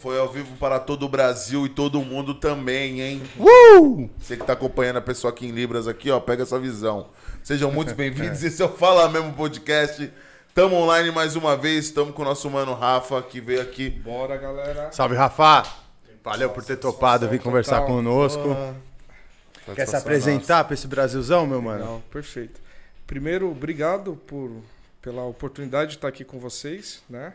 Foi ao vivo para todo o Brasil e todo o mundo também, hein? Uh! Você que tá acompanhando a pessoa aqui em Libras aqui, ó, pega essa visão. Sejam muito bem-vindos. Esse é o Fala Mesmo Podcast. Tamo online mais uma vez, estamos com o nosso mano Rafa, que veio aqui. Bora, galera. Salve, Rafa! Valeu por ter topado vir conversar Total. conosco. Ah, Quer se apresentar pra esse Brasilzão, meu mano? Não, perfeito. Primeiro, obrigado por, pela oportunidade de estar aqui com vocês, né?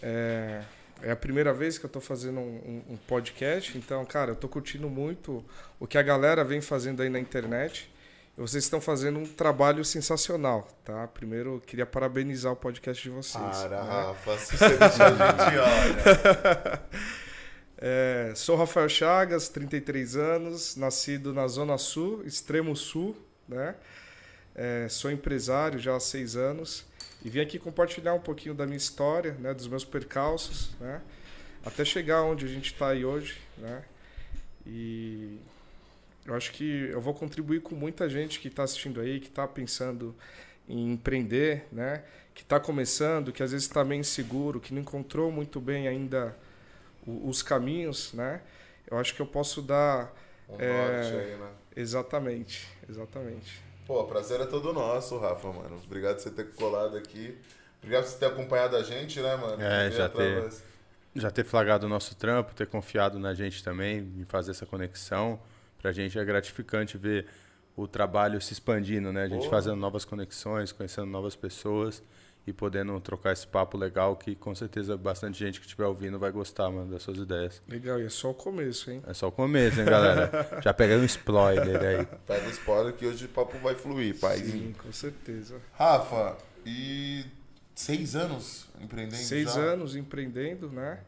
É, é a primeira vez que eu tô fazendo um, um- um podcast, então, cara, eu tô curtindo muito o que a galera vem fazendo aí na internet. E vocês estão fazendo um trabalho sensacional, tá? Primeiro, eu queria parabenizar o podcast de vocês. Para, né? Rafa, se você deixar a gente, olha. É, sou Rafael Chagas, 33 anos, nascido na Zona Sul, extremo sul, né? É, sou empresário já há seis anos e vim aqui compartilhar um pouquinho da minha história, né? Dos meus percalços, né? Até chegar onde a gente está aí hoje, né? E eu acho que eu vou contribuir com muita gente que está assistindo aí, que está pensando em empreender, né? Que está começando, que às vezes está meio inseguro, que não encontrou muito bem ainda os caminhos, né? Eu acho que eu posso dar Um É. norte aí, né? exatamente, exatamente. Pô, prazer é todo nosso, Rafa, mano. Obrigado por você ter colado aqui. Obrigado por você ter acompanhado a gente, né, mano? É, já através- Já ter flagrado o nosso trampo, ter confiado na gente também, em fazer essa conexão. Pra gente é gratificante ver o trabalho se expandindo, né? A gente Porra. fazendo novas conexões, conhecendo novas pessoas e podendo trocar esse papo legal que com certeza bastante gente que estiver ouvindo vai gostar, mano, das suas ideias. Legal, e é só o começo, hein? É só o começo, hein, galera? Já pega um spoiler aí. Pega o spoiler que hoje o papo vai fluir, paizinho. Sim, com certeza. Rafa, e seis anos empreendendo Seis já? anos empreendendo, né?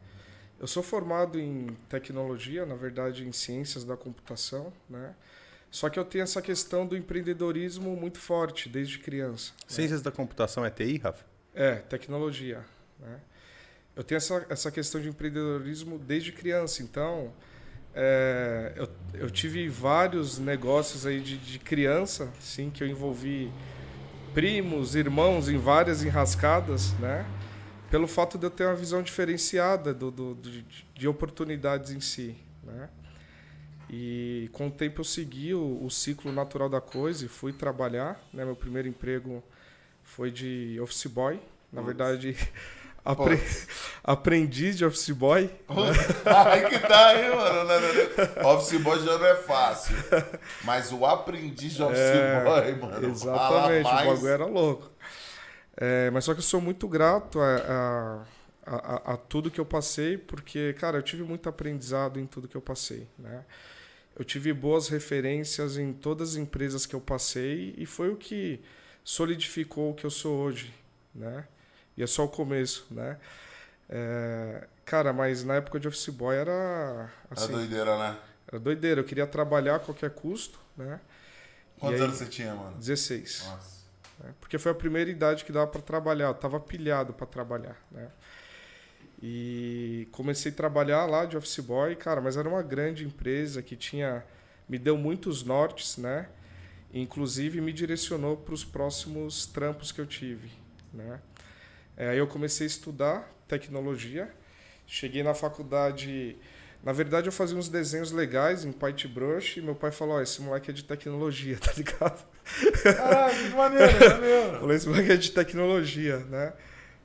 Eu sou formado em tecnologia, na verdade em ciências da computação, né? Só que eu tenho essa questão do empreendedorismo muito forte desde criança. Ciências da computação é TI, Rafa? É, tecnologia. Né? Eu tenho essa, essa questão de empreendedorismo desde criança, então é, eu, eu tive vários negócios aí de, de criança, sim, que eu envolvi primos, irmãos em várias enrascadas, né? Pelo fato de eu ter uma visão diferenciada do, do, de, de oportunidades em si, né? E com o tempo eu segui o, o ciclo natural da coisa e fui trabalhar, né? Meu primeiro emprego foi de office boy, na verdade apre- aprendiz de office boy. Aí que tá, hein, mano? Não, não, não. Office boy já não é fácil. Mas o aprendiz de office É, boy, mano. Exatamente, fala o mais. bagulho era louco. É, mas só que eu sou muito grato a, a, a, a tudo que eu passei, porque, cara, eu tive muito aprendizado em tudo que eu passei, né? Eu tive boas referências em todas as empresas que eu passei e foi o que solidificou o que eu sou hoje, né? E é só o começo, né? É, cara, mas na época de office boy era Era assim, doideira, né? era doideira. Eu queria trabalhar a qualquer custo, né? Quantos anos você tinha, mano? 16. Nossa. né? Porque foi a primeira idade que dava para trabalhar. Eu tava pilhado para trabalhar, né? E comecei a trabalhar lá de office boy, cara, mas era uma grande empresa que tinha me deu muitos nortes, né? Inclusive me direcionou para os próximos trampos que eu tive, né? É, Aí eu comecei a estudar tecnologia. Cheguei na faculdade, na verdade eu fazia uns desenhos legais em Paintbrush e meu pai falou: "Ó, esse moleque é de tecnologia, tá ligado?" Caralho, que maneiro, que maneiro. Falei, esse moleque é de tecnologia, né?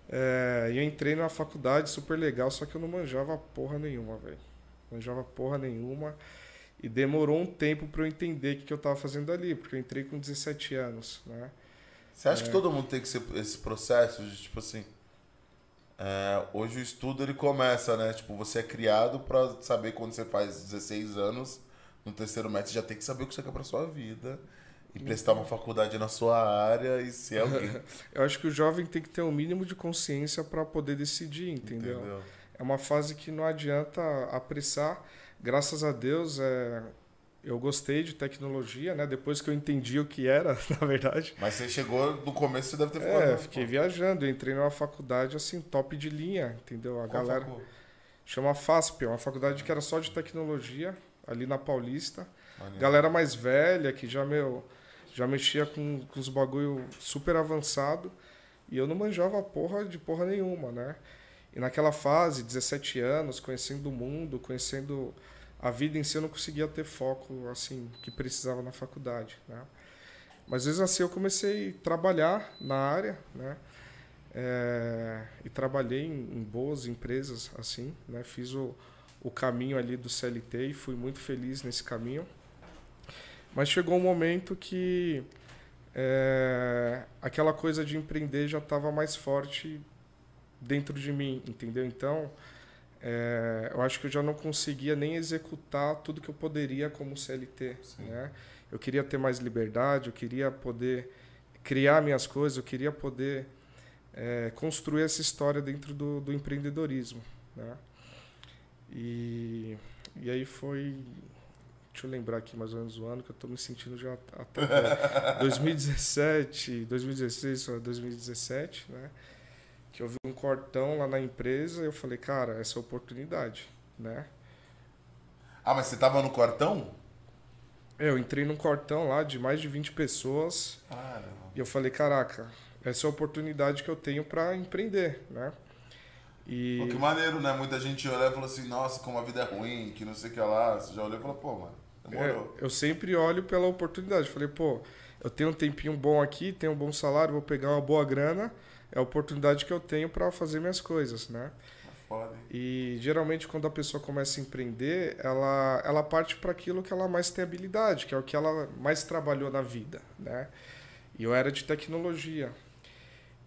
É, e eu entrei numa faculdade super legal, só que eu não manjava porra nenhuma, velho. Manjava porra nenhuma. E demorou um tempo pra eu entender o que, que eu tava fazendo ali, porque eu entrei com 17 anos, né? Você acha que todo mundo tem que ser esse processo de, tipo assim... é, hoje o estudo, ele começa, né? Tipo, você é criado pra saber quando você faz 16 anos, no terceiro você já tem que saber o que você quer pra sua vida. E prestar uma faculdade na sua área e ser alguém. Eu acho que o jovem tem que ter o mínimo de consciência pra poder decidir, entendeu? Entendeu? É uma fase que não adianta apressar. Graças a Deus, é, eu gostei de tecnologia, né? Depois que eu entendi o que era, na verdade. Mas você chegou, no começo você deve ter ficado... É, fiquei viajando, eu entrei numa faculdade assim, top de linha, entendeu? A Qual galera facu? chama FASP, é uma faculdade que era só de tecnologia, ali na Paulista. Maneiro. Galera mais velha, que já, meu, já mexia com, com os bagulho super avançado. E eu não manjava porra de porra nenhuma, né? E naquela fase, 17 anos, conhecendo o mundo, conhecendo a vida em si, eu não conseguia ter foco assim que precisava na faculdade, né? Mas vezes assim eu comecei a trabalhar na área, né? É, e trabalhei em, em, boas empresas assim, né? Fiz o, o caminho ali do CLT e fui muito feliz nesse caminho. Mas chegou um momento que é, aquela coisa de empreender já estava mais forte dentro de mim, entendeu? Então, é, eu acho que eu já não conseguia nem executar tudo que eu poderia como CLT, né? Eu queria ter mais liberdade, eu queria poder criar minhas coisas, eu queria poder é, construir essa história dentro do, do empreendedorismo, né? E, e aí foi Deixa eu lembrar aqui mais ou menos o ano que eu estou me sentindo já até 2017, 2016 ou 2017, né? Que eu vi um cortão lá na empresa e eu falei, cara, essa é a oportunidade, né? Ah, mas você tava no cortão? É, eu entrei num cortão lá de mais de 20 pessoas. Caramba. E eu falei, caraca, essa é a oportunidade que eu tenho para empreender, né? E... Pô, que maneiro, né? Muita gente olha e fala assim, nossa, como a vida é ruim, que não sei o que lá. Você já olhou e falou, pô, mano, é, eu sempre olho pela oportunidade. Falei, pô, eu tenho um tempinho bom aqui, tenho um bom salário, vou pegar uma boa grana. É a oportunidade que eu tenho para fazer minhas coisas, né? Foda, e geralmente quando a pessoa começa a empreender, ela, ela parte para aquilo que ela mais tem habilidade, que é o que ela mais trabalhou na vida, né? E eu era de tecnologia.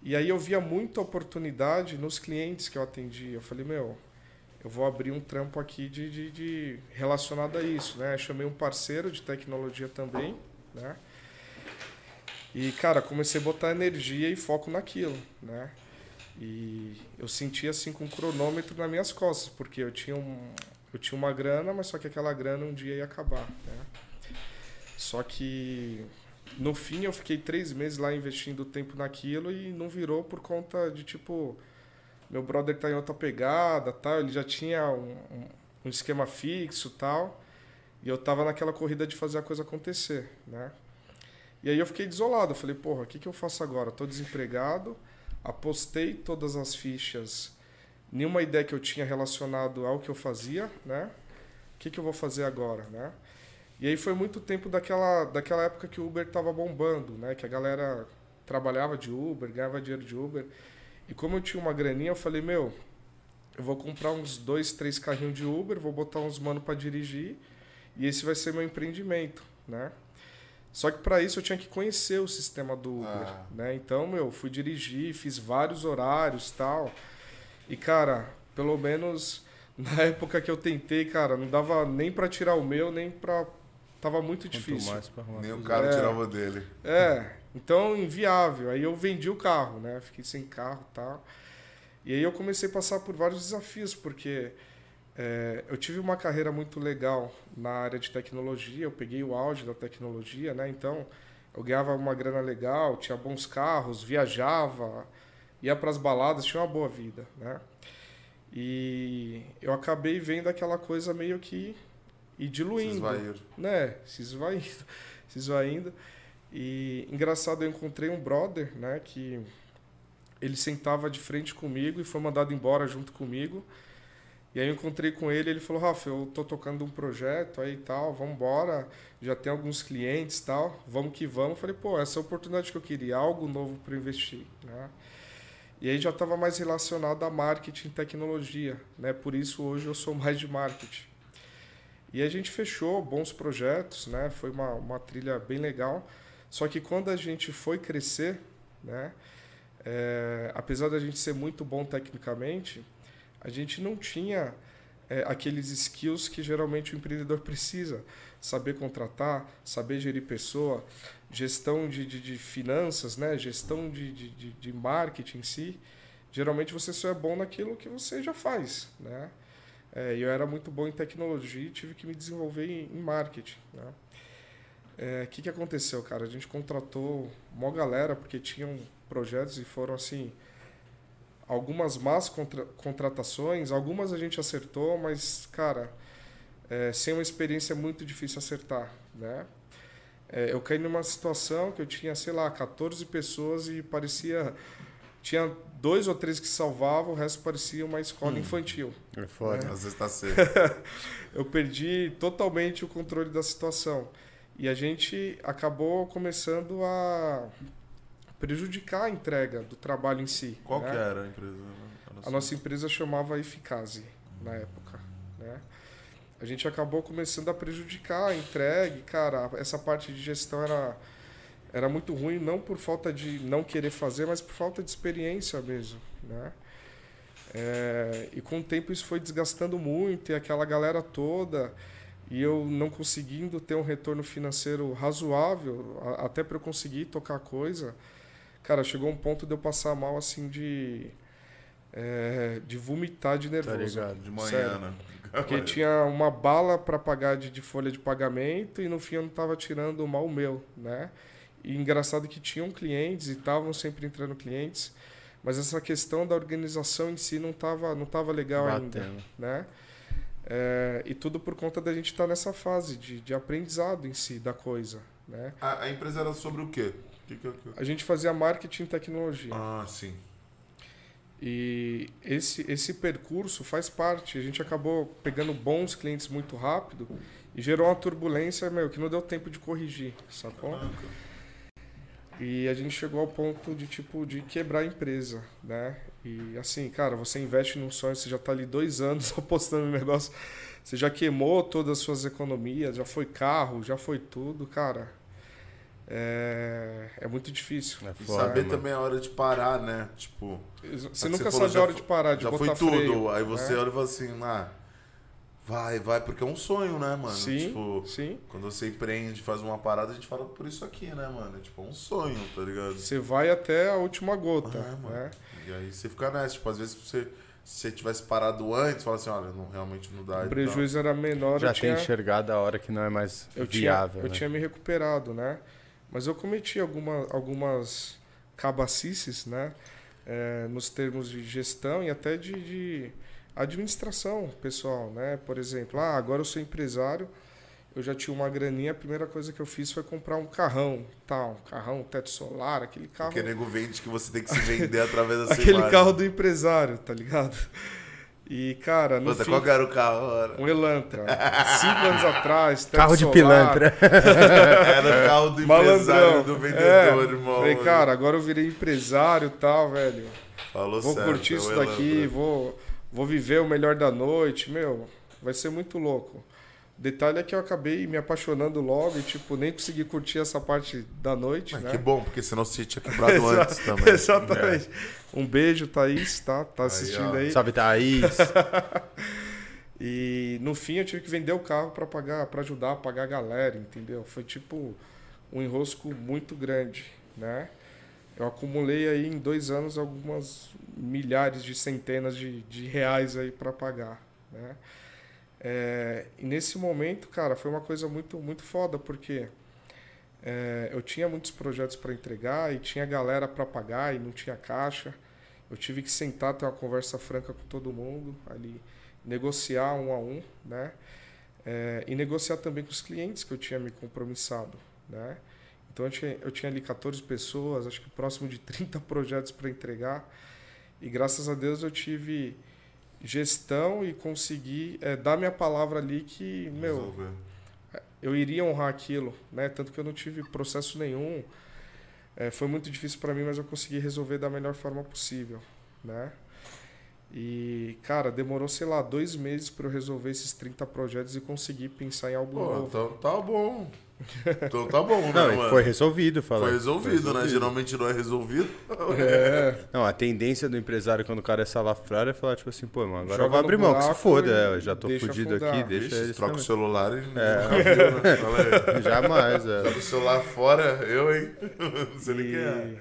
E aí eu via muita oportunidade nos clientes que eu atendia. Eu falei, meu, eu vou abrir um trampo aqui de, de, de relacionado a isso, né? chamei um parceiro de tecnologia também, né? E, cara, comecei a botar energia e foco naquilo, né? E eu sentia assim com um cronômetro nas minhas costas, porque eu tinha, um, eu tinha uma grana, mas só que aquela grana um dia ia acabar, né? Só que no fim eu fiquei três meses lá investindo tempo naquilo e não virou por conta de tipo meu brother tá em outra pegada, tal, ele já tinha um, um esquema fixo, tal, e eu tava naquela corrida de fazer a coisa acontecer, né? E aí eu fiquei desolado, eu falei, porra, o que, que eu faço agora? Tô desempregado, apostei todas as fichas, nenhuma ideia que eu tinha relacionado ao que eu fazia, né? O que, que eu vou fazer agora, né? E aí foi muito tempo daquela, daquela época que o Uber tava bombando, né? Que a galera trabalhava de Uber, ganhava dinheiro de Uber. E como eu tinha uma graninha, eu falei, meu, eu vou comprar uns dois, três carrinhos de Uber, vou botar uns mano para dirigir e esse vai ser meu empreendimento, né? Só que para isso eu tinha que conhecer o sistema do Uber, ah. né? Então, meu, fui dirigir, fiz vários horários, tal. E cara, pelo menos na época que eu tentei, cara, não dava nem para tirar o meu, nem para tava muito Quanto difícil. Nem o cara é, tirava dele. É, então, inviável. Aí eu vendi o carro, né? Fiquei sem carro e tal. E aí eu comecei a passar por vários desafios, porque é, eu tive uma carreira muito legal na área de tecnologia, eu peguei o auge da tecnologia, né? Então, eu ganhava uma grana legal, tinha bons carros, viajava, ia para as baladas, tinha uma boa vida, né? E eu acabei vendo aquela coisa meio que e diluindo, se esvaindo. né? Se esvaindo, se esvaindo. E engraçado, eu encontrei um brother, né, que ele sentava de frente comigo e foi mandado embora junto comigo. E aí eu encontrei com ele, ele falou: "Rafa, eu tô tocando um projeto aí e tal, vamos embora, já tem alguns clientes, tal, vamos que vamos". Eu falei: "Pô, essa é a oportunidade que eu queria, algo novo para investir", né? E aí já estava mais relacionado a marketing e tecnologia, né? Por isso hoje eu sou mais de marketing. E a gente fechou bons projetos, né? Foi uma, uma trilha bem legal. Só que quando a gente foi crescer, né, é, apesar da gente ser muito bom tecnicamente, a gente não tinha é, aqueles skills que geralmente o empreendedor precisa. Saber contratar, saber gerir pessoa, gestão de, de, de finanças, né? gestão de, de, de marketing em si. Geralmente você só é bom naquilo que você já faz. Né? É, eu era muito bom em tecnologia e tive que me desenvolver em, em marketing. Né? O é, que, que aconteceu, cara? A gente contratou uma galera porque tinham projetos e foram assim algumas más contra contratações, algumas a gente acertou, mas cara, é, sem uma experiência é muito difícil acertar, né? É, eu caí numa situação que eu tinha, sei lá, 14 pessoas e parecia tinha dois ou três que salvavam, o resto parecia uma escola hum. infantil. É foda. Às vezes tá cedo. eu perdi totalmente o controle da situação. E a gente acabou começando a prejudicar a entrega do trabalho em si. Qual né? que era a empresa? A nossa, a nossa empresa chamava Eficase na época. Né? A gente acabou começando a prejudicar a entrega. Cara, essa parte de gestão era, era muito ruim, não por falta de não querer fazer, mas por falta de experiência mesmo. Né? É, e com o tempo isso foi desgastando muito, e aquela galera toda, e eu não conseguindo ter um retorno financeiro razoável, até para eu conseguir tocar coisa, cara, chegou um ponto de eu passar mal assim de. É, de vomitar de nervoso. Tá ligado, de manhã, Sério. né? Porque tinha uma bala para pagar de, de, folha de pagamento e no fim eu não estava tirando o mal meu, né? E engraçado que tinham clientes e estavam sempre entrando clientes, mas essa questão da organização em si não estava não tava legal Batendo. ainda, né? É, e tudo por conta da gente estar tá nessa fase de, de aprendizado em si da coisa, né? A, a empresa era sobre o quê? Que que, que... A gente fazia marketing e tecnologia. Ah, sim. E esse, esse percurso faz parte. A gente acabou pegando bons clientes muito rápido e gerou uma turbulência, meu, que não deu tempo de corrigir, sacou? E a gente chegou ao ponto de, tipo, de quebrar a empresa, né? E assim, cara, você investe num sonho, você já está ali dois anos apostando no negócio, você já queimou todas as suas economias, já foi carro, já foi tudo, cara é, é muito difícil. É foda, saber mano. também a hora de parar, né? Tipo. Você nunca você sabe a hora de parar, de já botar foi tudo. Freio, Aí você né? olha e fala assim, ah, vai, vai, porque é um sonho, né, mano? Sim, tipo, sim. Quando você empreende, faz uma parada, a gente fala por isso aqui, né, mano? Tipo, é um sonho, tá ligado? Você vai até a última gota. É, né? E aí você fica nessa, tipo, às vezes você se você tivesse parado antes, fala assim, olha, não, realmente não dá. O prejuízo era menor. Já tinha... enxergado a hora que não é mais eu viável. Tinha, eu né? tinha me recuperado, né? Mas eu cometi alguma, algumas cabacices, né? É, nos termos de gestão e até de, de, administração pessoal, né? Por exemplo, ah, agora eu sou empresário, eu já tinha uma graninha, a primeira coisa que eu fiz foi comprar um carrão, tal, um carrão, teto solar, aquele carro... Porque nego vende que você tem que se vender através da Aquele carro do empresário, tá ligado? E, cara, no Puta, fim, qual era o carro? Era? Um Elantra. Cinco anos atrás. Carro de solar. pilantra. era o carro do empresário, do vendedor, é. irmão. Falei, cara, agora eu virei empresário e tal, velho. Falou vou certo, curtir isso daqui, vou, vou viver o melhor da noite. Meu, vai ser muito louco. Detalhe é que eu acabei me apaixonando logo e, tipo, nem consegui curtir essa parte da noite, Mas né? Que bom, porque senão você tinha quebrado antes também. Exatamente. É. Um beijo, Thaís, tá? Tá assistindo aí. aí. Salve, Thaís! e no fim eu tive que vender o carro para pagar, para ajudar a pagar a galera, entendeu? Foi tipo um enrosco muito grande, né? Eu acumulei aí em dois anos algumas milhares de centenas de, de reais aí para pagar, né? É, e nesse momento, cara, foi uma coisa muito, muito foda, porque é, eu tinha muitos projetos para entregar e tinha galera para pagar e não tinha caixa. Eu tive que sentar, ter uma conversa franca com todo mundo ali, negociar um a um, né? É, e negociar também com os clientes que eu tinha me compromissado, né? Então eu tinha, eu tinha ali 14 pessoas, acho que próximo de 30 projetos para entregar. E graças a Deus eu tive gestão e conseguir é, dar minha palavra ali que, meu. Eu iria honrar aquilo, né? Tanto que eu não tive processo nenhum. É, foi muito difícil para mim, mas eu consegui resolver da melhor forma possível, né? E, cara, demorou, sei lá, dois meses para eu resolver esses 30 projetos e conseguir pensar em algo Pô, novo. Então tá bom. Então tá bom, né? Não, foi resolvido, fala. Foi resolvido, foi resolvido, né? Geralmente não é resolvido. É. Não, a tendência do empresário quando o cara é salafrário é falar, tipo assim, pô, mano, agora eu vou abrir mão, que se foda, é, eu já tô fudido afundar. aqui, deixa Vixe. Troca também. o celular e é. né? Jamais, é. Joga o celular fora, eu, hein? Não sei nem quem é.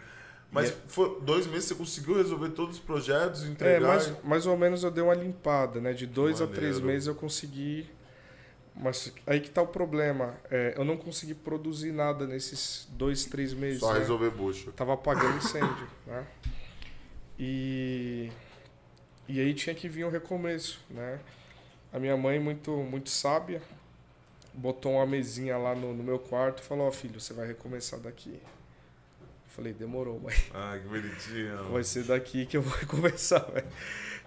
Mas foi dois meses você conseguiu resolver todos os projetos, entregar? É, mais, mais ou menos eu dei uma limpada, né? De dois Maneiro. a três meses eu consegui mas aí que tá o problema. É, eu não consegui produzir nada nesses dois, três meses. Só né? resolver bucha. Tava apagando incêndio, né? E, e aí tinha que vir um recomeço, né? A minha mãe, muito, muito sábia, botou uma mesinha lá no, no meu quarto e falou, ó oh, filho, você vai recomeçar daqui. Falei, demorou, mãe. Ah, que bonitinho. Vai ser daqui que eu vou começar, velho.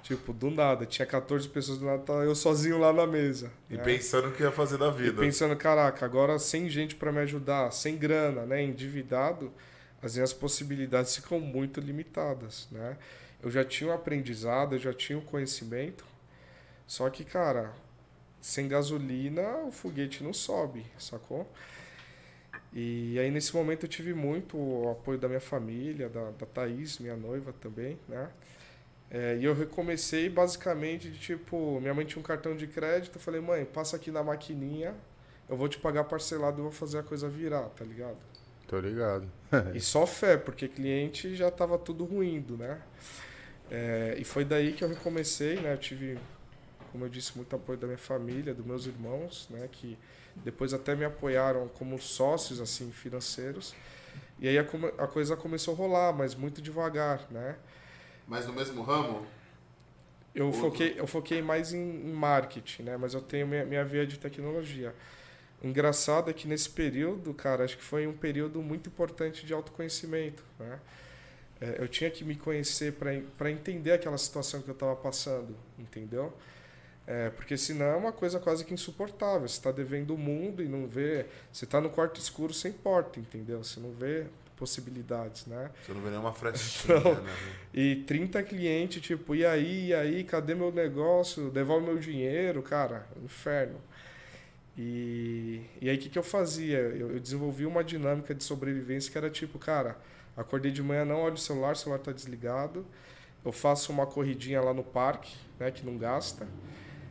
Tipo, do nada. Tinha 14 pessoas do nada, tava eu sozinho lá na mesa. E né? pensando o que ia fazer da E vida. pensando, caraca, agora sem gente para me ajudar, sem grana, né, endividado, as minhas possibilidades ficam muito limitadas, né? Eu já tinha um aprendizado, eu já tinha um conhecimento, só que, cara, sem gasolina o foguete não sobe, sacou? E aí nesse momento eu tive muito o apoio da minha família, da, da Thaís, minha noiva também, né? É, e eu recomecei basicamente de tipo, minha mãe tinha um cartão de crédito, eu falei, mãe, passa aqui na maquininha, eu vou te pagar parcelado e vou fazer a coisa virar, tá ligado? Tô ligado. E só fé, porque cliente já tava tudo ruindo, né? É, e foi daí que eu recomecei, né? Eu tive, como eu disse, muito apoio da minha família, dos meus irmãos, né? Que depois até me apoiaram como sócios, assim, financeiros. E aí a, a coisa começou a rolar, mas muito devagar, né? Mas no mesmo ramo? Eu Outro. foquei, eu foquei mais em, em marketing, né? Mas eu tenho minha, minha via de tecnologia. O engraçado é que nesse período, cara, acho que foi um período muito importante de autoconhecimento, né? É, eu tinha que me conhecer para entender aquela situação que eu estava passando, entendeu? É, porque senão é uma coisa quase que insuportável. Você está devendo o mundo e não vê. Você está no quarto escuro sem porta, entendeu? Você não vê possibilidades, né? Você não vê nenhuma frestinha, Não. né? E 30 clientes, tipo, e aí, e aí, cadê meu negócio? Devolve meu dinheiro, cara, inferno. E, e aí, o que, que eu fazia? Eu, eu desenvolvi uma dinâmica de sobrevivência que era tipo, cara, acordei de manhã, não olho o celular, o celular tá desligado. Eu faço uma corridinha lá no parque, né, que não gasta.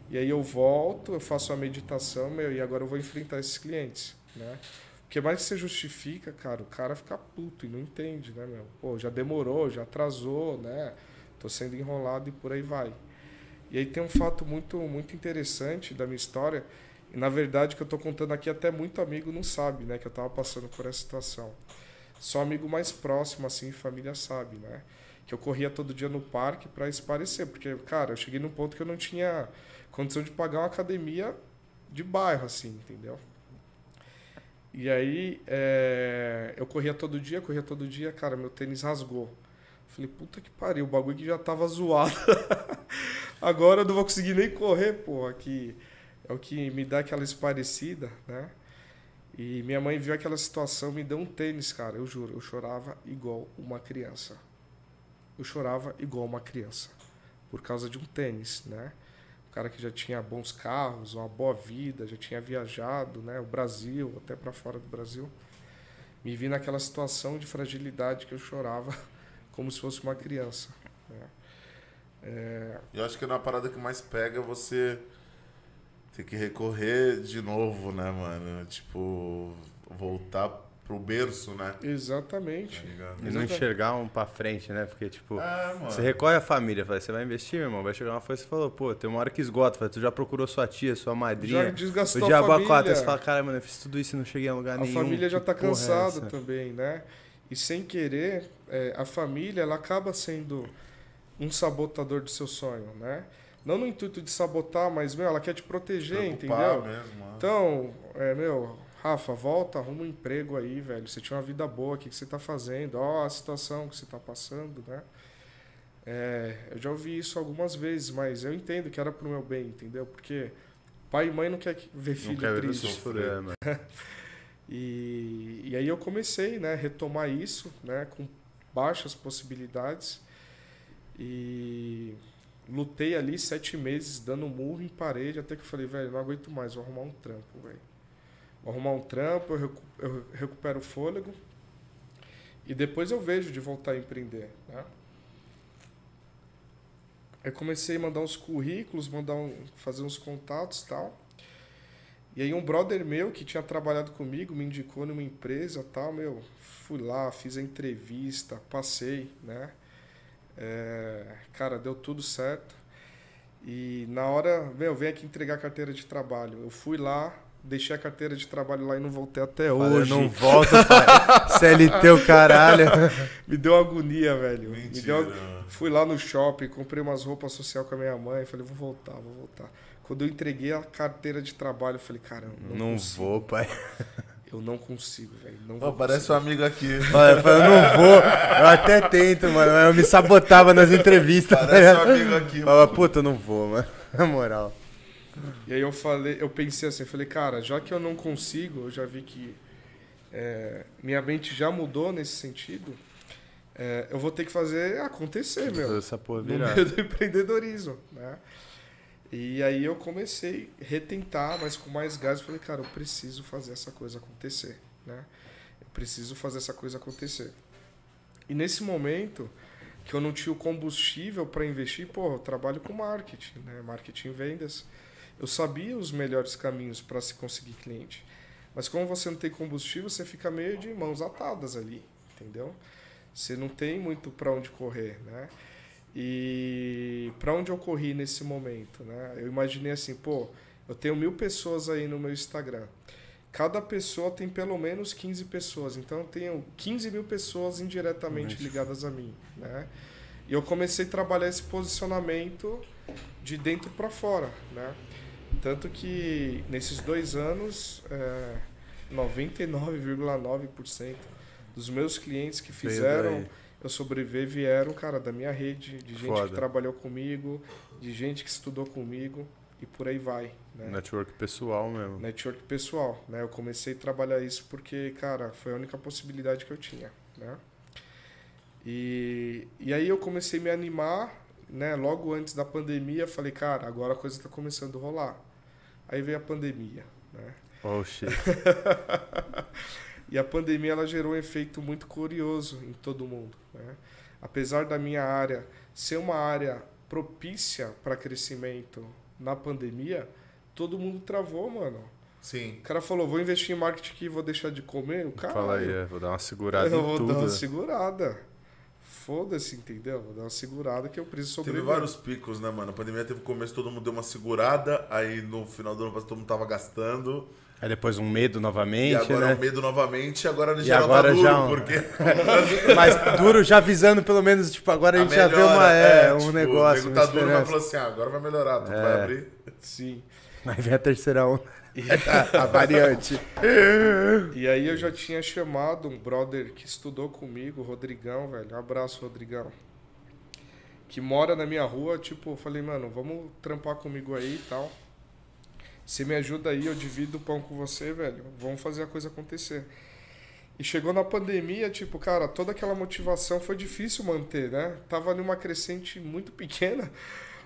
E aí eu volto, eu faço a meditação, meu, e agora eu vou enfrentar esses clientes, né? Porque mais que você justifica, cara, o cara fica puto e não entende, né, meu? Pô, já demorou, já atrasou, né? Tô sendo enrolado e por aí vai. E aí tem um fato muito, muito interessante da minha história, e na verdade que eu tô contando aqui até muito amigo não sabe, né, que eu tava passando por essa situação. Só amigo mais próximo, assim, família sabe, né? Que eu corria todo dia no parque para esparecer, porque, cara, eu cheguei num ponto que eu não tinha condição de pagar uma academia de bairro, assim, entendeu? E aí, é, eu corria todo dia, corria todo dia, cara, meu tênis rasgou. Falei, puta que pariu, o bagulho que já tava zoado. Agora eu não vou conseguir nem correr, porra, que é o que me dá aquela esparecida, né? E minha mãe viu aquela situação, me deu um tênis, cara, eu juro, eu chorava igual uma criança. Eu chorava igual uma criança, por causa de um tênis, né? Cara que já tinha bons carros, uma boa vida, já tinha viajado, né, o Brasil, até para fora do Brasil. Me vi naquela situação de fragilidade que eu chorava como se fosse uma criança. né? É, Eu acho que na parada que mais pega é você ter que recorrer de novo, né, mano? Tipo, voltar pro berço, né? exatamente. Tá? E não enxergar um pra frente, né? Porque, tipo, É, você recorre a família, fala, você vai investir, meu irmão? Vai chegar uma coisa e você falou, pô, tem uma hora que esgota. Fala, tu já procurou sua tia, sua Já madrinha. desgastou O a diabo família. quatro, você fala, cara, mano, eu fiz tudo isso e não cheguei a lugar a nenhum. família já tá é cansada essa? também, né? E sem querer, é, a família ela acaba sendo um sabotador do seu sonho, né? Não no intuito de sabotar, mas meu, ela quer te proteger, Preocupar entendeu? mesmo. né? Então, é, meu, Rafa, volta, arruma um emprego aí, velho. Você tinha uma vida boa, o que, que você tá fazendo? Ó, a situação que você tá passando, né? É, eu já ouvi isso algumas vezes, mas eu entendo que era pro meu bem, entendeu? Porque pai e mãe não quer que- ver Não filho quer ver triste. você sofrer, mano. E, e aí eu comecei, né, retomar isso, né, com baixas possibilidades e lutei ali sete meses dando murro em parede até que eu falei, velho, não aguento mais, vou arrumar um trampo, velho. Arrumar um trampo, eu, recu- eu recupero o fôlego e depois eu vejo de voltar a empreender, né? Eu comecei a mandar uns currículos, mandar um, fazer uns contatos tal. E aí um brother meu que tinha trabalhado comigo me indicou numa empresa tal, meu, fui lá, fiz a entrevista, passei, né? É, cara, deu tudo certo. E na hora, meu, vem aqui entregar a carteira de trabalho. Eu fui lá, deixei a carteira de trabalho lá e não voltei até Fala, hoje. Não volta, pai. CLT o caralho. Me deu agonia, velho. Me Mentira. deu... Fui lá no shopping, comprei umas roupas social com a minha mãe, falei, vou voltar, vou voltar. Quando eu entreguei a carteira de trabalho, eu falei, caramba, não, Não consigo. vou, pai. Eu não consigo, velho. Não Pô, vou parece um amigo aqui. Olha, eu falei, eu não vou. Eu até tento, mano. mas Eu me sabotava nas entrevistas. tá Parece um ligado? amigo aqui. Mano. puta, eu não vou, mano. Na moral. E aí eu falei, eu pensei assim, eu falei, cara, já que eu não consigo, eu já vi que é, minha mente já mudou nesse sentido, é, eu vou ter que fazer acontecer, meu. Essa porra no virar. meio do empreendedorismo, né? E aí eu comecei a retentar, mas com mais gás, eu falei, cara, eu preciso fazer essa coisa acontecer, né? Eu preciso fazer essa coisa acontecer. E nesse momento que eu não tinha o combustível para investir, pô, eu trabalho com marketing, né? Marketing vendas. Eu sabia os melhores caminhos para se conseguir cliente. Mas como você não tem combustível, você fica meio de mãos atadas ali, entendeu? Você não tem muito para onde correr, né? E para onde eu corri nesse momento, né? Eu imaginei assim, pô, eu tenho mil pessoas aí no meu Instagram. Cada pessoa tem pelo menos 15 pessoas. Então eu tenho 15 mil pessoas indiretamente ligadas a mim, né? E eu comecei a trabalhar esse posicionamento de dentro para fora, né? Tanto que nesses dois anos, é, 99,9% dos meus clientes que fizeram eu sobreviver vieram, cara, da minha rede, de gente Foda. que trabalhou comigo, de gente que estudou comigo e por aí vai, né? Network pessoal mesmo. Network pessoal, né? Eu comecei a trabalhar isso porque, cara, foi a única possibilidade que eu tinha, né? E, e aí eu comecei a me animar, né? Logo antes da pandemia, falei, cara, agora a coisa está começando a rolar. Aí veio a pandemia, né? Oh, shit. E a pandemia ela gerou um efeito muito curioso em todo mundo. Né? Apesar da minha área ser uma área propícia para crescimento na pandemia, todo mundo travou, mano. Sim. O cara falou, vou investir em marketing aqui e vou deixar de comer. O cara, Fala aí, é, vou dar uma segurada eu em vou tudo. dar uma né? segurada. Foda-se, entendeu? Vou dar uma segurada que eu preciso Teve sobreviver. vários picos, né, mano? A pandemia teve o começo, todo mundo deu uma segurada, aí no final do ano todo mundo tava gastando. Aí depois um medo E novamente, agora né? o medo novamente, e agora no E geral agora tá duro, já um- porque Mas duro já visando pelo menos, tipo, agora a gente já vê melhora, uma, é, um tipo, negócio, O nego tá duro, mas falou assim, ah, agora vai melhorar, tu É. vai abrir. Sim. Aí vem a terceira onda. A variante. E aí eu já tinha chamado um brother que estudou comigo, Rodrigão, velho. Um abraço, Rodrigão. Que mora na minha rua, tipo, eu falei, mano, vamos trampar comigo aí e tal. Você me ajuda aí, eu divido o pão com você, velho. Vamos fazer a coisa acontecer. E chegou na pandemia, tipo, cara, toda aquela motivação foi difícil manter, né? Tava numa crescente muito pequena,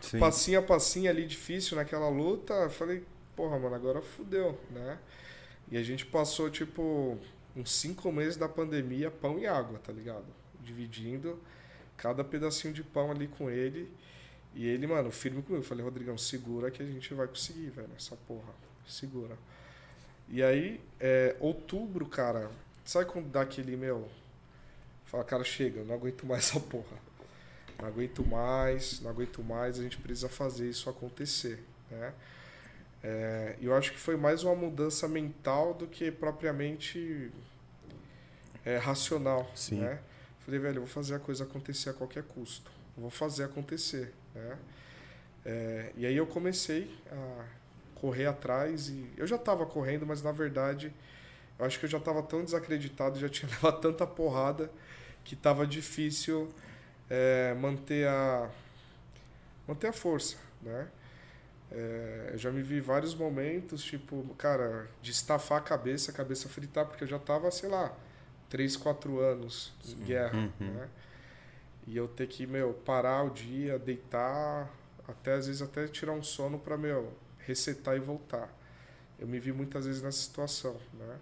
Sim. passinho a passinho ali difícil naquela luta. Falei, porra, mano, agora fudeu, né? E a gente passou, tipo, uns cinco meses da pandemia, pão e água, tá ligado? Dividindo cada pedacinho de pão ali com ele. E ele, mano, firme comigo. Eu falei, Rodrigão, segura que a gente vai conseguir, velho, essa porra. Segura. E aí, é, outubro, cara, sabe quando dá aquele, meu... Fala, cara, chega, eu não aguento mais essa porra. Não aguento mais, não aguento mais, a gente precisa fazer isso acontecer, né? É, eu acho que foi mais uma mudança mental do que propriamente é, racional, Sim. né? Falei, velho, eu vou fazer a coisa acontecer a qualquer custo. Vou fazer acontecer, né? É, e aí eu comecei a correr atrás e eu já estava correndo, mas na verdade eu acho que eu já estava tão desacreditado, já tinha levado tanta porrada que estava difícil é, manter a manter a força, né? É, eu já me vi vários momentos, tipo, cara, de estafar a cabeça, a cabeça fritar, porque eu já tava, sei lá, 3, 4 anos em guerra, Uhum. né? E eu ter que, meu, parar o dia, deitar, até às vezes até tirar um sono pra, meu, resetar e voltar. Eu me vi muitas vezes nessa situação, né?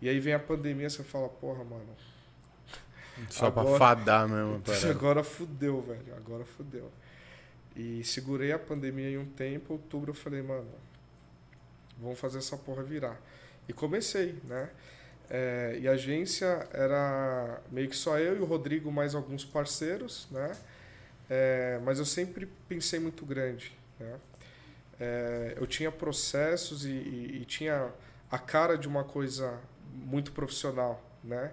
E aí vem a pandemia, você fala, porra, mano, Só pra Agora- fadar mesmo. Agora fudeu, velho. Agora fudeu. E segurei a pandemia em um tempo. Outubro eu falei, mano, vamos fazer essa porra virar. E comecei, né? É, e a agência era meio que só eu e o Rodrigo, mais alguns parceiros, né? É, mas eu sempre pensei muito grande, né? É, eu tinha processos e, e- e tinha a cara de uma coisa muito profissional, né?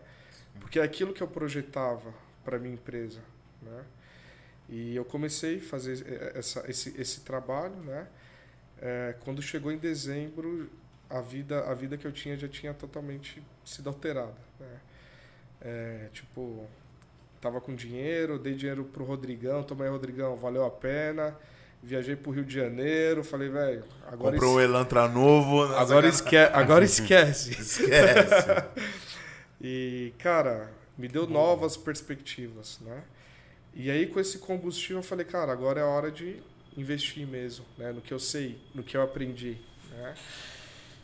Porque é aquilo que eu projetava para minha empresa, né? E eu comecei a fazer essa, esse, esse trabalho, né? É, quando chegou em dezembro, a vida, a vida que eu tinha já tinha totalmente sido alterada. Né? É, tipo, tava com dinheiro, dei dinheiro pro Rodrigão, tomei Rodrigão, valeu a pena. Viajei pro Rio de Janeiro, falei, velho, agora. Comprou um Elantra novo. né? Agora, esque... agora esquece. Esquece. e, cara, me deu novas perspectivas, né? E aí, com esse combustível, eu falei, cara, agora é a hora de investir mesmo, né? No que eu sei, no que eu aprendi, né?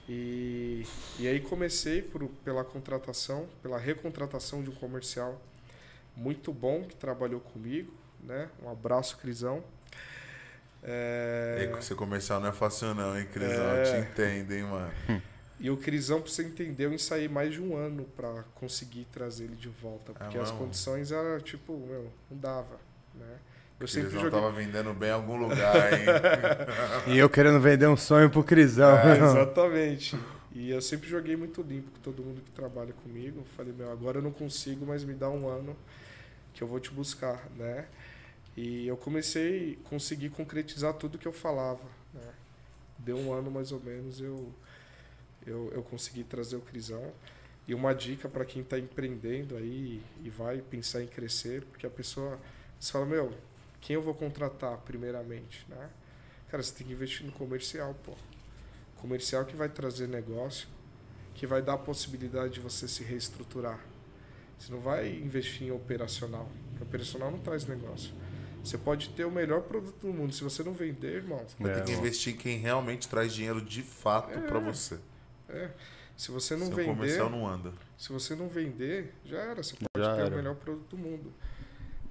E, e aí comecei por, pela contratação, pela recontratação de um comercial muito bom que trabalhou comigo, né? Um abraço, Crisão. É... Esse comercial não é fácil não, hein, Crisão? É... Te entendo, hein, mano? E o Crisão, pra você entender, eu ensaiei mais de um ano para conseguir trazer ele de volta. Porque é as condições eram, tipo, meu, não dava, né? Eu sempre Crisão joguei... tava vendendo bem em algum lugar, hein? e eu querendo vender um sonho pro Crisão. É, exatamente. E eu sempre joguei muito limpo com todo mundo que trabalha comigo. Falei, meu, agora eu não consigo, mas me dá um ano que eu vou te buscar, né? E eu comecei a conseguir concretizar tudo que eu falava, né? Deu um ano mais ou menos, eu, eu, eu consegui trazer o Crisão. E uma dica para quem está empreendendo aí e vai pensar em crescer, porque a pessoa... Você fala, meu, quem eu vou contratar primeiramente, né? Cara, você tem que investir no comercial, pô. Comercial que vai trazer negócio, que vai dar a possibilidade de você se reestruturar. Você não vai investir em operacional, porque operacional não traz negócio. Você pode ter o melhor produto do mundo, se você não vender, irmão. Você vai é, ter que investir em quem realmente traz dinheiro de fato é, para você. É. Se você não Seu vender, comercial não anda. Se você não vender, já era. Você pode já ter era. o melhor produto do mundo.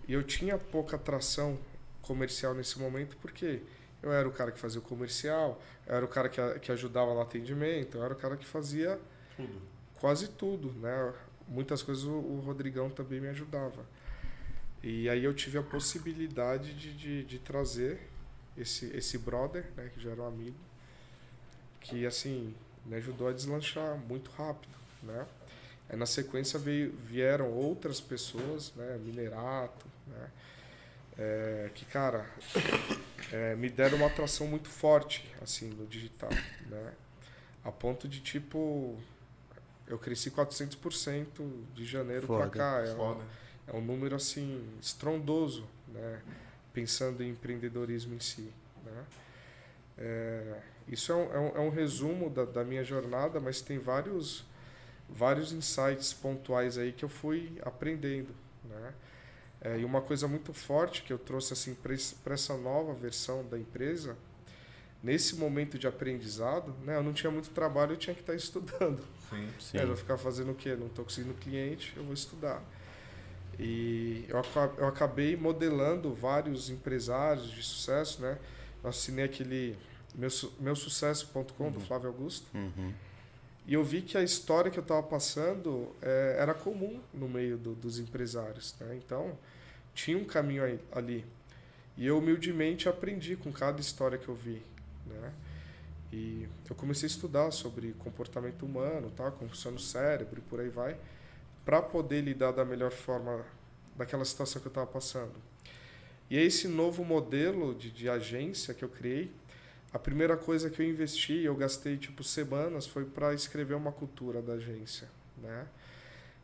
E eu tinha pouca atração comercial nesse momento porque eu era o cara que fazia o comercial, eu era o cara que, que ajudava no atendimento, eu era o cara que fazia tudo. quase tudo, né? Muitas coisas o, o Rodrigão também me ajudava. E aí eu tive a possibilidade de, de, de trazer esse, esse brother, né, que já era um amigo, que assim me ajudou a deslanchar muito rápido, né? Aí, na sequência veio, vieram outras pessoas, né, Minerato, né, é, que cara é, me deram uma atração muito forte assim no digital, né, a ponto de tipo eu cresci 400% de janeiro para cá, é um, é um número assim estrondoso, né, pensando em empreendedorismo em si, né. É, isso é um, é um, é um resumo da, da minha jornada, mas tem vários vários insights pontuais aí que eu fui aprendendo, né? É, e uma coisa muito forte que eu trouxe assim para essa nova versão da empresa, nesse momento de aprendizado, né? Eu não tinha muito trabalho, eu tinha que estar estudando. Sim, sim. É, eu vou ficar fazendo o quê? Não estou conseguindo cliente, eu vou estudar. E eu, eu acabei modelando vários empresários de sucesso, né? Eu assinei aquele meu, meu sucesso.com uhum. do Flávio Augusto. Uhum. E eu vi que a história que eu estava passando é, era comum no meio do, dos empresários. Né? Então, tinha um caminho aí, ali. E eu humildemente aprendi com cada história que eu vi. Né? E eu comecei a estudar sobre comportamento humano, tá? como funciona o cérebro e por aí vai, para poder lidar da melhor forma daquela situação que eu estava passando. E é esse novo modelo de, de agência que eu criei, a primeira coisa que eu investi, eu gastei tipo semanas, foi para escrever uma cultura da agência, né?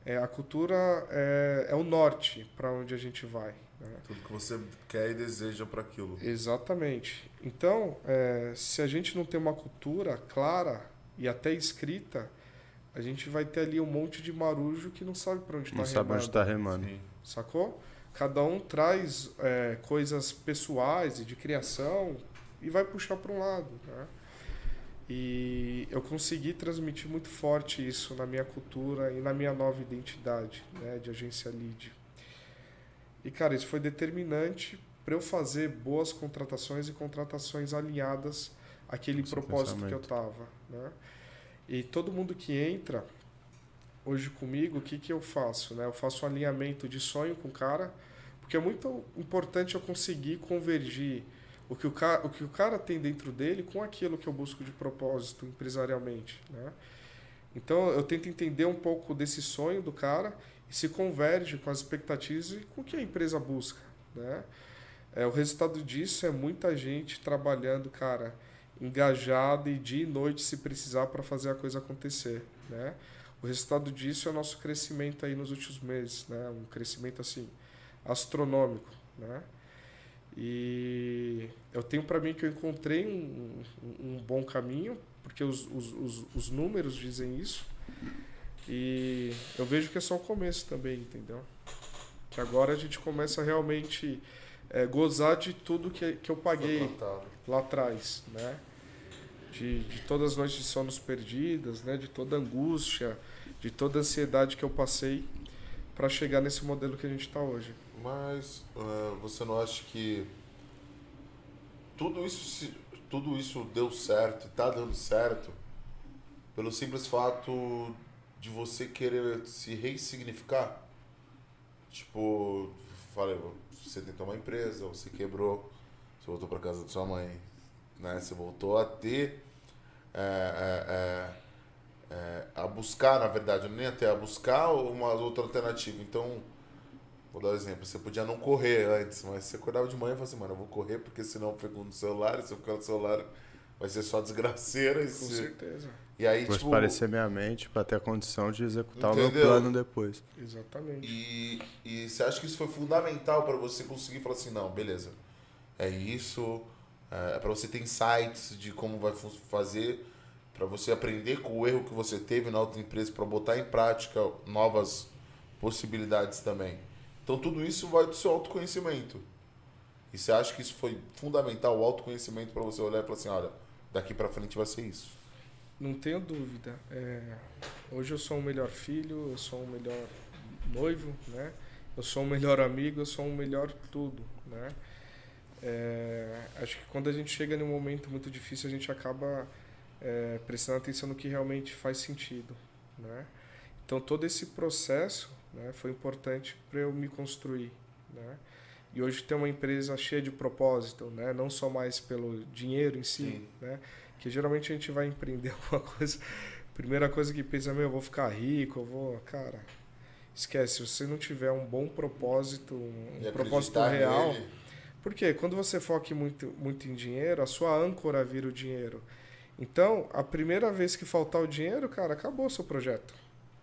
É, a cultura é, é o norte para onde a gente vai. Né? Tudo que você quer e deseja para aquilo. Exatamente. Então, é, se a gente não tem uma cultura clara e até escrita, a gente vai ter ali um monte de marujo que não sabe para onde está remando. Não sabe onde está remando. Sim. Sacou? Cada um traz é, coisas pessoais e de criação e vai puxar para um lado. Né? E eu consegui transmitir muito forte isso na minha cultura e na minha nova identidade né, de agência lead. E, cara, isso foi determinante para eu fazer boas contratações e contratações alinhadas àquele Esse propósito pensamento. que eu tava. Né? E todo mundo que entra hoje comigo, o que, que eu faço? Né? Eu faço um alinhamento de sonho com o cara, porque é muito importante eu conseguir convergir o que o, cara, o que o cara tem dentro dele com aquilo que eu busco de propósito empresarialmente. Né? Então eu tento entender um pouco desse sonho do cara e se converge com as expectativas e com o que a empresa busca. Né? É, o resultado disso é muita gente trabalhando, cara, engajado e dia e noite se precisar para fazer a coisa acontecer, né? O resultado disso é o nosso crescimento aí nos últimos meses, né? Um crescimento assim astronômico, né? E eu tenho para mim que eu encontrei um, um, um bom caminho, porque os, os, os, os, números dizem isso. E eu vejo que é só o começo também, entendeu? Que agora a gente começa realmente é, gozar de tudo que, que eu paguei lá atrás, né? De, de todas as noites de sonos perdidas, né? De toda a angústia, de toda a ansiedade que eu passei para chegar nesse modelo que a gente está hoje. Mas uh, você não acha que tudo isso, tudo isso deu certo, está dando certo, pelo simples fato de você querer se ressignificar? Tipo, falei, você tentou uma empresa, você quebrou, você voltou para casa da sua mãe, né? Você voltou a ter é, é, é, a buscar, na verdade, nem até a buscar uma outra alternativa. Então, Vou dar um exemplo. Você podia não correr antes, mas você acordava de manhã e falava assim, mano, eu vou correr porque senão eu fico no celular, e se eu ficar no celular vai ser só desgraceira. Com se... certeza. E aí, Depois tipo, parecer minha mente para ter a condição de executar entendeu? o meu plano depois. Exatamente. E, e você acha que isso foi fundamental para você conseguir falar assim, não, beleza, é isso, é, é para você ter insights de como vai fazer, para você aprender com o erro que você teve na outra empresa, para botar em prática novas possibilidades também. Então tudo isso vai do seu autoconhecimento. E você acha que isso foi fundamental, o autoconhecimento, para você olhar e falar assim, olha, daqui para frente vai ser isso? Não tenho dúvida. É, hoje eu sou um melhor filho, eu sou um melhor noivo, né? Eu sou um melhor amigo, eu sou um melhor tudo, né? É, acho que quando a gente chega num momento muito difícil, a gente acaba é, prestando atenção no que realmente faz sentido, né? Então todo esse processo né? Foi importante para eu me construir, né? E hoje ter uma empresa cheia de propósito, né? Não só mais pelo dinheiro em si, Sim. né? Que geralmente a gente vai empreender alguma coisa, primeira coisa que pensa, meu, eu vou ficar rico, eu vou, cara, esquece, se você não tiver um bom propósito, um propósito real, nele. porque quando você foca muito, muito em dinheiro, a sua âncora vira o dinheiro. Então, a primeira vez que faltar o dinheiro, cara, acabou o seu projeto.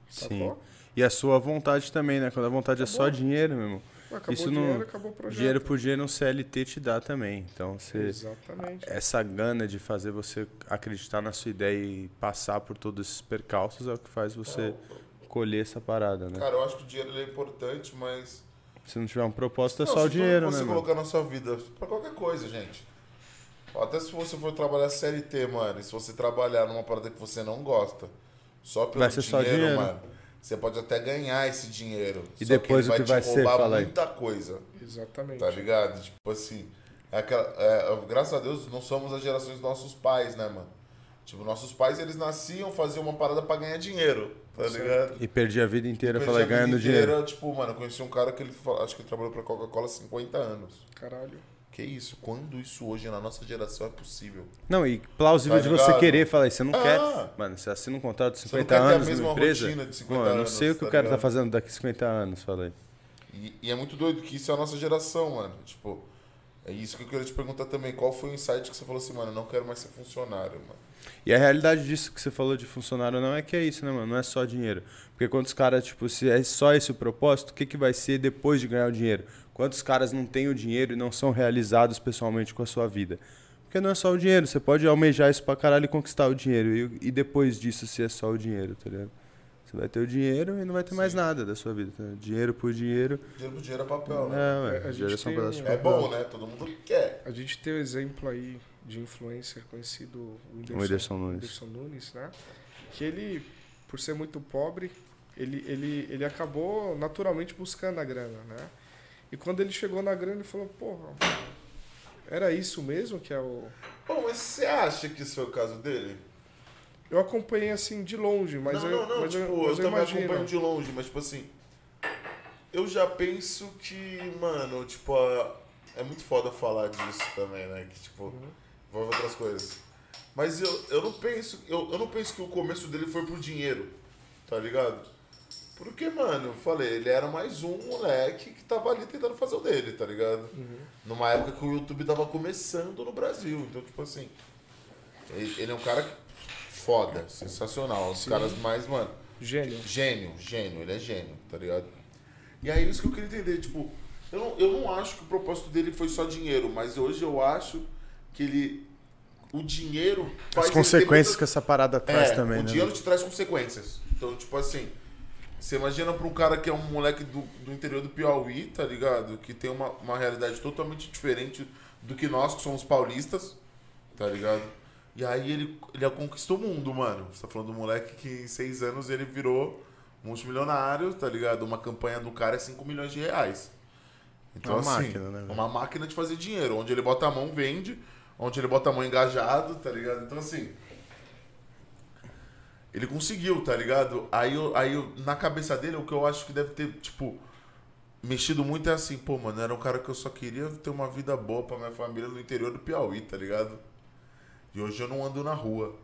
Sim. E a sua vontade também, né? Quando a vontade acabou. é só dinheiro, meu irmão. Acabou Isso o dinheiro, não, acabou o projeto. Dinheiro por dinheiro um CLT te dá também. Então, você, Exatamente. essa gana de fazer você acreditar na sua ideia e passar por todos esses percalços é o que faz você colher essa parada, né? Cara, eu acho que o dinheiro é importante, mas... Se não tiver um propósito, é não, só o dinheiro, né? Se você colocar na sua vida, pra qualquer coisa, gente. Até se você for trabalhar CLT, mano, e se você trabalhar numa parada que você não gosta, só pelo Vai ser dinheiro, só dinheiro. mano você pode até ganhar esse dinheiro. E depois que o que vai, ser, fala aí. muita coisa. Exatamente. Tá ligado? Tipo assim, é aquela, é, graças a Deus não somos as gerações dos nossos pais, né, mano? Tipo, nossos pais, eles nasciam, faziam uma parada pra ganhar dinheiro, tá certo. ligado? E perdi a vida inteira falar ganhando inteira, dinheiro. Tipo, mano, eu conheci um cara que ele, acho que ele trabalhou pra Coca-Cola há 50 anos. Caralho. Que isso? Quando isso hoje na nossa geração é possível? Não, e plausível tá de você querer falar, você não ah, quer. Mano, você assina um contrato de 50 anos numa empresa. De 50 Mano, eu não sei o que tá o cara tá ligado? tá fazendo daqui a 50 anos, falei. E, e, é muito doido que isso é a nossa geração, mano. Tipo, é isso que eu queria te perguntar também. Qual foi o insight que você falou assim, mano, eu não quero mais ser funcionário, mano? E a realidade disso que você falou de funcionário não é que é isso, né, mano? Não é só dinheiro. Porque quando os caras, tipo, se é só esse o propósito, o que, que vai ser depois de ganhar o dinheiro? Quantos caras não têm o dinheiro e não são realizados pessoalmente com a sua vida? Porque não é só o dinheiro, você pode almejar isso pra caralho e conquistar o dinheiro. E, e depois disso, se é só o dinheiro, tá ligado? Você vai ter o dinheiro e não vai ter Sim. mais nada da sua vida. Tá? Dinheiro por dinheiro. Dinheiro por dinheiro é papel, né? É, ué, a gente é, um... é bom, né? Todo mundo quer. A gente tem um exemplo aí de influencer conhecido, o Whindersson, o Whindersson Nunes. Whindersson Nunes, né? Que ele, por ser muito pobre, ele, ele, ele acabou naturalmente buscando a grana, né? E quando ele chegou na grana, ele falou, porra, era isso mesmo que é o. Bom, mas você acha que isso foi o caso dele? Eu acompanhei assim de longe, mas não, eu. Não, não, mas tipo, eu, mas eu, eu também imagino. acompanho de longe, mas tipo assim. Eu já penso que, mano, tipo, é muito foda falar disso também, né? Que tipo, uhum. envolve outras coisas. Mas eu, eu não penso. Eu, eu não penso que o começo dele foi por dinheiro, tá ligado? Porque, mano, eu falei, ele era mais um moleque que tava ali tentando fazer o dele, tá ligado? Uhum. Numa época que o YouTube tava começando no Brasil. Então, tipo assim. Ele, é um cara foda, sensacional. Os caras mais, mano. Gênio. Gênio, gênio, ele é gênio, tá ligado? E aí isso que eu queria entender, tipo, eu não, eu não acho que o propósito dele foi só dinheiro, mas hoje eu acho que ele. O dinheiro As consequências muitas- que essa parada traz é, também, o né? dinheiro te traz consequências. Então, tipo assim, você imagina pra um cara que é um moleque do, do interior do Piauí, tá ligado? Que tem uma, uma realidade totalmente diferente do que nós, que somos paulistas, tá ligado? E aí ele, ele conquistou o mundo, mano. Você tá falando do moleque que em seis anos ele virou multimilionário, tá ligado? Uma campanha do cara é 5 milhões de reais. Então, Uma assim, máquina, né, uma máquina de fazer dinheiro. Onde ele bota a mão, vende. Onde ele bota a mão engajado, tá ligado? Então, assim. Ele conseguiu, tá ligado? Aí, eu, aí eu- na cabeça dele, o que eu acho que deve ter, tipo, mexido muito é assim, pô, mano, era um cara que eu só queria ter uma vida boa pra minha família no interior do Piauí, tá ligado? E hoje eu não ando na rua.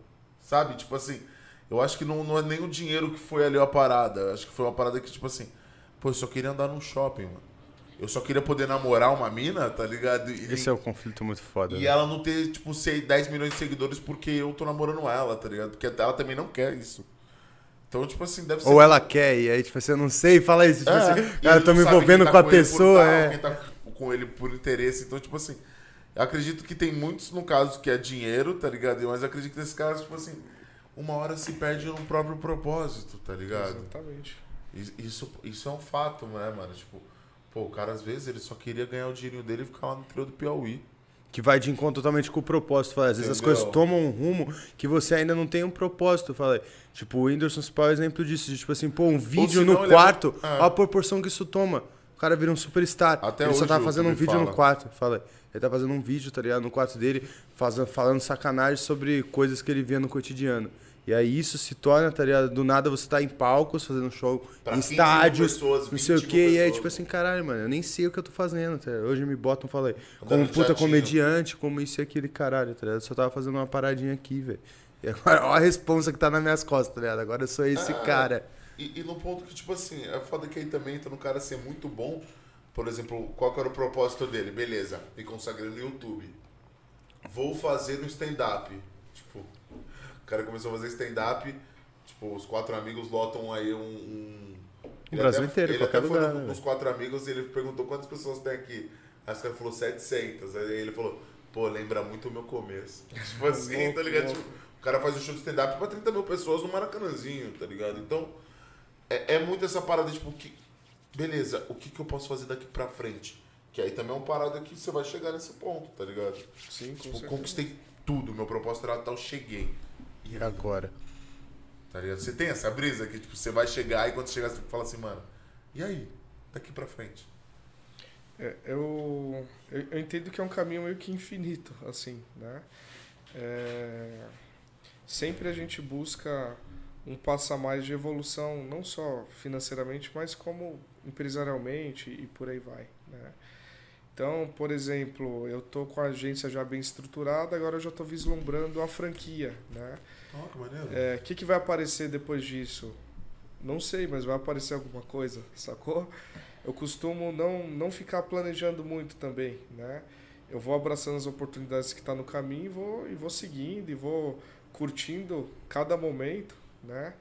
Sabe? Tipo assim, eu acho que não, não é nem o dinheiro que foi ali a parada. Eu Acho que foi uma parada que, tipo assim, pô, eu só queria andar num shopping, mano. Eu só queria poder namorar uma mina, tá ligado? E, Esse é um conflito muito foda. e né? ela não ter, tipo, sei, 10 milhões de seguidores porque eu tô namorando ela, tá ligado? Porque ela também não quer isso. Então, tipo assim, deve ser. Ou ela quer, e aí, tipo assim, eu não sei, fala isso. Tipo É, assim, cara, ele eu tô me envolvendo tá com a pessoa, tal, é. Quem tá com ele por interesse. Então, tipo assim, eu acredito que tem muitos, no caso, que é dinheiro, tá ligado? Mas eu acredito que nesse caso, tipo assim, uma hora se perde no próprio propósito, tá ligado? Exatamente. Is- Isso, isso é um fato, né, mano? Tipo, pô, o cara às vezes ele só queria ganhar o dinheirinho dele e ficar lá no interior do Piauí. Que vai de encontro totalmente com o propósito. Fala, às vezes as coisas tomam um rumo que você ainda não tem um propósito. Fala, tipo, o Whindersson é um exemplo disso. De, tipo assim, pô, um vídeo senão no é- quarto, é. olha a proporção que isso toma. O cara vira um superstar. Até ele só hoje tá o fazendo um vídeo no fala. quarto. Fala, ele tá fazendo um vídeo, tá ligado? No quarto dele, fazendo, falando sacanagem sobre coisas que ele via no cotidiano. E aí isso se torna, tá ligado? Do nada você tá em palcos, fazendo show Pra em 15 mil estádios, pessoas, não sei o 20 quê. mil E aí, pessoas, tipo assim, caralho, mano, eu nem sei o que eu tô fazendo, tá ligado? Hoje me botam, falei, como um puta jatinho. comediante, como isso e aquele caralho, tá ligado? Eu só tava fazendo uma paradinha aqui, velho. E agora, olha a responsa que tá nas minhas costas, tá ligado? Agora eu sou esse Ah, cara. E, e no ponto que, tipo assim, é foda que aí também entra no cara ser muito bom. Por exemplo, qual que era o propósito dele? Beleza, me consagrei no YouTube. Vou fazer no stand-up. O cara começou a fazer stand-up. Tipo, os quatro amigos lotam aí um. um... O Brasil inteiro, ele qualquer até foi lugar, no- né, nos quatro amigos e ele perguntou quantas pessoas tem aqui. Aí os caras falou 700. Aí ele falou, pô, lembra muito o meu começo. tipo assim, tá ligado? Tipo, o cara faz um show de stand-up pra 30 mil pessoas no Maracanãzinho, tá ligado? Então, é, é muito essa parada, tipo, que, beleza, o que, que eu posso fazer daqui pra frente? Que aí também é uma parada que você vai chegar nesse ponto, tá ligado? Sim, com Tipo, certeza. conquistei tudo, meu propósito era tal, cheguei. E agora? tá ligado? Você tem essa brisa que, tipo, você vai chegar e quando chegar você fala assim, mano, e aí? Daqui pra frente? É, eu, eu, eu entendo que é um caminho meio que infinito, assim, né? É, sempre a gente busca um passo a mais de evolução, não só financeiramente, mas como empresarialmente e por aí vai, né? Então, por exemplo, eu tô com a agência já bem estruturada, agora eu já estou vislumbrando a franquia, né? Ó, que maneiro. É, O que, que vai aparecer depois disso? Não sei, mas vai aparecer alguma coisa, sacou? Eu costumo não, não ficar planejando muito também, né? Eu vou abraçando as oportunidades que estão no caminho e vou, e vou seguindo e vou curtindo cada momento, né?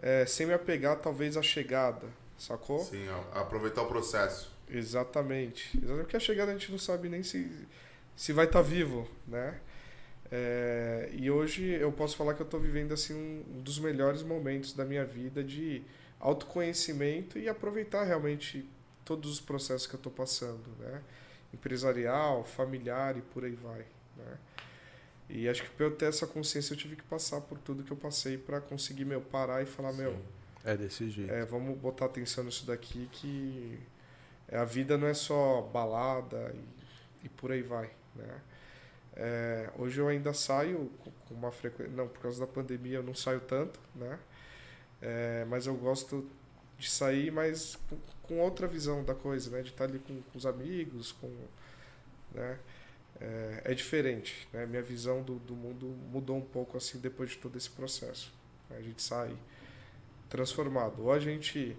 É, sem me apegar talvez à chegada, sacou? Sim, aproveitar o processo. Exatamente. Exatamente porque a chegada a gente não sabe nem se, se vai estar vivo, né? É, e hoje eu posso falar que eu estou vivendo assim um dos melhores momentos da minha vida de autoconhecimento e aproveitar realmente todos os processos que eu estou passando, né? Empresarial, familiar e por aí vai, né? E acho que para eu ter essa consciência eu tive que passar por tudo que eu passei para conseguir meu parar e falar meu Sim. É desse jeito. é, vamos botar atenção nisso daqui que a vida não é só balada e, e por aí vai, né? É, hoje eu ainda saio com- uma frequência, não, por causa da pandemia eu não saio tanto, né? É, mas eu gosto de sair, mas com, com outra visão da coisa, né? De estar ali com, com os amigos, com, né? É, é diferente, né? Minha visão do, do mundo mudou um pouco assim depois de todo esse processo. A gente sai transformado. Ou a gente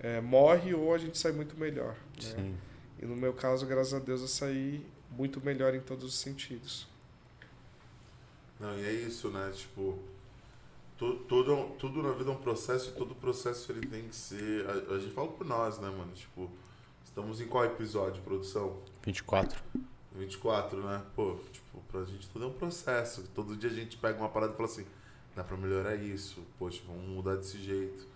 é, morre ou a gente sai muito melhor. Né? E no meu caso, graças a Deus, eu saí muito melhor em todos os sentidos. Não, e é isso, né? Tipo, tudo, tudo, tudo na vida é um processo e todo processo ele tem que ser. A, a gente fala por nós, né, mano? Tipo, estamos em qual episódio, produção? 24. 24, né? Pô, tipo, pra gente tudo é um processo. Todo dia a gente pega uma parada e fala assim, dá pra melhorar isso, poxa, vamos mudar desse jeito.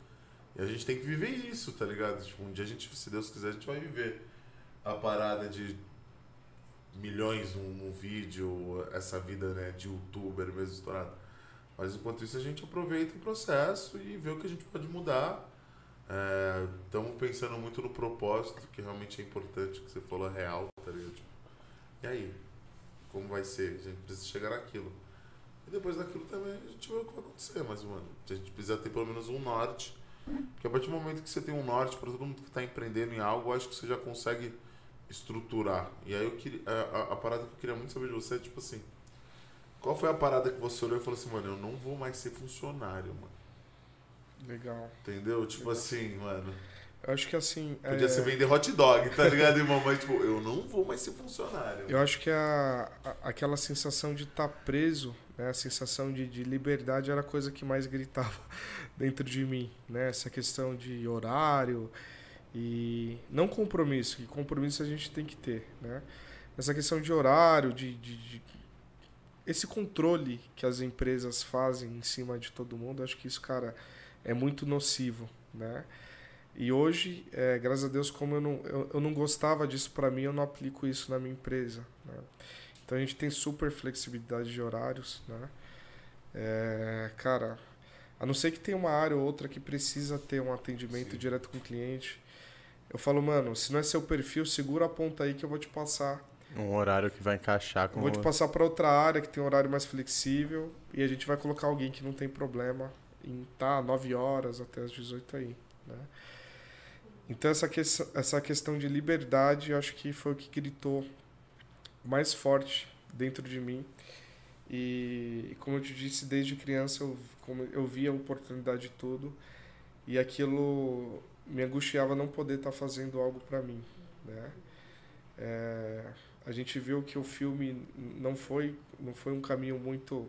E a gente tem que viver isso, tá ligado? Tipo, um dia a gente, se Deus quiser, a gente vai viver a parada de milhões num, num vídeo, essa vida né, de youtuber mesmo estourado. Mas enquanto isso a gente aproveita o processo e vê o que a gente pode mudar. Estamos é, pensando muito no propósito, que realmente é importante, que você falou real, tá ligado? Tipo, e aí? Como vai ser? A gente precisa chegar naquilo. E depois daquilo também a gente vê o que vai acontecer, mas, mano, a gente precisa ter pelo menos um norte. Porque a partir do momento que você tem um norte, para todo mundo que está empreendendo em algo, eu acho que você já consegue estruturar. E aí eu queria. A, a, parada que eu queria muito saber de você é tipo assim. Qual foi a parada que você olhou e falou assim, mano, eu não vou mais ser funcionário, mano. Legal. Entendeu? Tipo Legal. assim, mano. Eu acho que assim. Podia é... ser vender hot dog, tá ligado, irmão? Mas, tipo, eu não vou mais ser funcionário. Eu acho que a, a aquela sensação de estar tá preso, né? a sensação de, de liberdade era a coisa que mais gritava dentro de mim. Né? Essa questão de horário, e não compromisso, que compromisso a gente tem que ter, né? Essa questão de horário, de, de, de, esse controle que as empresas fazem em cima de todo mundo, acho que isso, cara, é muito nocivo, né? E hoje, é, graças a Deus, como eu não, eu, eu não gostava disso para mim, eu não aplico isso na minha empresa. Né? Então a gente tem super flexibilidade de horários, né? É, cara, a não ser que tenha uma área ou outra que precisa ter um atendimento Sim. direto com o cliente, eu falo, mano, se não é seu perfil, segura a ponta aí que eu vou te passar. Um horário que vai encaixar com. Eu vou te passar para outra área que tem um horário mais flexível e a gente vai colocar alguém que não tem problema em tá 9 horas até as 18 aí, né? Então essa questão, essa questão de liberdade, eu acho que foi o que gritou mais forte dentro de mim. E, como eu te disse, desde criança eu, como eu via a oportunidade de tudo e aquilo me angustiava não poder estar tá fazendo algo para mim, né? É, a gente viu que o filme não foi não foi um caminho muito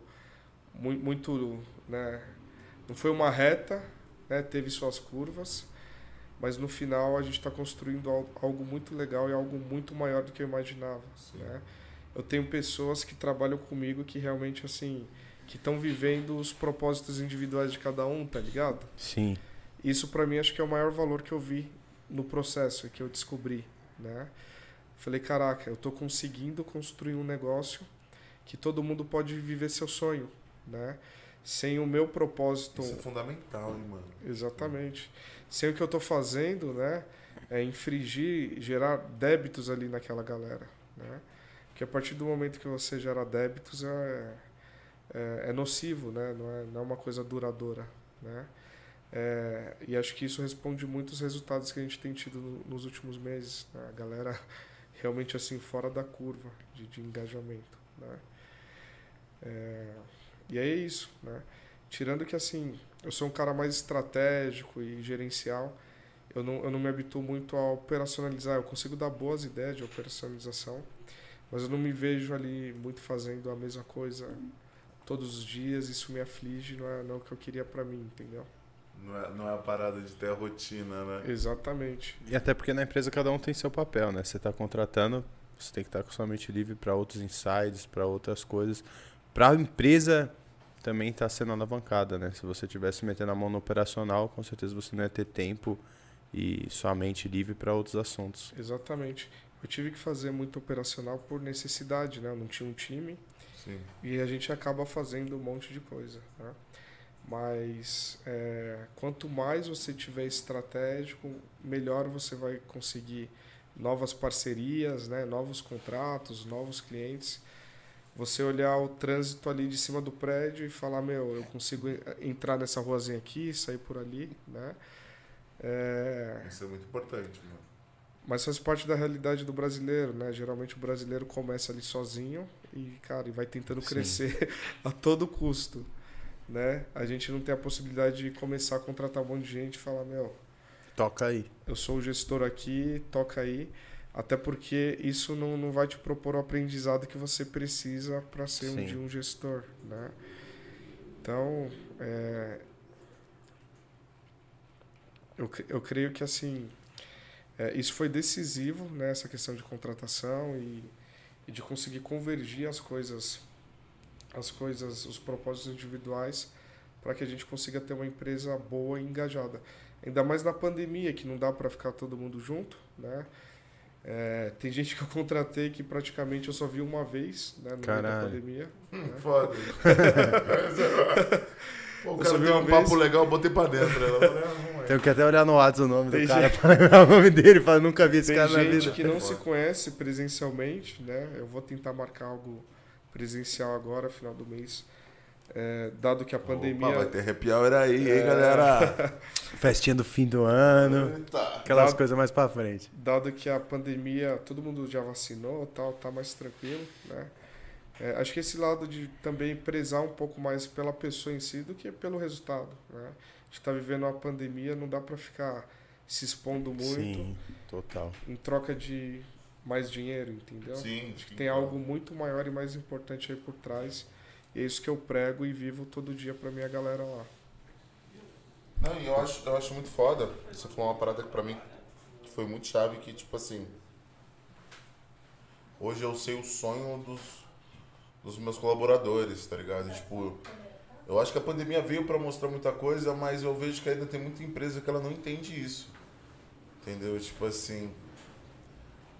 muito, muito né? Não foi uma reta, né? Teve suas curvas, mas no final a gente está construindo algo muito legal e algo muito maior do que eu imaginava, Sim. né? Eu tenho pessoas que trabalham comigo que realmente assim que estão vivendo os propósitos individuais de cada um, tá ligado? Sim. Isso para mim acho que é o maior valor que eu vi no processo, que eu descobri, né? Falei, caraca, eu tô conseguindo construir um negócio que todo mundo pode viver seu sonho, né? Sem o meu propósito. Isso é fundamental, hein, mano? Exatamente. Sem o que eu tô fazendo, né? É infringir, gerar débitos ali naquela galera, né? Porque a partir do momento que você gera débitos é, é, é nocivo, né? Não é, não é uma coisa duradoura, né? É, e acho que isso responde muito os resultados que a gente tem tido no, nos últimos meses. Né? A galera realmente assim fora da curva de, de engajamento. Né? É, e é isso. Né? Tirando que assim, eu sou um cara mais estratégico e gerencial, eu não, eu não me habituo muito a operacionalizar. Eu consigo dar boas ideias de operacionalização, mas eu não me vejo ali muito fazendo a mesma coisa todos os dias. Isso me aflige, não é, não é o que eu queria para mim, entendeu? Não é, não é a parada de ter a rotina, né? Exatamente. E até porque na empresa cada um tem seu papel, né? Você está contratando, você tem que estar com sua mente livre para outros insights, para outras coisas. Para a empresa também está sendo alavancada, né? Se você tivesse metendo a mão no operacional, com certeza você não ia ter tempo e sua mente livre para outros assuntos. Exatamente. Eu tive que fazer muito operacional por necessidade, né? Eu não tinha um time. Sim. E a gente acaba fazendo um monte de coisa, né? Mas é, quanto mais você tiver estratégico, melhor você vai conseguir novas parcerias, né, novos contratos, novos clientes. Você olhar o trânsito ali de cima do prédio e falar, meu, eu consigo entrar nessa ruazinha aqui, sair por ali, né? É... Isso é muito importante, mano. Mas faz parte da realidade do brasileiro, né? Geralmente o brasileiro começa ali sozinho e, cara, e vai tentando Sim. crescer a todo custo né? A gente não tem a possibilidade de começar a contratar um monte de gente e falar, meu, toca aí. Eu sou o gestor aqui, toca aí. Até porque isso não, não vai te propor o aprendizado que você precisa para ser um, de um gestor, né? Então, é, eu, eu creio que assim é, isso foi decisivo, né, essa questão de contratação e, e, de conseguir convergir as coisas, as coisas, os propósitos individuais, para que a gente consiga ter uma empresa boa e engajada. Ainda mais na pandemia, que não dá para ficar todo mundo junto, né? É, tem gente que eu contratei que praticamente eu só vi uma vez, né, no meio da pandemia. Hum, né? Foda. Pô, o cara deu um vez... papo legal, botei pra dentro. Ela Tenho que até olhar no WhatsApp o nome Tem do cara gente... pra lembrar o nome dele, para nunca vi esse Tem cara na vida. Tem gente que não se conhece presencialmente, né? Eu vou tentar marcar algo presencial agora, final do mês. É, dado que a pandemia. Opa, vai ter happy hour aí, é... hein, galera? Festinha do fim do ano. Eita. Aquelas dado, coisas mais pra frente. Dado que a pandemia, todo mundo já vacinou tal, tá mais tranquilo, né? É, acho que esse lado de também prezar um pouco mais pela pessoa em si do que pelo resultado. Né? A gente está vivendo uma pandemia, não dá para ficar se expondo muito. Sim, total. Em troca de mais dinheiro, entendeu? Sim. Acho que tem algo muito maior e mais importante aí por trás. E é isso que eu prego e vivo todo dia para minha galera lá. Não, e eu acho, eu acho muito foda. Você falou uma parada que pra mim foi muito chave, que tipo assim. Hoje eu sei o sonho dos, dos meus colaboradores, tá ligado? Tipo, eu acho que a pandemia veio para mostrar muita coisa, mas eu vejo que ainda tem muita empresa que ela não entende isso. Entendeu? Tipo assim.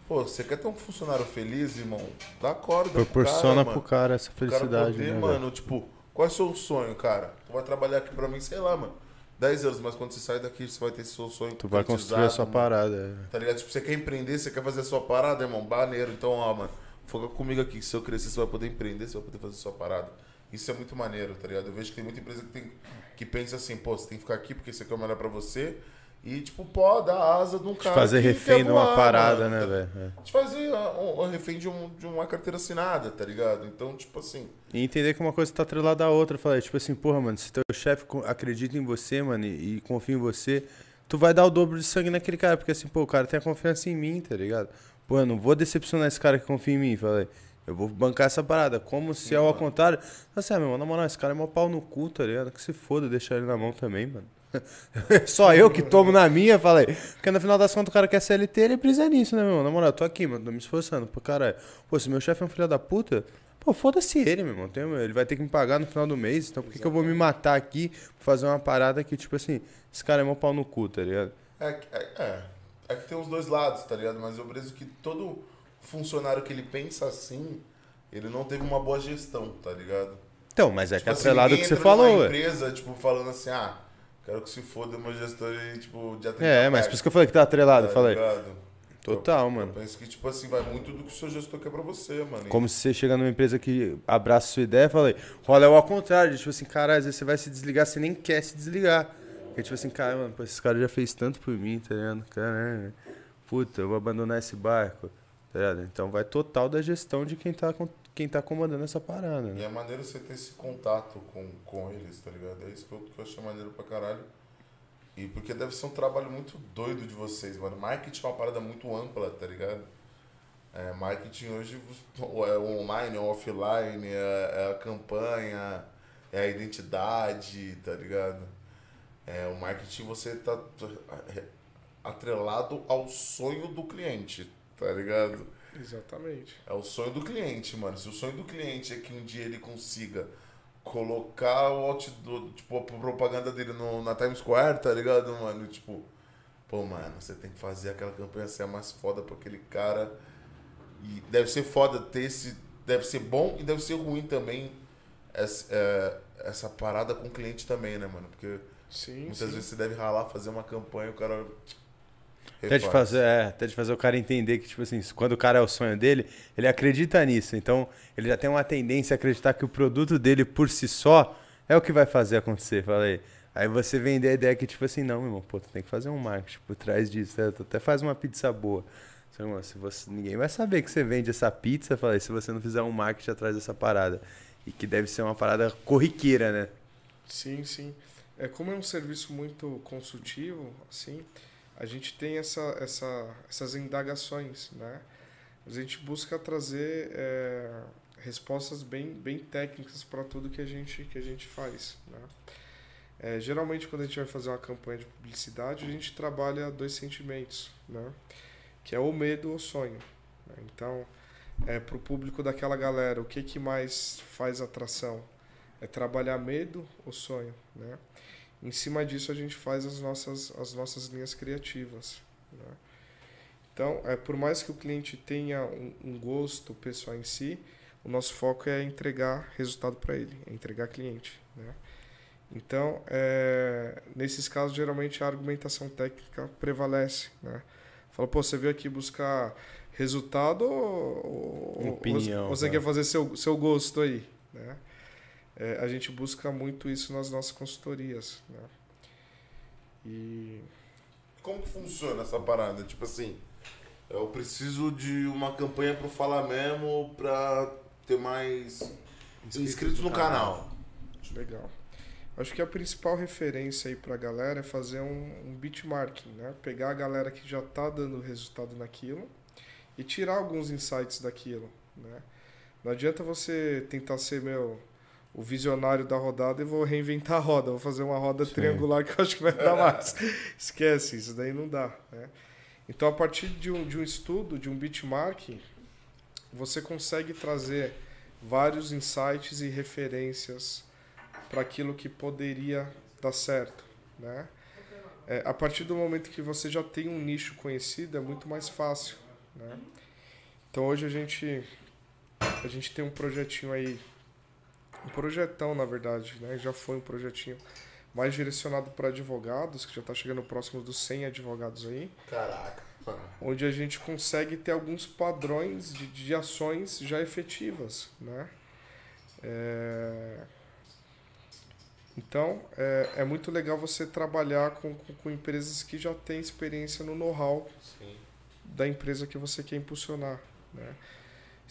Pô, você quer ter um funcionário feliz, irmão? Dá corda Proporciona pro cara, pro cara essa felicidade, cara poder, né? Mano, tipo, qual é o seu sonho, cara? Tu vai trabalhar aqui pra mim, sei lá, mano. 10 anos, mas quando você sai daqui, você vai ter seu sonho. Tu vai construir a sua mano. parada. É. Tá ligado? Tipo, você quer empreender, você quer fazer a sua parada, irmão? Baneiro. Então, ó, mano foca comigo aqui, que se eu crescer, você vai poder empreender, você vai poder fazer sua parada. Isso é muito maneiro, tá ligado? Eu vejo que tem muita empresa que, tem, que pensa assim, pô, você tem que ficar aqui porque isso aqui é melhor pra você. E, tipo, pô, dá asa de um cara. fazer refém de uma parada, né, velho? É. De fazer um, um refém de, um, de uma carteira assinada, tá ligado? Então, tipo assim. E entender que uma coisa tá atrelada à outra. Falar, tipo assim, porra, mano, se teu chefe acredita em você, mano, e, e confia em você, tu vai dar o dobro de sangue naquele cara. Porque assim, pô, o cara tem a confiança em mim, tá ligado? Pô, eu não vou decepcionar esse cara que confia em mim. Falei, eu vou bancar essa parada. Como se ao contrário. Assim, ah, meu, na moral, esse cara é mó pau no cu, tá ligado? Que se foda deixar ele na mão também, mano. Só eu que tomo na minha, falei. Porque no final das contas o cara quer CLT, ele precisa nisso, né, meu? Na moral, eu tô aqui, mano, tô me esforçando. Pô, caralho. Pô, se meu chefe é um filho da puta, pô, foda-se ele, meu irmão. Tem, ele vai ter que me pagar no final do mês. Então por que, que eu vou me matar aqui pra fazer uma parada que, tipo assim, esse cara é mó pau no cu, tá ligado? É, é, é. É que tem os dois lados, tá ligado? Mas eu preso que todo funcionário que ele pensa assim, ele não teve uma boa gestão, tá ligado? Então, mas é tipo que assim, atrelado que você falou, ué. empresa, tipo, falando assim, ah, quero que se foda meu gestor e, tipo, de É, mas por isso que eu falei que tá atrelado, tá falei. Ligado? Total, eu, mano. Eu penso que, tipo assim, vai muito do que o seu gestor quer pra você, mano. Como se você chega numa empresa que abraça sua ideia, falei, rola é o ao contrário, tipo assim, cara, às vezes você vai se desligar, você nem quer se desligar. Porque, tipo assim, cara, mano, pô, esse cara já fez tanto por mim, tá ligado? Caramba, puta, eu vou abandonar esse barco, tá ligado? Então vai total da gestão de quem tá, quem tá comandando essa parada, né? E é maneiro você ter esse contato com, com eles, tá ligado? É isso que eu, que eu achei maneiro pra caralho. E porque deve ser um trabalho muito doido de vocês, mano. Marketing é uma parada muito ampla, tá ligado? É, marketing hoje é online, é offline, é, é a campanha, é a identidade, tá ligado? É, o marketing você tá atrelado ao sonho do cliente, tá ligado? Exatamente. É o sonho do cliente, mano. Se o sonho do cliente é que um dia ele consiga colocar o outdoor, tipo, a propaganda dele no, na Times Square, tá ligado, mano? Tipo, pô, mano, você tem que fazer aquela campanha ser a mais foda pra aquele cara. E deve ser foda ter esse. Deve ser bom e deve ser ruim também essa, é, essa parada com o cliente também, né, mano? Porque Sim, Muitas sim. vezes você deve ralar, fazer uma campanha, o cara. Até de, fazer, é, até de fazer o cara entender que, tipo assim, quando o cara é o sonho dele, ele acredita nisso. Então, ele já tem uma tendência a acreditar que o produto dele por si só é o que vai fazer acontecer. Falei. Aí você vende a ideia que, tipo assim, não, meu irmão, pô, tu tem que fazer um marketing por trás disso. Né? Tu até faz uma pizza boa. Irmão, se você, ninguém vai saber que você vende essa pizza, falei, se você não fizer um marketing atrás dessa parada. E que deve ser uma parada corriqueira, né? Sim, sim. É, como é um serviço muito consultivo, assim, a gente tem essa, essa, essas indagações, né? A gente busca trazer é, respostas bem, bem técnicas para tudo que a gente, que a gente faz, né? É, geralmente, quando a gente vai fazer uma campanha de publicidade, a gente trabalha dois sentimentos, né? Que é o medo ou o sonho. Né? Então, é, para o público daquela galera, o que, que mais faz atração? É trabalhar medo ou sonho, né? Em cima disso, a gente faz as nossas, as nossas linhas criativas, né? Então, é, por mais que o cliente tenha um, um gosto pessoal em si, o nosso foco é entregar resultado para ele, é entregar cliente, né? Então, é, nesses casos, geralmente a argumentação técnica prevalece, né? Fala, pô, você veio aqui buscar resultado ou, Opinião, ou você quer fazer seu, seu gosto aí, né? É, a gente busca muito isso nas nossas consultorias, né? E... Como que funciona essa parada? Tipo assim, eu preciso de uma campanha para falar mesmo para ter mais inscritos, inscritos no canal. canal. Legal. Acho que a principal referência aí para a galera é fazer um, um benchmarking, né? Pegar a galera que já está dando resultado naquilo e tirar alguns insights daquilo, né? Não adianta você tentar ser meu o visionário da rodada e vou reinventar a roda, vou fazer uma roda Sim. triangular que eu acho que vai dar mais. Esquece, isso daí não dá, né? Então, a partir de um, de um estudo, de um benchmarking, você consegue trazer vários insights e referências para aquilo que poderia dar certo, né? É, a partir do momento que você já tem um nicho conhecido, é muito mais fácil, né? Então hoje a gente a gente tem um projetinho aí, um projetão na verdade, né? Já foi um projetinho mais direcionado para advogados, que já está chegando próximo dos 100 advogados aí. Caraca. Onde a gente consegue ter alguns padrões de, de ações já efetivas, né? É, então, é, é muito legal você trabalhar com, com, com empresas que já têm experiência no know-how da empresa que você quer impulsionar. Né?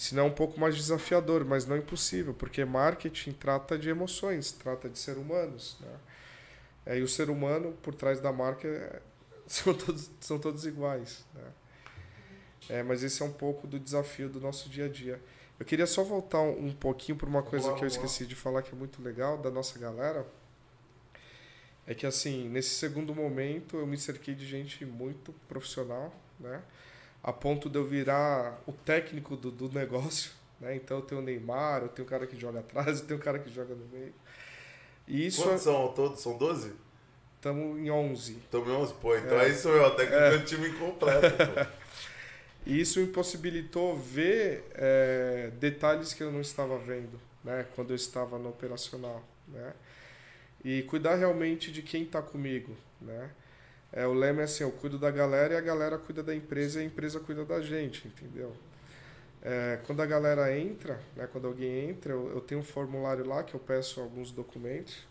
Se não é um pouco mais desafiador, mas não impossível, porque marketing trata de emoções, trata de ser humanos. Né? É, e o ser humano, por trás da marca, é, são, todos, são todos iguais. Né? É, mas esse é um pouco do desafio do nosso dia a dia. Eu queria só voltar um, um pouquinho para uma coisa boa, que eu boa. esqueci de falar que é muito legal da nossa galera. É que assim, nesse segundo momento eu me cerquei de gente muito profissional, né? A ponto de eu virar o técnico do, do negócio, né? Então eu tenho o Neymar, eu tenho o cara que joga atrás, eu tenho o cara que joga no meio. E isso Quantos é... são todos? São 12? Estamos em 11. Estamos em 11? Pô, então é. aí sou eu, o técnico é. do time incompleto. E isso impossibilitou ver é, detalhes que eu não estava vendo, né? Quando eu estava no operacional, né? E cuidar realmente de quem está comigo, né? É, o lema é assim, eu cuido da galera e a galera cuida da empresa e a empresa cuida da gente, entendeu? É, quando a galera entra, né, quando alguém entra, eu, eu, tenho um formulário lá que eu peço alguns documentos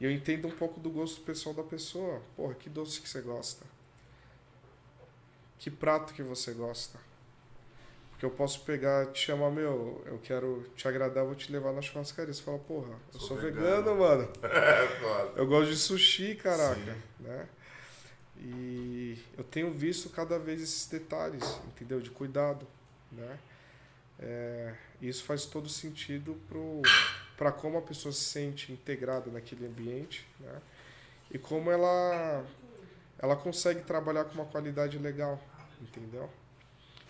e eu entendo um pouco do gosto pessoal da pessoa. Porra, que doce que você gosta? que prato que você gosta. Porque eu posso pegar, te chamar, meu, eu quero te agradar, vou te levar na churrascaria. Você fala, porra, eu sou, sou vegano, vegano, mano. É, eu gosto de sushi, caraca. Sim. Né? E eu tenho visto cada vez esses detalhes, entendeu? De cuidado, né? É, isso faz todo sentido para como a pessoa se sente integrada naquele ambiente, né? E como ela ela consegue trabalhar com uma qualidade legal, entendeu?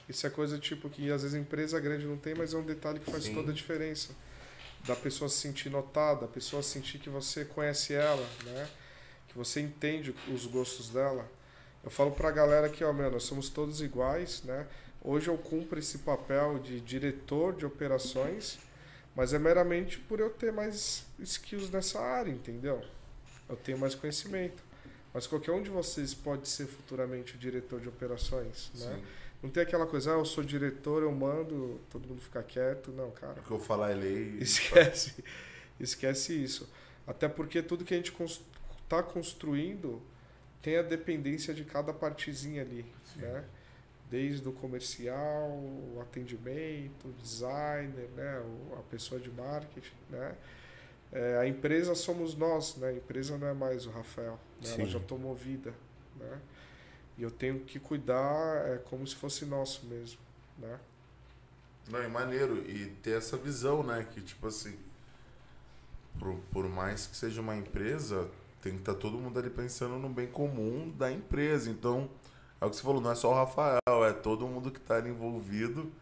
Isso é coisa tipo que às vezes a empresa grande não tem, mas é um detalhe que faz Sim. toda a diferença. Da pessoa se sentir notada, a pessoa sentir que você conhece ela, né? Que você entende os gostos dela. Eu falo pra galera que, ó, meu, nós somos todos iguais, né? Hoje eu cumpro esse papel de diretor de operações, mas é meramente por eu ter mais skills nessa área, entendeu? Eu tenho mais conhecimento. Mas qualquer um de vocês pode ser futuramente o diretor de operações, né? Sim. Não tem aquela coisa, ah, eu sou diretor, eu mando, todo mundo fica quieto. Não, cara. O que eu falar é lei. Esquece. Esquece isso. Até porque tudo que a gente está construindo tem a dependência de cada partezinha ali, Sim. né? Desde o comercial, o atendimento, o designer, né? a pessoa de marketing, né? É, a empresa somos nós, né? A empresa não é mais o Rafael, né? ela já tomou vida, né? E eu tenho que cuidar é, como se fosse nosso mesmo, né? Não, é maneiro. E ter essa visão, né? Que, tipo assim, por, por mais que seja uma empresa, tem que estar tá todo mundo ali pensando no bem comum da empresa. Então, é o que você falou, não é só o Rafael, é todo mundo que está ali envolvido.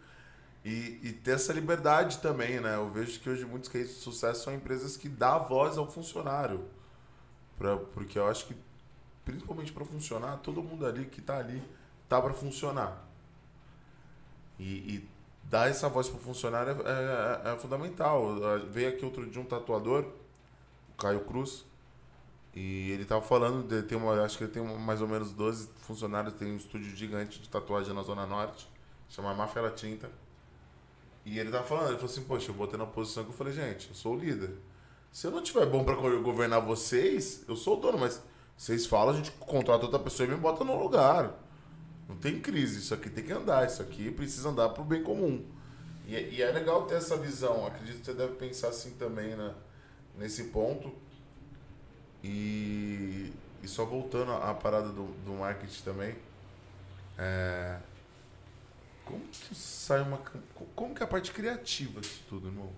E, e, ter essa liberdade também, né? Eu vejo que hoje muitos cases de sucesso são empresas que dão voz ao funcionário. Pra, porque eu acho que, principalmente para funcionar, todo mundo ali que está ali tá para funcionar. E, e, dar essa voz para o funcionário é, é, é, fundamental. Veio aqui outro dia um tatuador, o Caio Cruz, e ele tava falando, de, tem uma, acho que ele tem mais ou menos 12 funcionários, tem um estúdio gigante de tatuagem na Zona Norte, chama Máfia Tinta. E ele tava falando, ele falou assim, poxa, eu botei na posição que eu falei, gente, eu sou o líder. Se eu não tiver bom para governar vocês, eu sou o dono, mas vocês falam, a gente contrata outra pessoa e me bota no lugar. Não tem crise, isso aqui tem que andar, isso aqui precisa andar pro bem comum. E, e é legal ter essa visão, acredito que você deve pensar assim também, né? Nesse ponto e, e só voltando à parada do, do marketing também, é, como que sai uma. Como que é a parte criativa disso tudo, irmão?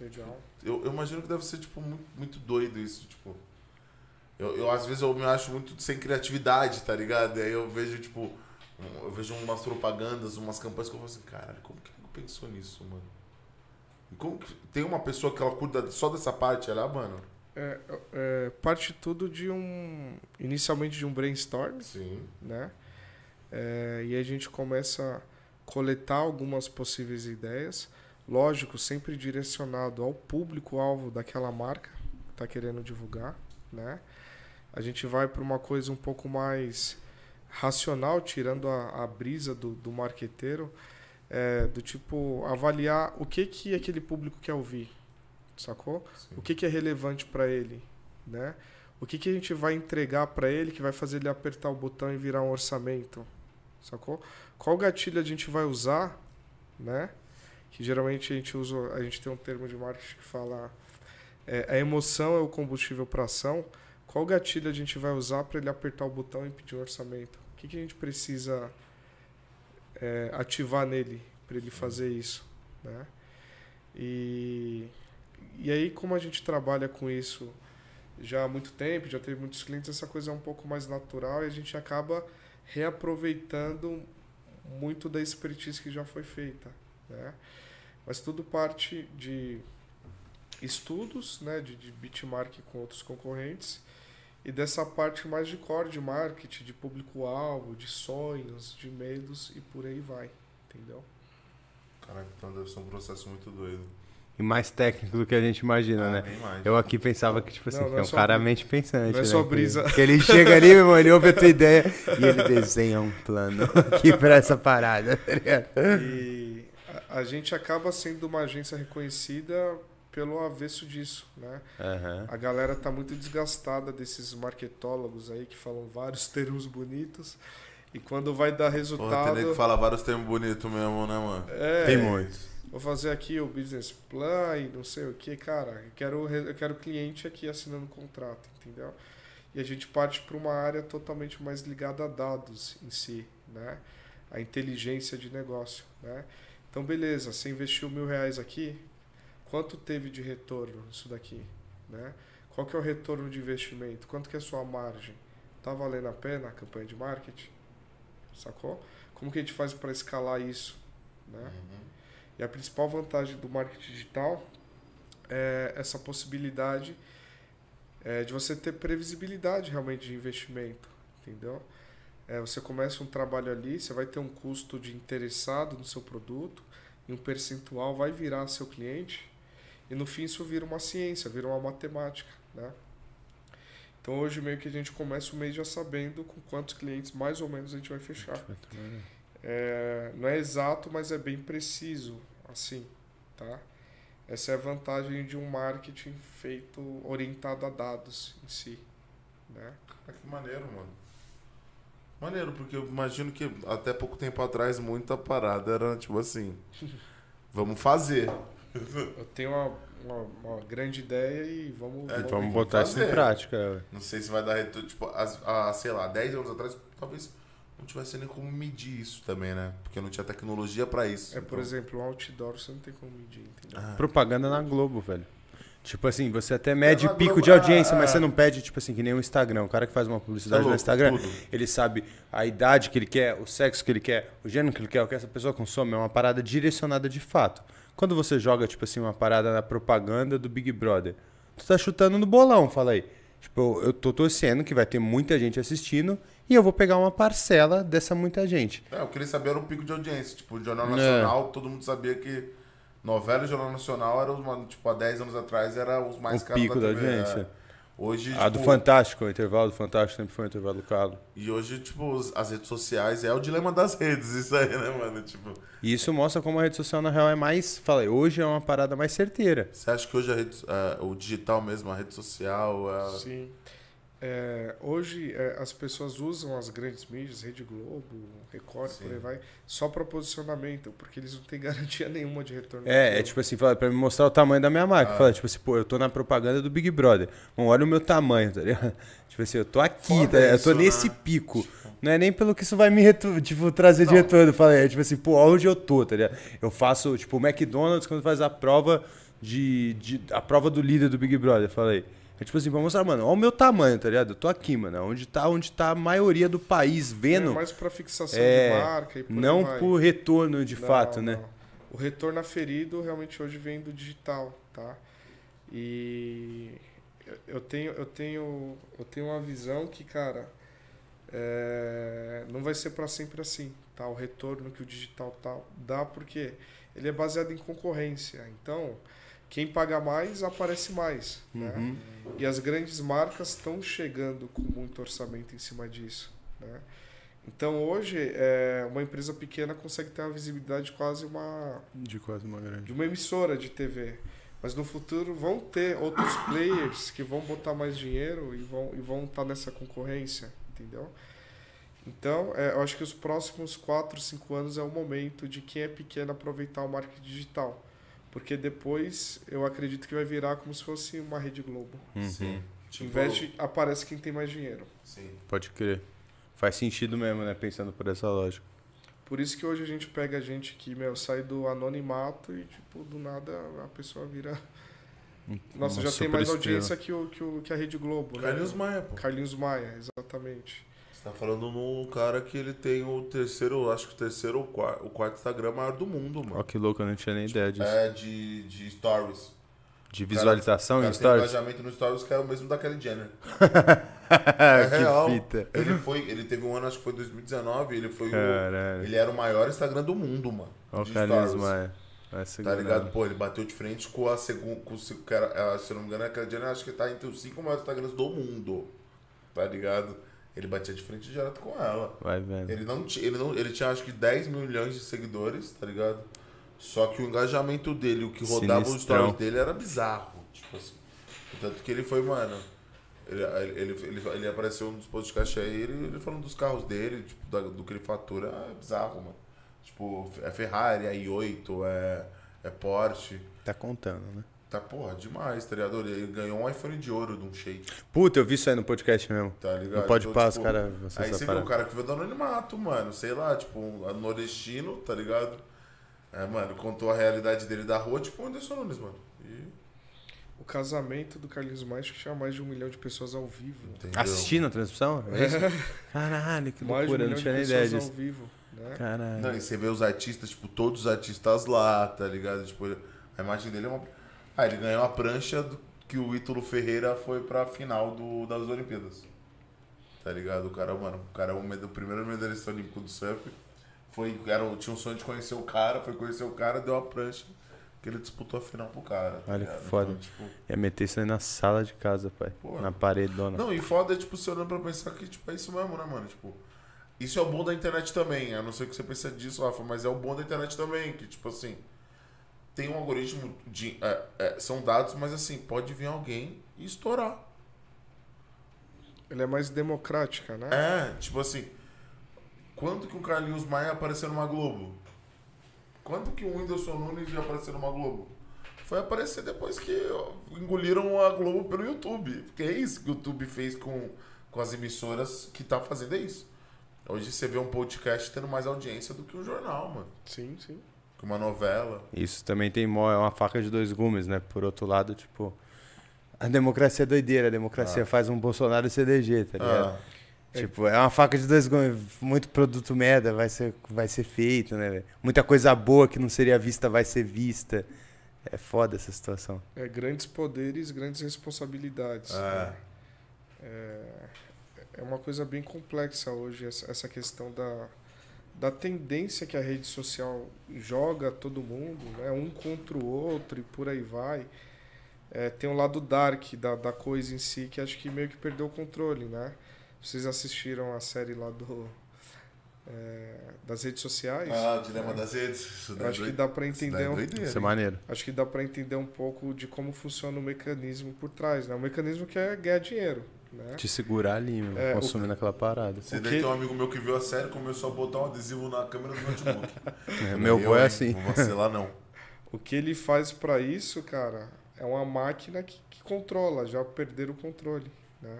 Legal. Eu, eu imagino que deve ser, tipo, muito, muito doido isso, tipo. Eu, eu, às vezes, eu me acho muito sem criatividade, tá ligado? E aí eu vejo, tipo, eu vejo umas propagandas, umas campanhas que eu falo assim, caralho, como que pensou nisso, mano? E como que. Tem uma pessoa que ela cuida só dessa parte, ela, mano. É, é, parte tudo de um. Inicialmente de um brainstorm. Sim. Né? É, e a gente começa a coletar algumas possíveis ideias. Lógico, sempre direcionado ao público-alvo daquela marca que está querendo divulgar. Né? A gente vai para uma coisa um pouco mais racional, tirando a, a brisa do, do marqueteiro, é, do tipo avaliar o que, que aquele público quer ouvir sacou? Sim. O que, que é relevante para ele, né? O que, que a gente vai entregar para ele que vai fazer ele apertar o botão e virar um orçamento, sacou? Qual gatilho a gente vai usar, né? Que geralmente a gente usa, a gente tem um termo de marketing que fala é, a emoção é o combustível para ação. Qual gatilho a gente vai usar para ele apertar o botão e pedir um orçamento? O que, que a gente precisa é, ativar nele para ele fazer isso, né? E e aí, como a gente trabalha com isso já há muito tempo, já teve muitos clientes, essa coisa é um pouco mais natural e a gente acaba reaproveitando muito da expertise que já foi feita. Né? Mas tudo parte de estudos, né, de, de bitmark com outros concorrentes e dessa parte mais de core de marketing, de público-alvo, de sonhos, de medos e por aí vai, entendeu? Caraca, então deve ser um processo muito doido e mais técnico do que a gente imagina, ah, né? Eu aqui pensava que, tipo assim, não, não é, é um cara mente pensante. Não é né? só brisa. Que, que, ele chega ali, meu irmão, ele ouve a tua ideia e ele desenha um plano aqui pra essa parada, tá ligado? E a, a gente acaba sendo uma agência reconhecida pelo avesso disso, né? Uhum. A galera tá muito desgastada desses marketólogos aí que falam vários termos bonitos. E quando vai dar resultado. Pô, tem que falar vários termos bonitos mesmo, né, mano? É, tem muitos vou fazer aqui o business plan e não sei o que, cara, eu quero, eu quero cliente aqui assinando contrato, entendeu? E a gente parte para uma área totalmente mais ligada a dados em si, né? A inteligência de negócio, né? Então, beleza, você investiu mil reais aqui, quanto teve de retorno isso daqui, né? Qual que é o retorno de investimento? Quanto que é a sua margem? Tá valendo a pena a campanha de marketing? Sacou? Como que a gente faz para escalar isso, né? Uhum. E a principal vantagem do marketing digital é essa possibilidade é, de você ter previsibilidade realmente de investimento, entendeu? É, você começa um trabalho ali, você vai ter um custo de interessado no seu produto e um percentual vai virar seu cliente e no fim isso vira uma ciência, vira uma matemática, né? Então hoje meio que a gente começa o mês já sabendo com quantos clientes mais ou menos a gente vai fechar. É, não é exato, mas é bem preciso, assim, tá? Essa é a vantagem de um marketing feito orientado a dados em si, né? Ah, que maneiro, mano. Maneiro, porque eu imagino que até pouco tempo atrás muita parada era tipo assim, vamos fazer. Eu tenho uma, uma, uma grande ideia e vamos, É, vamos, Vamos botar isso em prática. ué. Não sei se vai dar retorno. Tipo, as, a, sei lá, 10 anos atrás, talvez não tivesse nem como medir isso também, né? Porque não tinha tecnologia pra isso. É, por Então, exemplo, um outdoor você não tem como medir, entendeu? Ah. Propaganda na Globo, velho. Tipo assim, você até mede na pico Globo, de audiência, ah, mas ah. você não pede, tipo assim, que nem o Instagram. O cara que faz uma tá publicidade no louco, Instagram, tudo. ele sabe a idade que ele quer, o sexo que ele quer, o gênero que ele quer, o que essa pessoa consome. É uma parada direcionada de fato. Quando você joga, tipo assim, uma parada na propaganda do Big Brother, tu tá chutando no bolão, fala aí. Tipo, eu tô torcendo que vai ter muita gente assistindo e eu vou pegar uma parcela dessa muita gente. É, eu queria saber era o pico de audiência. Tipo, o Jornal É. Nacional, todo mundo sabia que novela e Jornal Nacional eram, os, tipo, há 10 anos atrás era os mais O caros pico da TV, audiência. é. Hoje, A do tipo, Fantástico, o intervalo do Fantástico sempre foi um intervalo caro. E hoje, tipo, as redes sociais é o dilema das redes, isso aí, né, mano? Tipo, E isso mostra como a rede social, na real, é mais. Falei, hoje é uma parada mais certeira. você acha que hoje a rede, é, o digital mesmo, a rede social, é, Sim. É, hoje é, as pessoas usam as grandes mídias, Rede Globo, Record, Sim. por aí vai, só para posicionamento, porque eles não têm garantia nenhuma de retorno. É, é tipo assim, pra me mostrar o tamanho da minha marca. Ah. Fala, tipo assim, pô, eu tô na propaganda do Big Brother. Bom, olha o meu tamanho, tá ligado? Tipo assim, eu tô aqui, tá? Eu tô nesse né? pico. Não é nem pelo que isso vai me tipo, trazer de Não. retorno. Fala, é tipo assim, pô, onde eu tô, tá ligado? Eu faço, tipo, o McDonald's quando faz a prova de, de. a prova do líder do Big Brother, falei. É tipo assim, pra mostrar, mano, olha o meu tamanho, tá ligado? Eu tô aqui, mano. Onde tá, onde tá a maioria do país vendo. É mais para fixação É, de marca e por não por retorno de Não, fato, né? não. O retorno aferido realmente hoje vem do digital, tá? E eu- eu tenho, eu tenho, eu tenho uma visão que, cara, é, não vai ser para sempre assim, tá? O retorno que o digital tá, dá porque ele é baseado em concorrência. Então, quem paga mais aparece mais, né? Uhum. E as grandes marcas estão chegando com muito orçamento em cima disso. Né? Então hoje é, uma empresa pequena consegue ter uma visibilidade quase uma De quase uma grande. de uma emissora de TV. Mas no futuro vão ter outros players que vão botar mais dinheiro e vão e vão estar nessa concorrência, entendeu? Então, é, eu acho que os próximos 4, 5 anos é o momento de quem é pequeno aproveitar o marketing digital. Porque depois eu acredito que vai virar como se fosse uma Rede Globo. Uhum. sim. Tipo, Investe, aparece quem tem mais dinheiro. Sim. Pode crer. Faz sentido mesmo, né? Pensando por essa lógica. Por isso que hoje a gente pega gente que, meu, sai do anonimato e, tipo, do nada a pessoa vira. Nossa, Uma já tem mais audiência que, o, que, o, que a Rede Globo, né? Carlinhos Maia, pô. Carlinhos Maia, exatamente. Tá falando num cara que ele tem o terceiro, acho que o terceiro ou quarto, o quarto Instagram maior do mundo, Ó, mano. que louco, eu não tinha nem ideia disso. É de, de stories. De visualização O em cara tem stories? engajamento no stories que é o mesmo da Kylie Jenner. que real. fita. Ele foi, ele teve um ano, acho que foi 2019, ele foi o, ele era o maior Instagram do mundo, mano. Ó o stories. Maia. Vai Tá ligado? Pô, ele bateu de frente com a segunda. Com, se- eu não me engano, a Kylie Jenner acho que tá entre os cinco maiores Instagrams do mundo. Tá ligado? Ele batia de frente direto com ela. Vai vendo. Ele não, ele não ele tinha acho que 10 milhões de seguidores, tá ligado? Só que o engajamento dele, o que rodava os Sinistrão. stories dele era bizarro. Tipo assim. Tanto que ele foi, mano. Ele, ele, ele, ele apareceu nos podcasts aí, ele, ele falando dos carros dele, tipo, da- do que ele fatura. É bizarro, mano. Tipo, é Ferrari, é i8, é, é Porsche. Tá contando, né? Tá, porra, demais, tá ligado? Ele ganhou um iPhone de ouro de um shake, Puta, eu vi isso aí no podcast mesmo. tá ligado? Não pode Então, passar, tipo, cara. Aí Você você vê separa. um cara que veio do anonimato, mano, sei lá, tipo, um nordestino, tá ligado? É, mano, contou a realidade dele da rua, tipo o Anderson Nunes, mano. E, O casamento do Carlinhos Maia tinha mais de um milhão de pessoas ao vivo. entendeu? Assistindo a transmissão? É isso? Caralho, que mais de um loucura, eu milhão não de tinha nem pessoas ideia ao disso. vivo. Né? Caralho. Não, e você vê os artistas, tipo, todos os artistas lá, tá ligado? Tipo, a imagem dele é uma. Ah, ele ganhou a prancha do- que o Ítalo Ferreira foi pra final do, das Olimpíadas. Tá ligado? O cara, mano, o cara é o, primeiro medalhista olímpico do surf. Foi, era, tinha um sonho de conhecer o cara, foi conhecer o cara, deu a prancha que ele disputou a final pro cara. tá Olha que ligado? foda. Então, tipo, Ia meter isso aí na sala de casa, pai. Pô. Na paredona. Não, e foda é, tipo, você olhando pra pensar que, tipo, é isso mesmo, né, mano? Tipo, isso é o bom da internet também. A não ser que você pense disso, Rafa, mas é o bom da internet também, que, tipo assim, tem um algoritmo de. é, é, são dados, mas assim, pode vir alguém e estourar. Ele é mais democrática, né? É, tipo assim, quando que o Carlinhos Maia apareceu numa Globo? Quando que o Whindersson Nunes ia aparecer numa Globo? foi aparecer depois que engoliram a Globo pelo YouTube. Porque é isso que o YouTube fez com, com as emissoras que tá fazendo é isso. Hoje você vê um podcast tendo mais audiência do que um jornal, mano. Sim, sim. Que uma novela. Isso também tem mó, é uma faca de dois gumes, né? Por outro lado, tipo, a democracia é doideira, a democracia Ah. faz um Bolsonaro se eleger, tá ligado? Ah, Tipo, é uma faca de dois gumes. Muito produto merda vai ser, vai ser feito, né? Muita coisa boa que não seria vista vai ser vista. É foda essa situação. É grandes poderes, grandes responsabilidades. É. É, é uma coisa bem complexa hoje essa, essa questão da, da tendência que a rede social joga todo mundo, né? um contra o outro e por aí vai. É, tem um lado dark da, da coisa em si que acho que meio que perdeu o controle, né? Vocês assistiram a série lá do é, das redes sociais? Ah, o dilema das redes. Isso Eu daí é acho que dá para daí entender é um, Isso é maneiro. Acho que dá para entender um pouco de como funciona o mecanismo por trás, né? O mecanismo que é ganhar dinheiro, né? Te segurar ali, meu, É, o- consumindo aquela parada. Você O daí que- tem um amigo meu que viu a série começou a botar um adesivo na câmera do notebook. É, meu Eu, avô é assim. Não vou vacilar, não. O que ele faz para isso, cara, é uma máquina que, que controla, já perderam o controle, né?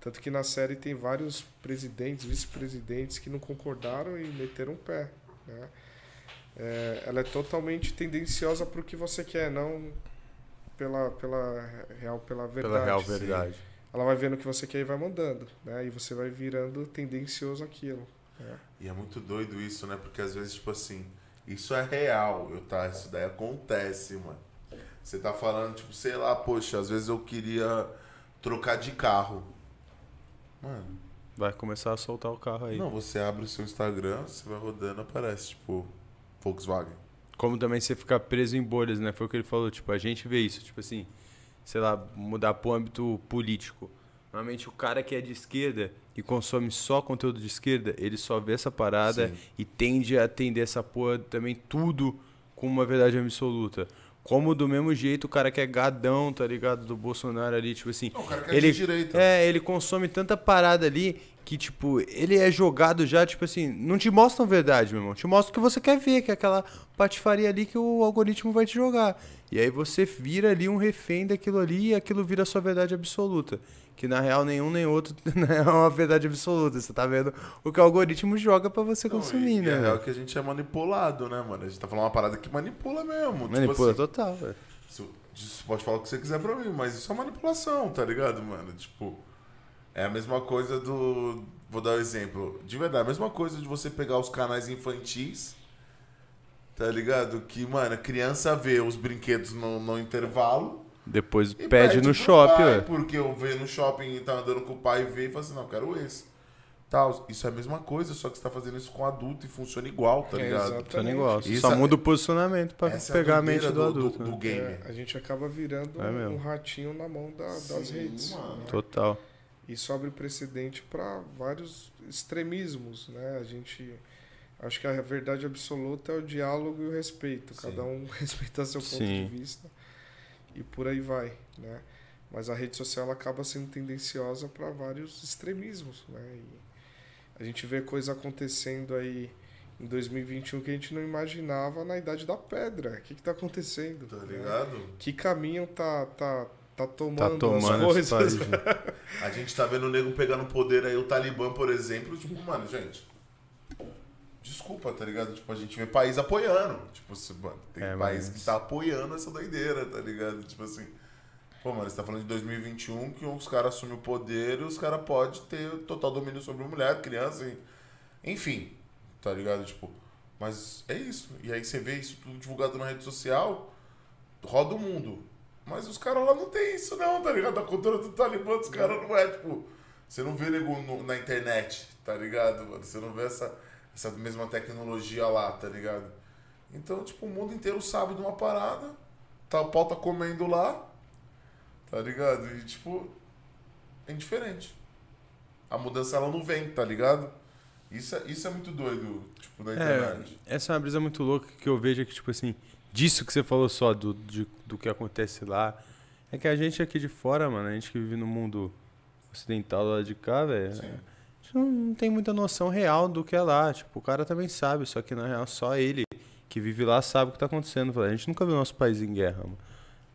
Tanto que na série tem vários presidentes, vice-presidentes que não concordaram e meteram o pé, né? É, ela é totalmente tendenciosa para o que você quer, não pela, pela real, pela verdade. Pela real sim. verdade. Ela vai vendo o que você quer e vai mandando, né? E você vai virando tendencioso aquilo. né? E é muito doido isso, né? Porque às vezes, tipo assim, isso é real, eu tá? Isso daí acontece, mano. Você tá falando, tipo, sei lá, poxa, às vezes eu queria trocar de carro. Mano, Vai começar a soltar o carro aí. não, você abre o seu Instagram, você vai rodando, aparece, tipo, Volkswagen. Como também você ficar preso em bolhas, né? Foi o que ele falou, tipo, a gente vê isso, tipo assim, sei lá, mudar pro âmbito político. Normalmente o cara que é de esquerda e consome só conteúdo de esquerda, ele só vê essa parada Sim. e tende a atender essa porra também tudo com uma verdade absoluta. Como do mesmo jeito o cara que é gadão, tá ligado? Do Bolsonaro ali, tipo assim. Não, o cara que é ele, de direita. É, ele consome tanta parada ali que, tipo, ele é jogado já, tipo assim, não te mostram verdade, meu irmão. Te mostra o que você quer ver, que é aquela patifaria ali que o algoritmo vai te jogar. E aí você vira ali um refém daquilo ali e aquilo vira a sua verdade absoluta. Que na real nenhum nem outro não é uma verdade absoluta. Você tá vendo o que o algoritmo joga pra você Não, consumir, e, né? E é real velho? que a gente é manipulado, né, mano? A gente tá falando uma parada que manipula mesmo. Manipula tipo assim, total, velho. Você pode falar o que você quiser pra mim, mas isso é manipulação, tá ligado, mano? Tipo, é a mesma coisa do. Vou dar um exemplo. De verdade, a mesma coisa de você pegar os canais infantis, tá ligado? Que, mano, a criança vê os brinquedos no, no intervalo. Depois E pede no shopping, pai. Porque eu vejo no shopping e tá andando com o pai e vê e fala assim: não, quero esse. Tal. Isso é a mesma coisa, só que você tá fazendo isso com adulto e funciona igual, tá É, ligado? exato. Funciona igual. Isso Só é- muda o posicionamento pra Essa é pegar a doideira mente do, adulto. Do, né? do game. É, a gente acaba virando É um ratinho na mão da- das Sim, redes. mano. Total. Isso abre precedente para vários extremismos, né? A gente acho que a verdade absoluta é o diálogo e o respeito. Sim. Cada um respeita seu ponto Sim. de vista e por aí vai, né? Mas a rede social acaba sendo tendenciosa para vários extremismos, né? E a gente vê coisa acontecendo aí em 2021 que a gente não imaginava na idade da pedra. O que está acontecendo? Tá né? ligado? Que caminho tá tá tá Tá tomando, tomando as coisas? A gente tá vendo o nego pegando poder aí, o Talibã, por exemplo, tipo, mano, gente. Desculpa, tá ligado? Tipo, a gente vê país apoiando. Tipo, assim, mano, tem É, país mas- que tá apoiando essa doideira, tá ligado? Tipo assim. Pô, mano, você tá falando de 2021 que os caras assumem o poder e os caras podem ter total domínio sobre mulher, criança, e... enfim, tá ligado? Tipo, mas é isso. E aí você vê isso tudo divulgado na rede social, roda o mundo. Mas os caras lá não tem isso não, tá ligado? A cultura do Talibã dos caras não é, tipo... Você não vê nego no- na internet, tá ligado, mano? Você não vê essa, essa mesma tecnologia lá, tá ligado? Então, tipo, o mundo inteiro sabe de uma parada, tá, o pau tá comendo lá, tá ligado? E, tipo, é indiferente. A mudança, ela não vem, tá ligado? Isso é, isso é muito doido, tipo, na É, internet. essa é uma brisa muito louca que eu vejo que, tipo assim, disso que você falou só, do, de- do que acontece lá, é que a gente aqui de fora, mano, a gente que vive no mundo ocidental lá de cá, velho, a gente não, não tem muita noção real do que é lá. Tipo, o cara também sabe, só que na real só ele que vive lá sabe o que tá acontecendo. A gente nunca viu nosso país em guerra, mano.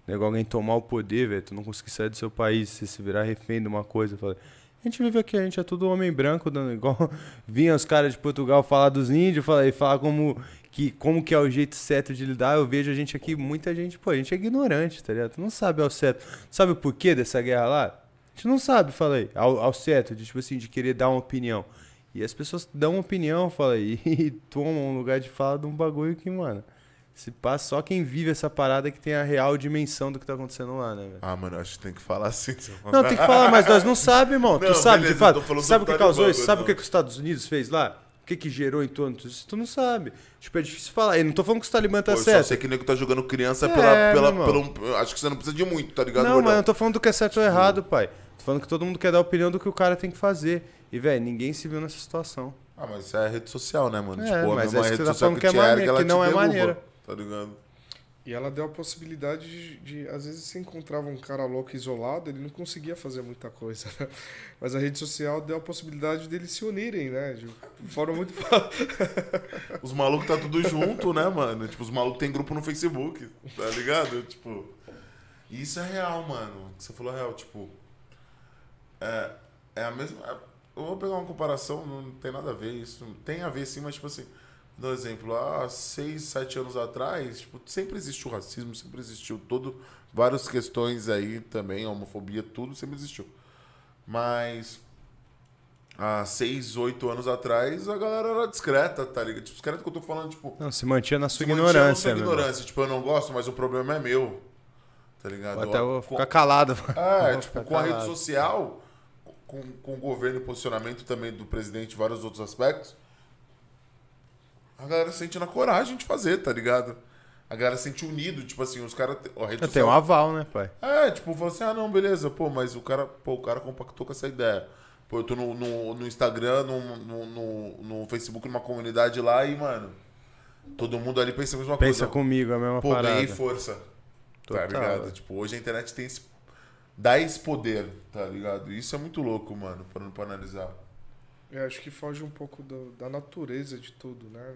Nego, alguém tomar o poder, velho, tu não conseguir sair do seu país, você se virar refém de uma coisa. Falei, a gente vive aqui, a gente é tudo homem branco, dando igual. Vinha os caras de Portugal falar dos índios, falar, falar como que, como que é o jeito certo de lidar. Eu vejo a gente aqui, muita gente, pô, a gente é ignorante, tá ligado? Tu não sabe ao certo. Sabe o porquê dessa guerra lá? A gente não sabe, falei, ao, ao certo, de tipo assim, de querer dar uma opinião. E as pessoas dão uma opinião, falei, e tomam um lugar de fala de um bagulho que, mano. Se passa, só quem vive essa parada que tem a real dimensão do que tá acontecendo lá, né, velho? Ah, mano, acho que tem que falar assim. Não, tem que falar, mas nós não sabemos, irmão. Não, tu sabe, beleza, de fato. Sabe o que causou isso? Sabe o que, que os Estados Unidos fez lá? O que, que gerou em torno disso? Tu não sabe. Tipo, é difícil falar. Eu não tô falando que os Talibã tá Pô, eu só certo. sei que nego tá jogando criança É, pela, pela, pelo. Acho que você não precisa de muito, tá ligado? Não, gordão? mas eu não tô falando do que é certo ou errado, pai. Tô falando que todo mundo quer dar a opinião do que o cara tem que fazer. E, velho, ninguém se viu nessa situação. Ah, mas isso é rede social, né, mano? É, tipo, a mas mesma é que rede tá social que, que é maneira- que te não é maneira. Tá ligado? E ela deu a possibilidade de, de, às vezes, você encontrava um cara louco isolado, ele não conseguia fazer muita coisa, né? Mas a rede social deu a possibilidade deles se unirem, né? De forma muito. Os malucos tá tudo junto, né, mano? Tipo, os malucos tem grupo no Facebook, tá ligado? Tipo. Isso é real, mano. Você falou real, tipo. É, é a mesma. é- Eu vou pegar uma comparação, não tem nada a ver isso. Tem a ver sim, mas tipo assim. Um exemplo, há seis, sete anos atrás, tipo, sempre existiu racismo, sempre existiu todo, várias questões aí também, homofobia, tudo sempre existiu. Mas há seis, oito anos atrás, a galera era discreta, tá ligado? Tipo, discreta que eu tô falando, tipo, Não, se mantinha na sua mantinha na ignorância, sua ignorância. Tipo, eu não gosto, mas o problema é meu. Tá ligado? Até eu vou ficar calado. É, Vou tipo, com a rede calado. social, com, com o governo e posicionamento também do presidente e vários outros aspectos, a galera sente na coragem de fazer, tá ligado? A galera sente unido, tipo assim, os caras. Tenho um aval, né, pai? É, tipo, falou assim, ah, não, beleza, pô, mas o cara, pô, o cara compactou com essa ideia. Pô, eu tô no, no, no Instagram, no, no, no, Facebook, numa comunidade lá e, mano, todo mundo ali pensa a mesma Pensa coisa. comigo, é a mesma Pô, parada. ganhei força. Tá Total, ligado? velho. Tipo, hoje a internet tem esse. dá esse poder, tá ligado? Isso é muito louco, mano, pra, pra analisar. Eu acho que foge um pouco do- da natureza de tudo, né?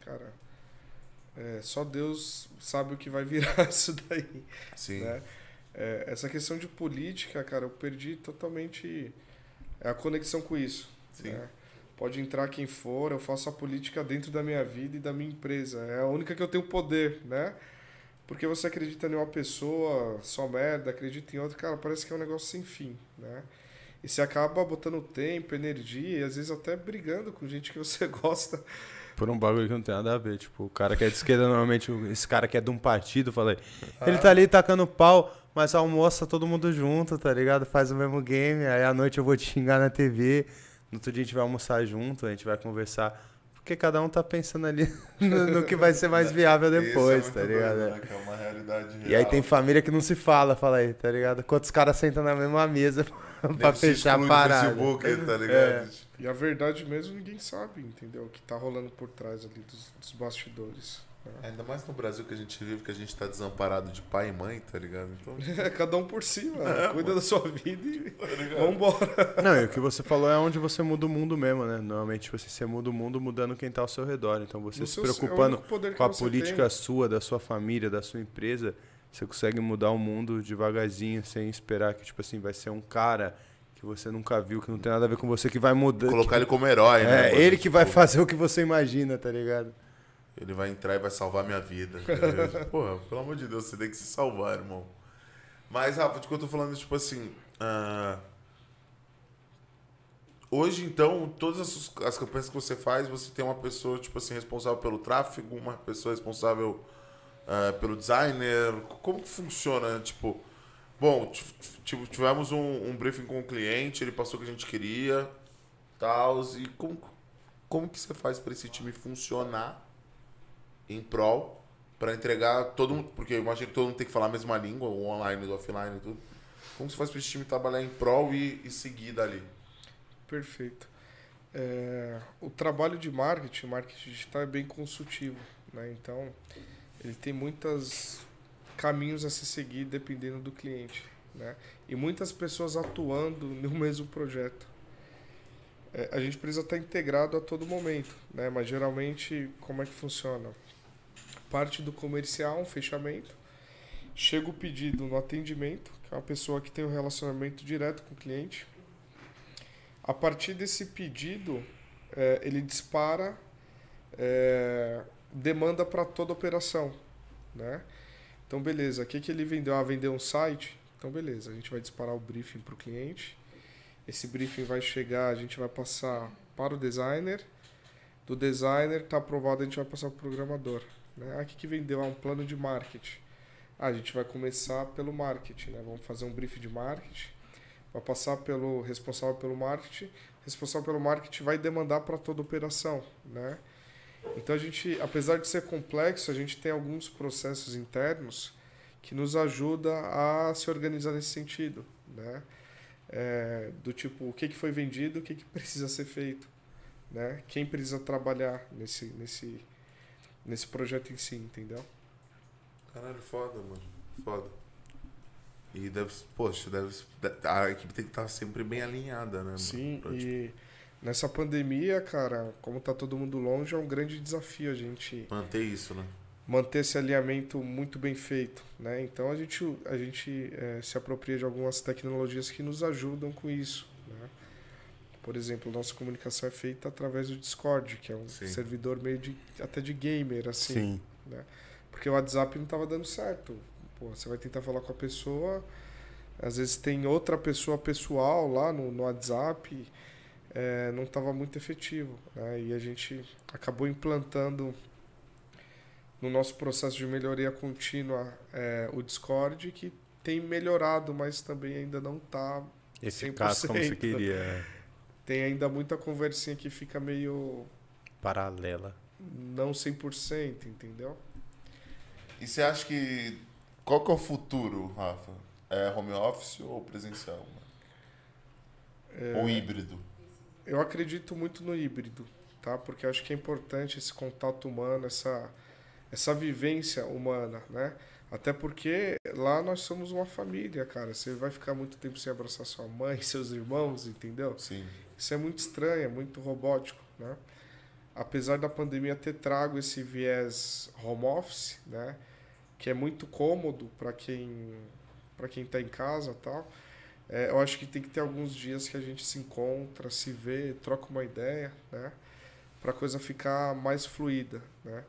Cara, é, só Deus sabe o que vai virar isso daí. Sim. né? É, essa questão de política, cara, eu perdi totalmente a conexão com isso. Sim. né? Pode entrar quem for, eu faço a política dentro da minha vida e da minha empresa. É a única que eu tenho poder, né? Porque você acredita em uma pessoa, só merda, acredita em outra, cara, parece que é um negócio sem fim, né? E você acaba botando tempo, energia e às vezes até brigando com gente que você gosta. Por um bagulho que não tem nada a ver. Tipo, o cara que é de esquerda, normalmente, esse cara que é de um partido, falei. Ele tá ali tacando pau, mas almoça todo mundo junto, tá ligado? Faz o mesmo game. Aí à noite eu vou te xingar na TV. No outro dia a gente vai almoçar junto, a gente vai conversar. Porque cada um tá pensando ali no, no que vai ser mais viável depois, tá é muito ligado? doido, né? Que é uma realidade real. E aí tem família que não se fala, fala aí, tá ligado? Quantos caras sentam na mesma mesa pra fechar a parada. Facebook, tá ligado? É. E a verdade mesmo ninguém sabe, entendeu? O que tá rolando por trás ali dos, dos bastidores. Ainda mais no Brasil que a gente vive, que a gente tá desamparado de pai e mãe, tá ligado? Então, É, cada um por si, mano. É, Cuida da sua vida e tá ligado? vambora. Não, e o que você falou é onde você muda o mundo mesmo, né? Normalmente tipo assim, você muda o mundo mudando quem tá ao seu redor. Então você No se seu- é preocupando que com a você política tem. sua, da sua família, da sua empresa, você consegue mudar o mundo devagarzinho, sem esperar que, tipo assim, vai ser um cara que você nunca viu, que não tem nada a ver com você, que vai mudar. Colocar ele como herói, né? É, mano? ele que vai Tipo, fazer o que você imagina, tá ligado? Ele vai entrar e vai salvar minha vida. ligado? Porra, pelo amor de Deus, você tem que se salvar, irmão. Mas, Rafa, de que eu tô falando, tipo assim. ah, Hoje, então, todas as, as campanhas que você faz, você tem uma pessoa, tipo assim, responsável pelo tráfego, uma pessoa responsável ah, pelo designer. Como que funciona? Tipo, bom, t- t- tivemos um, um briefing com o cliente, ele passou o que a gente queria, tal, e como, como que você faz para esse time funcionar em prol para entregar todo mundo, porque eu imagino que todo mundo tem que falar a mesma língua, o online, o offline e tudo. Como você faz para esse time trabalhar em prol e, e seguir dali? Perfeito. É, o trabalho de marketing, marketing digital é bem consultivo, né? Então, ele tem muitos caminhos a se seguir dependendo do cliente, né? E muitas pessoas atuando no mesmo projeto. É, a gente precisa estar integrado a todo momento, né? Mas geralmente, como é que funciona? Parte do comercial, um fechamento, chega o pedido no atendimento, que é uma pessoa que tem um relacionamento direto com o cliente. A partir desse pedido, é, ele dispara é, demanda para toda operação, né? Então, beleza. O que, que ele vendeu? Ah, vendeu um site? Então, beleza. A gente vai disparar o briefing para o cliente. Esse briefing vai chegar, a gente vai passar para o designer. Do designer, está aprovado, a gente vai passar para o programador. Né? Ah, o que, que vendeu? Ah, um plano de marketing. Ah, a gente vai começar pelo marketing, né? Vamos fazer um briefing de marketing. Vai passar pelo responsável pelo marketing. O responsável pelo marketing vai demandar para toda operação, né? Então a gente, apesar de ser complexo, a gente tem alguns processos internos que nos ajuda a se organizar nesse sentido, né? É, do tipo, o que, que foi vendido, o que, que precisa ser feito, né? Quem precisa trabalhar nesse, nesse, nesse projeto em si, entendeu? Caralho, foda, mano. Foda. E deve, poxa, deve, a equipe tem que estar sempre bem alinhada, né? Sim, pra, e... Tipo Nessa pandemia, cara, como tá todo mundo longe, é um grande desafio a gente manter isso, né? Manter esse alinhamento muito bem feito, né? Então a gente, a gente é, se apropria de algumas tecnologias que nos ajudam com isso? Por exemplo, nossa comunicação é feita através do Discord, que é um Sim. servidor meio de até de gamer assim, Sim. né? Porque o WhatsApp não estava dando certo. Pô, você vai tentar falar com a pessoa, às vezes tem outra pessoa pessoal lá no, no WhatsApp é, não estava muito efetivo. Né? E a gente acabou implantando no nosso processo de melhoria contínua é, o Discord, que tem melhorado, mas também ainda não está eficaz como você queria. Tem ainda muita conversinha que fica meio paralela. Não 100%, entendeu? E você acha que qual que é o futuro, Rafa? É home office ou presencial? É... Ou híbrido? Eu acredito muito no híbrido, tá? Porque acho que é importante esse contato humano, essa, essa vivência humana, né? Até porque lá nós somos uma família, cara. Você vai ficar muito tempo sem abraçar sua mãe, seus irmãos, entendeu? Sim. Isso é muito estranho, é muito robótico, né? Apesar da pandemia ter trago esse viés home office, né? Que é muito cômodo para quem para quem está em casa, tal é, eu acho que tem que ter alguns dias que a gente se encontra, se vê, troca uma ideia, né? Para a coisa ficar mais fluida, né?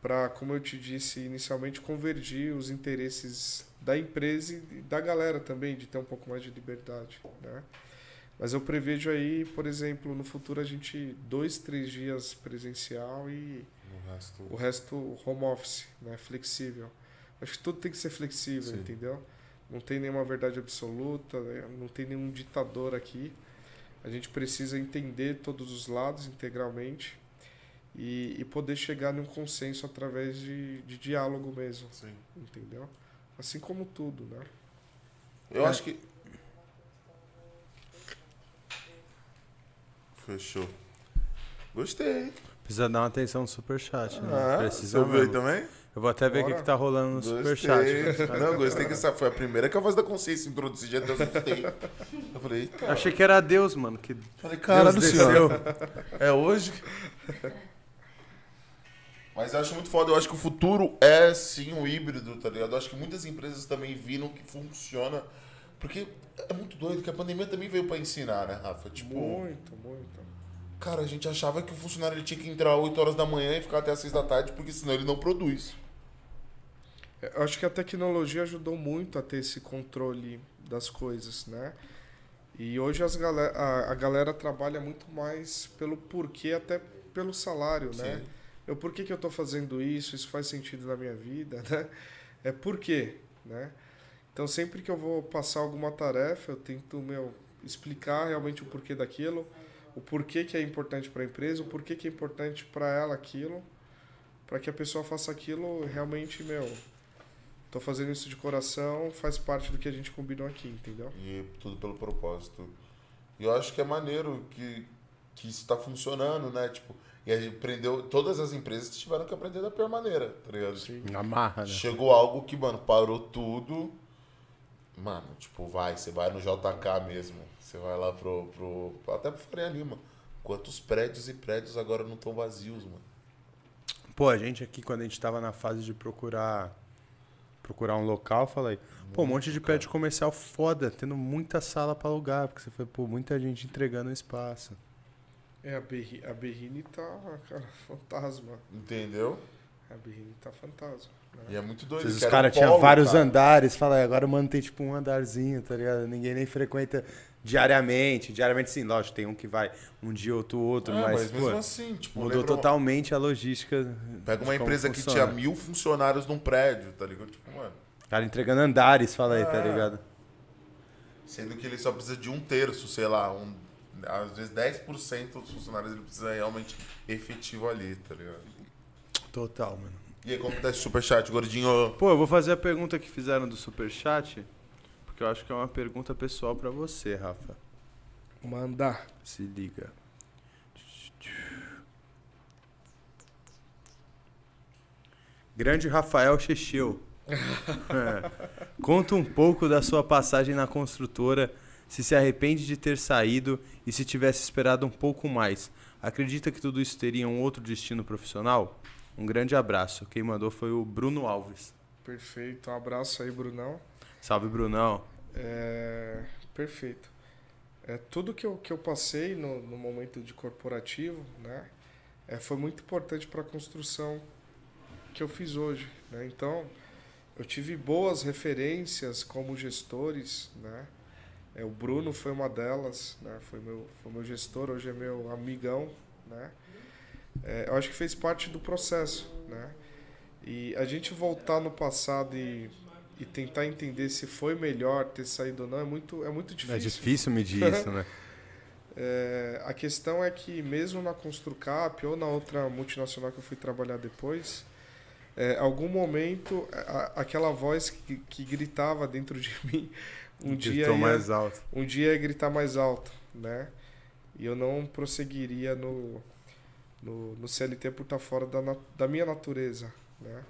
Para, como eu te disse inicialmente, convergir os interesses da empresa e da galera também, de ter um pouco mais de liberdade, né? Mas eu prevejo aí, por exemplo, no futuro a gente dois, três dias presencial e o resto, o resto home office, né? Flexível. Acho que tudo tem que ser flexível, Sim. entendeu? Não tem nenhuma verdade absoluta, né? não tem nenhum ditador aqui. A gente precisa entender todos os lados integralmente e, e poder chegar num consenso através de, de diálogo mesmo. Sim. Entendeu? Assim como tudo, né? Eu é. acho que. Fechou. Gostei. Precisa dar uma atenção no superchat, né? Ah, Precisa você viu também? Eu vou até ver o que, que tá rolando no superchat. Não, gostei que essa foi a primeira que a voz da consciência introduzir já Deus gostei. Eu falei, cara. Achei que era Deus, mano. Que falei, cara do céu. É hoje. Mas eu acho muito foda. Eu acho que o futuro é sim um híbrido, tá ligado? Eu acho que muitas empresas também viram que funciona. Porque é muito doido que a pandemia também veio para ensinar, né, Rafa? Tipo, muito, muito. Cara, a gente achava que o funcionário ele tinha que entrar 8 horas da manhã e ficar até as 6 da tarde, porque senão ele não produz. Eu acho que a tecnologia ajudou muito a ter esse controle das coisas, né? E hoje as galera, a, a galera trabalha muito mais pelo porquê, até pelo salário, né? Sim. né? Eu, por que, que eu estou fazendo isso? Isso faz sentido na minha vida, né? É por quê, né? Então, sempre que eu vou passar alguma tarefa, eu tento, meu, explicar realmente o porquê daquilo, o porquê que é importante para a empresa, o porquê que é importante para ela aquilo, para que a pessoa faça aquilo realmente, meu, Tô fazendo isso de coração, faz parte do que a gente combinou aqui, entendeu? E tudo pelo propósito. E eu acho que é maneiro que, que isso tá funcionando, né? Tipo, e a gente aprendeu, todas as empresas tiveram que aprender da pior maneira, tá ligado? Sim. Amarra, né? Chegou algo que, mano, parou tudo. Mano, tipo, vai, você vai no JK mesmo. Você vai lá pro. pro até pro Faria Lima. Quantos prédios e prédios agora não estão vazios, mano? Pô, a gente aqui, quando a gente tava na fase de procurar procurar um local, falei, pô, um monte de prédio comercial foda, tendo muita sala pra alugar, porque você foi, pô, muita gente entregando espaço. É, a, Berri, a Berrine tá, cara, fantasma. Entendeu? A Berrine tá fantasma. E é muito doido. Que os caras um tinham vários cara. andares, fala, "É, agora mano tem tipo um andarzinho, tá ligado? Ninguém nem frequenta diariamente. Diariamente sim, lógico, tem um que vai um dia outro outro, É, mas, mas pô, mesmo assim, tipo, mudou lembra uma- totalmente a logística. Pega uma empresa que funciona. tinha mil funcionários num prédio, tá ligado? Tipo, mano. Cara entregando andares, fala aí, tá É. ligado? Sendo que ele só precisa de um terço, sei lá, um, às vezes 10% dos funcionários ele precisa realmente efetivo ali, tá ligado? Total, mano. E aí, como que tá esse superchat, gordinho? Pô, eu vou fazer a pergunta que fizeram do superchat, porque eu acho que é uma pergunta pessoal pra você, Rafa. Manda. Se liga. Grande Rafael Checheu. É. Conta um pouco da sua passagem na construtora, se se arrepende de ter saído e se tivesse esperado um pouco mais. Acredita que tudo isso teria um outro destino profissional? Um grande abraço. Quem mandou foi o Bruno Alves. Perfeito. Um abraço aí, Brunão. Salve, Brunão. É, perfeito. É, tudo que eu, que eu passei no, no momento de corporativo, né, é, foi muito importante para a construção que eu fiz hoje. Né? Então, eu tive boas referências como gestores, né? É, o Bruno foi uma delas, né? Foi meu, foi meu gestor, hoje é meu amigão, né? É, eu acho que fez parte do processo, né? E a gente voltar no passado e, e tentar entender se foi melhor ter saído ou não é muito, é muito difícil. É difícil medir isso, né? É, a questão é que mesmo na Construcap ou na outra multinacional que eu fui trabalhar depois, é, algum momento a- aquela voz que, que gritava dentro de mim um dia Gritou ia, mais alto. um dia ia gritar mais alto, né? E eu não prosseguiria no, no, no CLT por estar fora da, da minha natureza, né?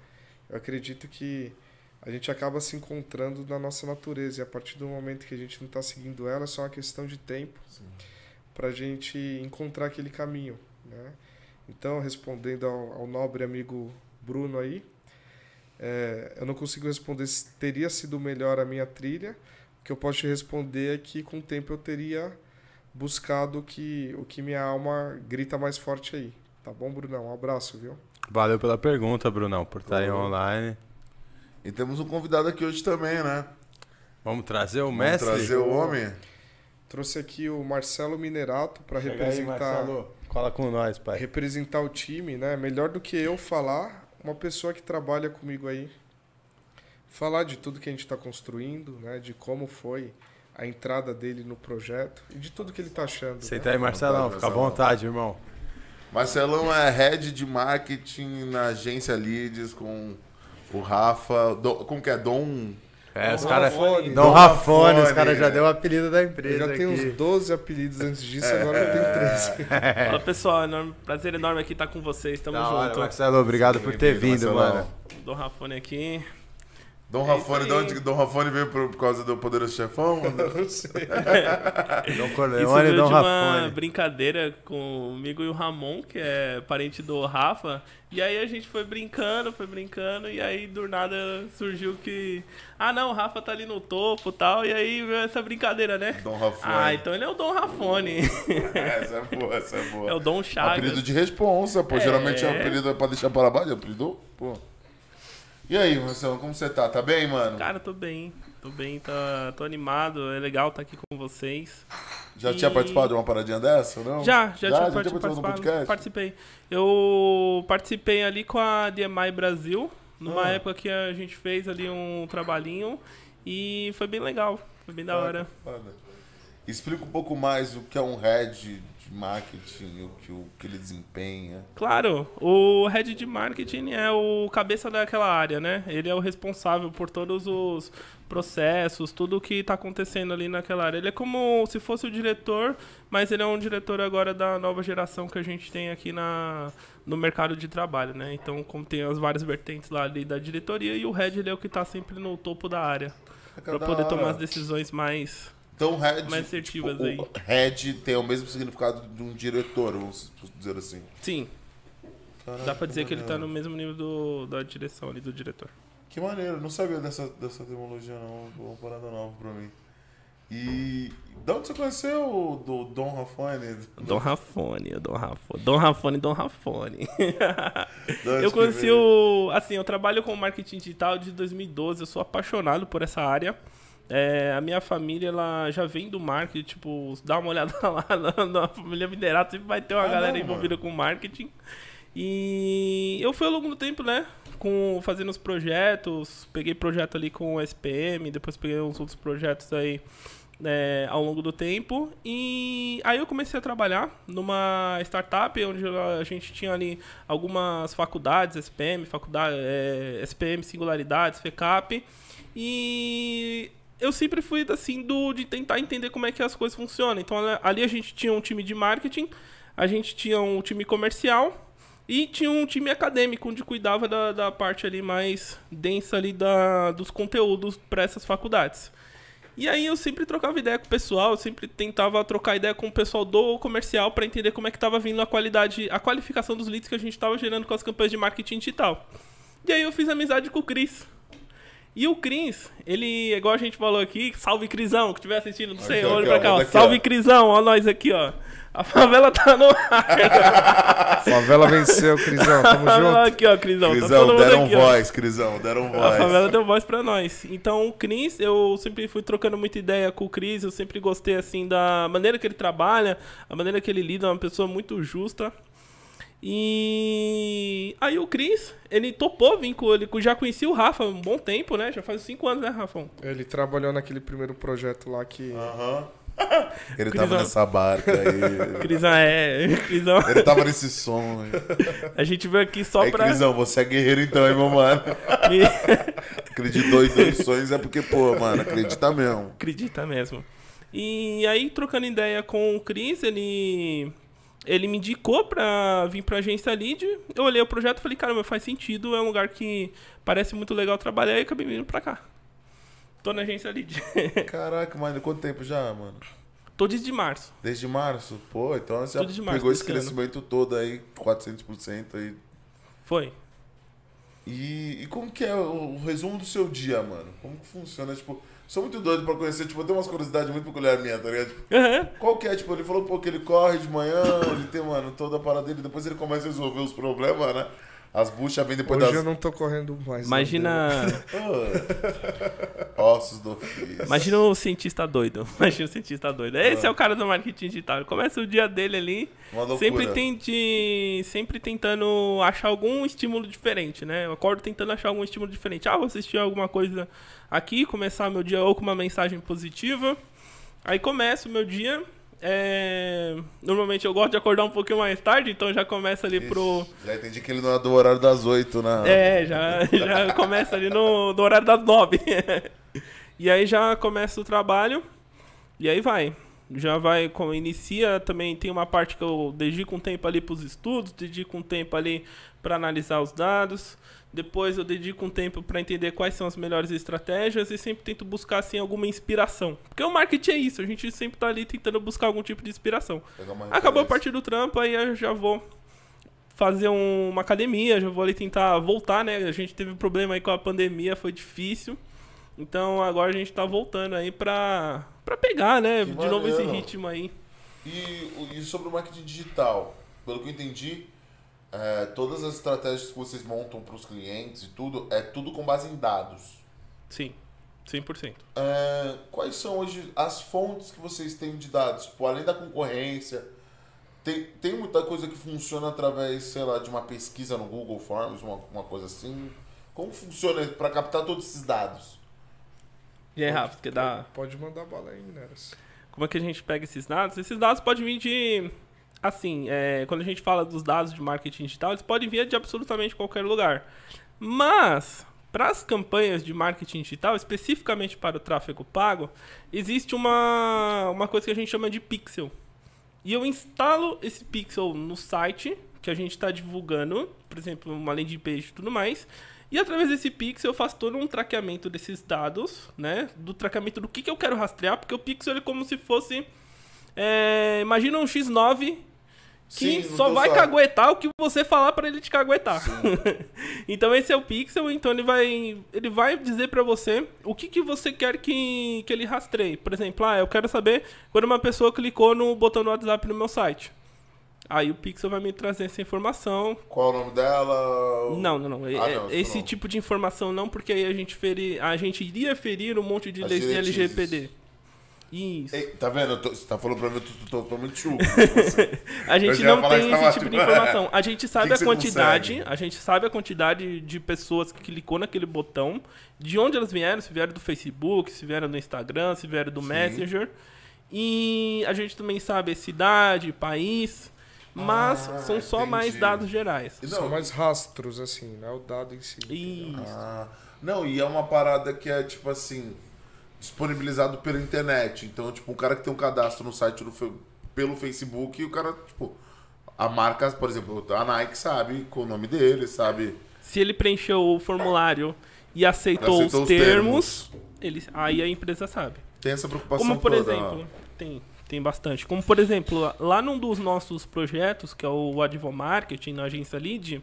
Eu acredito que a gente acaba se encontrando na nossa natureza e a partir do momento que a gente não está seguindo ela, é só uma questão de tempo para a gente encontrar aquele caminho, né? Então, respondendo ao, ao nobre amigo Bruno aí, é, eu não consigo responder se teria sido melhor a minha trilha. O que eu posso te responder é que com o tempo eu teria buscado o que, o que minha alma grita mais forte aí. Tá bom, Brunão? Um abraço, viu? Valeu pela pergunta, Brunão, por estar aí online. E temos um convidado aqui hoje também, né? Vamos trazer o Vamos mestre? trazer o homem. Trouxe aqui o Marcelo Minerato para Chega aí, representar, Marcelo. Cola com nós, pai. representar o time, né? Melhor do que eu falar, uma pessoa que trabalha comigo aí. Falar de tudo que a gente está construindo, né? De como foi a entrada dele no projeto e de tudo que ele está achando. Senta né? aí, Marcelão. Fica à vontade, irmão. Marcelão é head de marketing na agência Leads com o Rafa. Dom- como que é? Dom. É, os Dom caras. Rafone. Dom Dom Rafone, os caras já é. deu o apelido da Eu empresa. já tenho uns 12 apelidos antes disso, agora eu tenho 13. Fala pessoal, enorme- prazer enorme aqui estar com vocês, tamo Da hora, junto. Marcelo, obrigado por ter vindo, Marcelão. mano. Dom Rafone aqui. Dom É Rafone, de onde que Dom Rafone veio por, por causa do Poderoso Chefão? Não sei. Dom Isso Corleone e veio Dom de uma Rafone. brincadeira comigo e o Ramon, que é parente do Rafa. E aí a gente foi brincando, foi brincando, e aí do nada surgiu que. Ah não, o Rafa tá ali no topo e tal. E aí veio essa brincadeira, né? Dom Rafone. Ah, então ele é o Dom Rafone. essa é boa, essa é boa. é o Dom Chagas. Apelido de responsa, pô. É. Geralmente é um apelido pra deixar para baixo, apelido, pô. E aí, Marcelo, como você tá? Tá bem, mano? Cara, tô bem. Tô bem, tá, tô animado. É legal estar aqui com vocês. Já tinha e- participado de uma paradinha dessa, não? Já, já, tinha já participado do participado. Participei. Eu participei ali com a DMI Brasil, numa Ah. época que a gente fez ali um trabalhinho e foi bem legal. Foi bem da Foda, hora. foda. Explica um pouco mais o que é um head de marketing, o que, o que ele desempenha. Claro, o head de marketing é o cabeça daquela área, né? Ele é o responsável por todos os processos, tudo que está acontecendo ali naquela área. Ele é como se fosse o diretor, mas ele é um diretor agora da nova geração que a gente tem aqui na, no mercado de trabalho, né? Então, como tem as várias vertentes lá ali da diretoria e o head ele é o que está sempre no topo da área, para Da poder tomar as decisões mais Então, head, mais assertivas tipo, aí. head tem o mesmo significado de um diretor, vamos dizer assim. Sim, dá para dizer que ele está no mesmo nível do, da direção ali do diretor. Que maneiro, não sabia dessa, dessa terminologia não, uma parada nova pra mim. E de onde você conheceu o do Dom Rafone? Dom Rafone, Dom Rafone. Dom Rafone, Dom Rafone. De eu que conheci o. Assim, eu trabalho com marketing digital desde 2012, eu sou apaixonado por essa área. É, a minha família, ela já vem do marketing, tipo, dá uma olhada lá na, na família Minerato, sempre vai ter uma Ah, galera não, envolvida com marketing. E eu fui ao longo do tempo, né, com, fazendo os projetos, peguei projeto ali com o SPM, depois peguei uns outros projetos aí é, ao longo do tempo. E aí eu comecei a trabalhar numa startup onde a gente tinha ali algumas faculdades, SPM, faculdade, é, SPM Singularidades, FECAP. E eu sempre fui assim do de tentar entender como é que as coisas funcionam. Então ali a gente tinha um time de marketing, a gente tinha um time comercial e tinha um time acadêmico onde cuidava da, da parte ali mais densa ali da, dos conteúdos para essas faculdades. E aí eu sempre trocava ideia com o pessoal, eu sempre tentava trocar ideia com o pessoal do comercial para entender como é que estava vindo a qualidade, a qualificação dos leads que a gente estava gerando com as campanhas de marketing digital. E aí eu fiz amizade com o Cris. E o Cris, ele, igual a gente falou aqui, salve Crisão, que estiver assistindo, não sei, Aqui, olha aqui, pra ó, cá, ó, aqui, salve ó. Crisão, ó nós aqui, ó. A favela tá no ar. Favela venceu, Crisão. Tamo junto. aqui, ó, Crisão. tá Crisão, mundo deram aqui, ó. voz, Crisão, deram voz. A favela deu voz pra nós. Então, o Cris, eu sempre fui trocando muita ideia com o Cris, eu sempre gostei, assim, da maneira que ele trabalha, a maneira que ele lida, é uma pessoa muito justa. E aí o Cris, ele topou vir com ele, já conhecia o Rafa há um bom tempo, né? Já faz cinco anos, né, Rafão? Ele trabalhou naquele primeiro projeto lá que. Aham. Ele tava Crisão. nessa barca aí. Crisão é. Crisão, Ele tava nesse sonho. a gente veio aqui só Aí, pra. Crisão, você é guerreiro então, hein, meu mano? Acreditou em dois sonhos é porque, pô, mano, acredita mesmo. Acredita mesmo. E aí, trocando ideia com o Cris, ele. Ele me indicou pra vir pra agência Lead. Eu olhei o projeto e falei, caramba, faz sentido, é um lugar que parece muito legal trabalhar e acabei vindo pra cá. Tô na agência Lead. Caraca, mano, quanto tempo já, mano? Tô desde março. Desde março? Pô, então você março pegou esse desse ano. crescimento todo aí, 400% aí. Foi. E, e como que é o, o resumo do seu dia, mano? Como que funciona? Tipo, sou muito doido pra conhecer, tipo, eu tenho umas curiosidades muito peculiares minha, tá ligado? Tipo, Aham. qual que é? Tipo, ele falou, pô, que ele corre de manhã, ele tem, mano, toda a parada dele, depois ele começa a resolver os problemas, né? As buchas vêm depois Hoje das... eu não tô correndo mais. Imagina. Ah, ossos do ofício. Imagina o cientista doido. Imagina o cientista doido. Esse é o cara do marketing digital. Começa o dia dele ali. Uma loucura. Sempre, tente, sempre tentando achar algum estímulo diferente, né? Eu acordo tentando achar algum estímulo diferente. Ah, vou assistir alguma coisa aqui, começar meu dia ou com uma mensagem positiva. Aí começa o meu dia. É, Normalmente eu gosto de acordar um pouquinho mais tarde, então já começa ali pro. Ixi, Já entendi que ele não é do horário das oito, né? É, já, já começa ali no, no horário das nove. e aí já começa o trabalho. E aí vai. Já vai, como inicia também, tem uma parte que eu dedico um tempo ali para os estudos, dedico um tempo ali para analisar os dados. Depois eu dedico um tempo para entender quais são as melhores estratégias e sempre tento buscar assim alguma inspiração. Porque o marketing é isso, a gente sempre tá ali tentando buscar algum tipo de inspiração. Acabou a partir do trampo, aí eu já vou fazer um- uma academia, já vou ali tentar voltar, né? A gente teve um problema aí com a pandemia, foi difícil. Então agora a gente tá voltando aí pra, pra pegar, né? Que de novo esse maneiro. ritmo aí. E, e sobre o marketing digital, pelo que eu entendi, é, todas as estratégias que vocês montam para os clientes e tudo, é tudo com base em dados. Sim, 100%. É, quais são hoje as fontes que vocês têm de dados? Tipo, além da concorrência, tem, tem muita coisa que funciona através, sei lá, de uma pesquisa no Google Forms, uma, uma coisa assim. Como funciona para captar todos esses dados? E aí, Rafa, quer dar... Pode mandar bala aí, Mineras. Como é que a gente pega esses dados? Esses dados podem vir de. Assim, é, quando a gente fala dos dados de marketing digital, eles podem vir de absolutamente qualquer lugar. Mas, para as campanhas de marketing digital, especificamente para o tráfego pago, existe uma, uma coisa que a gente chama de pixel. E eu instalo esse pixel no site que a gente está divulgando, por exemplo, uma landing page e tudo mais. E através desse pixel eu faço todo um traqueamento desses dados, né? Do traqueamento do que, que eu quero rastrear, porque o pixel ele é como se fosse. É, imagina um X9 que Sim, só vai só- caguetar o que você falar pra ele te caguetar. então esse é o pixel, então ele vai ele vai dizer pra você o que, que você quer que, que ele rastreie. Por exemplo, ah, eu quero saber quando uma pessoa clicou no botão do WhatsApp no meu site. Aí o pixel vai me trazer essa informação. Qual o nome dela? Não, não, não. Ah, É- não, isso esse não. tipo de informação não, porque aí a gente feri, a gente iria ferir um monte de leis de. LGPD. Isso. Ei, tá vendo? Tô- você tá falando pra mim, eu tô, tô totalmente chulo. A gente não tem que esse tipo de informação. A gente sabe que a você quantidade, consegue? a gente sabe a quantidade de pessoas que clicou naquele botão, de onde elas vieram, se vieram do Facebook, se vieram do Instagram, se vieram do Messenger. E a gente também sabe a cidade, país, mas Ah, são só mais entendi. dados gerais. Não, São mais rastros, assim, né? O dado em si. Isso. Ah, não, e é uma parada que é, tipo assim, disponibilizado pela internet. Então, tipo, um cara que tem um cadastro no site do, pelo Facebook, o cara, tipo, a marca, por exemplo, a Nike sabe com o nome dele, sabe? Se ele preencheu o formulário e aceitou, Aceitou os os termos, ele, aí a empresa sabe. Tem essa preocupação Como por toda. exemplo, tem, tem bastante. Como por exemplo, lá num dos nossos projetos, que é o Advomarketing, na agência Lead,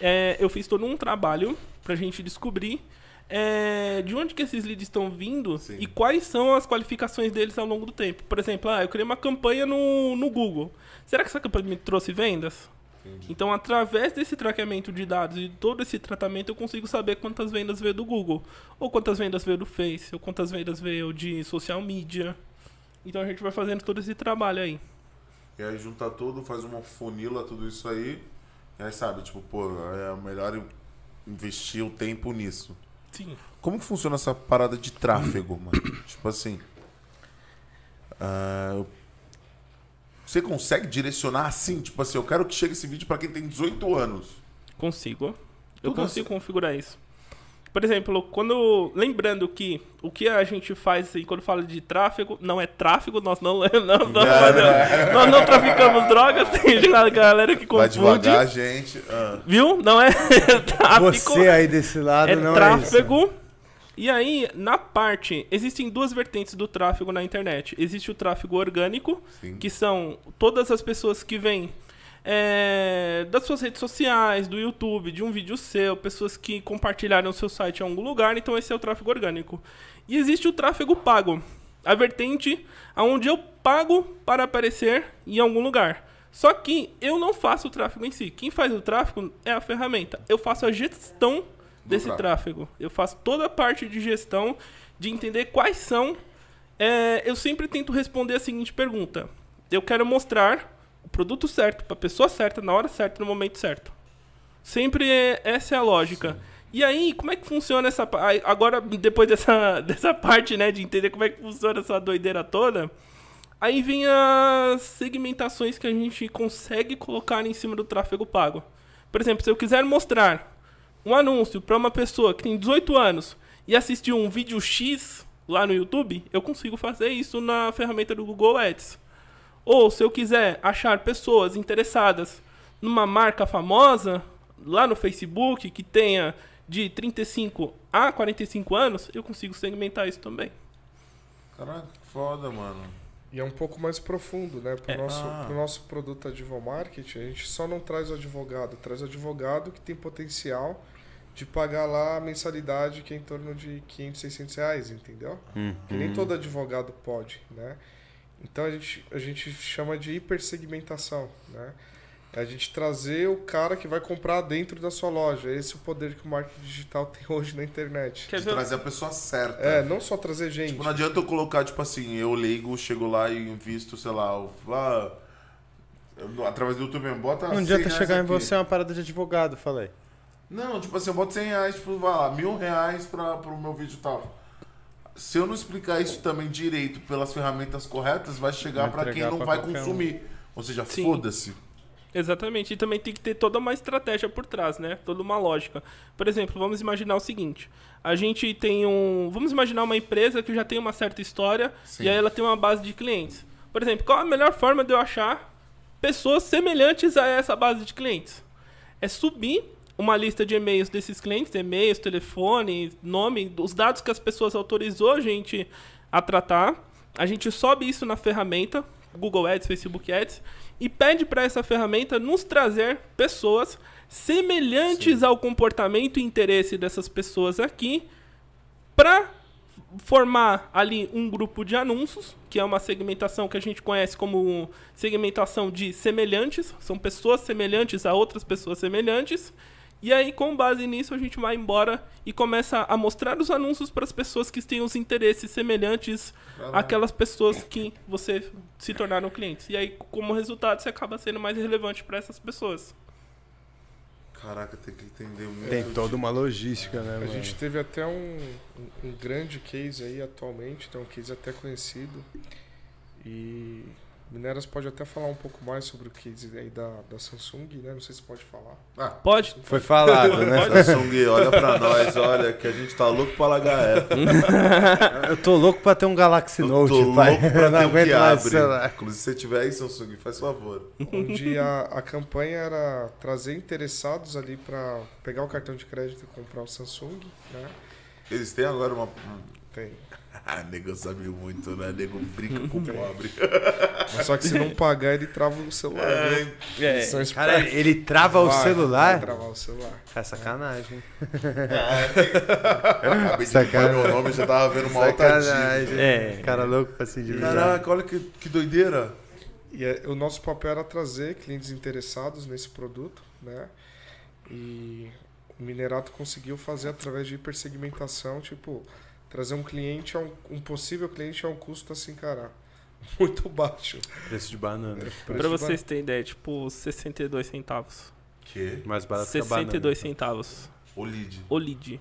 é, eu fiz todo um trabalho pra gente descobrir é, de onde que esses leads estão vindo Sim. e quais são as qualificações deles ao longo do tempo. Por exemplo, ah, eu criei uma campanha no, no Google. Será que essa campanha me trouxe vendas? Então, através desse traqueamento de dados e todo esse tratamento, eu consigo saber quantas vendas veio do Google, ou quantas vendas veio do Face, ou quantas vendas veio de social media. Então, a gente vai fazendo todo esse trabalho aí. E aí junta tudo, faz uma funila, tudo isso aí. E aí sabe, tipo, pô, é melhor investir o tempo nisso. Sim. Como que funciona essa parada de tráfego, mano? tipo assim. eu- você consegue direcionar assim? Tipo assim, eu quero que chegue esse vídeo pra quem tem 18 anos. Consigo. Eu Tudo consigo assim. configurar isso. Por exemplo, quando. Lembrando que o que a gente faz assim, quando fala de tráfego, não é tráfego, nós não, nós não, nós, nós não traficamos drogas, tem a galera que Vai confunde. devagar, gente. Ah, Viu? Não é tráfico. Você aí desse lado é não é tráfego. E aí, na parte, existem duas vertentes do tráfego na internet. Existe o tráfego orgânico, Sim. que são todas as pessoas que vêm é, das suas redes sociais, do YouTube, de um vídeo seu, pessoas que compartilharam o seu site em algum lugar, então esse é o tráfego orgânico. E existe o tráfego pago, a vertente onde eu pago para aparecer em algum lugar. Só que eu não faço o tráfego em si. Quem faz o tráfego é a ferramenta. Eu faço a gestão desse tráfego. tráfego. Eu faço toda a parte de gestão, de entender quais são. é, eu sempre tento responder a seguinte pergunta: Eu quero mostrar o produto certo para a pessoa certa, na hora certa, no momento certo. Sempre é- essa é a lógica. E aí, como é que funciona essa Agora, depois dessa, dessa parte, né, de entender como é que funciona essa doideira toda, aí vem as segmentações que a gente consegue colocar em cima do tráfego pago. Por exemplo, se eu quiser mostrar um anúncio para uma pessoa que tem 18 anos e assistiu um vídeo X lá no YouTube, eu consigo fazer isso na ferramenta do Google Ads. Ou se eu quiser achar pessoas interessadas numa marca famosa lá no Facebook que tenha de 35 a 45 anos, eu consigo segmentar isso também. Caraca, que foda, mano. E é um pouco mais profundo, né? Pro, É. nosso, Ah. pro nosso produto Advomarket, a gente só não traz o advogado, traz o advogado que tem potencial de pagar lá a mensalidade que é em torno de 500, 600 reais, entendeu? Que nem todo advogado pode, né? Então a gente, a gente chama de hipersegmentação, né? É a gente trazer o cara que vai comprar dentro da sua loja. Esse é o poder que o marketing digital tem hoje na internet. Quer De ver? trazer a pessoa certa. É, não só trazer gente. Tipo, não adianta eu colocar, tipo assim, eu leigo, chego lá e invisto, sei lá, o- ah, eu- através do YouTube mesmo, bota Não 100 adianta chegar em aqui. você uma parada de advogado, falei. Não, tipo assim, eu boto 100 reais, tipo, vai lá, mil reais pra, pro meu vídeo e tal. Se eu não explicar isso também direito pelas ferramentas corretas, vai chegar Vai pra quem não pra vai qualquer um. consumir. Ou seja, foda-se. Exatamente, e também tem que ter toda uma estratégia por trás, né? Toda uma lógica. Por exemplo, vamos imaginar o seguinte: a gente tem um. Vamos imaginar uma empresa que já tem uma certa história Sim. e aí ela tem uma base de clientes. Por exemplo, qual a melhor forma de eu achar pessoas semelhantes a essa base de clientes? É subir uma lista de e-mails desses clientes, e-mails, telefone, nome, os dados que as pessoas autorizou a gente a tratar. A gente sobe isso na ferramenta Google Ads, Facebook Ads, e pede para essa ferramenta nos trazer pessoas semelhantes ao comportamento e interesse dessas pessoas aqui para formar ali um grupo de anúncios, que é uma segmentação que a gente conhece como segmentação de semelhantes, são pessoas semelhantes a outras pessoas semelhantes. E aí, com base nisso, a gente vai embora e começa a mostrar os anúncios para as pessoas que têm os interesses semelhantes àquelas pessoas que você se tornaram clientes. E aí, como resultado, você acaba sendo mais relevante para essas pessoas. Caraca, tem que entender muito. Tem toda uma logística, né, A mano? gente teve até um, um, um grande case aí atualmente, tem um case até conhecido. E Mineras pode até falar um pouco mais sobre o case aí da, da Samsung, né? Não sei se pode falar. Ah, Pode? Foi falado, né? Samsung, olha pra nós, olha, que a gente tá louco pra largar ela. Eu tô louco pra ter um Galaxy Eu Note, tô pai. louco pra Eu não ter um aguento mais abre. celular. Inclusive, se você tiver aí, Samsung, faz favor. Onde a, a campanha era trazer interessados ali para pegar o cartão de crédito e comprar o Samsung, né? Eles têm agora uma... um- Tem. Ah, nego sabe muito, né? Nego brinca com o pobre. Mas só que se não pagar, ele trava o celular. né? É. Cara, espertos. ele trava o celular? Vai travar o celular. É sacanagem. Acabei de Sacanagem. falar meu nome, já tava vendo uma alta Sacanagem. dívida. É. Cara louco pra se endividar. Caraca, olha que, que doideira. E é- o nosso papel era trazer clientes interessados nesse produto, né? E o Minerato conseguiu fazer através de hipersegmentação, tipo, trazer um cliente, a um, um possível cliente a um custo assim, cara, muito baixo. Preço de banana. Pra Preço vocês terem ideia, tipo, 62 centavos. Que? Mais barato que a banana. 62 centavos. O lead. O lead.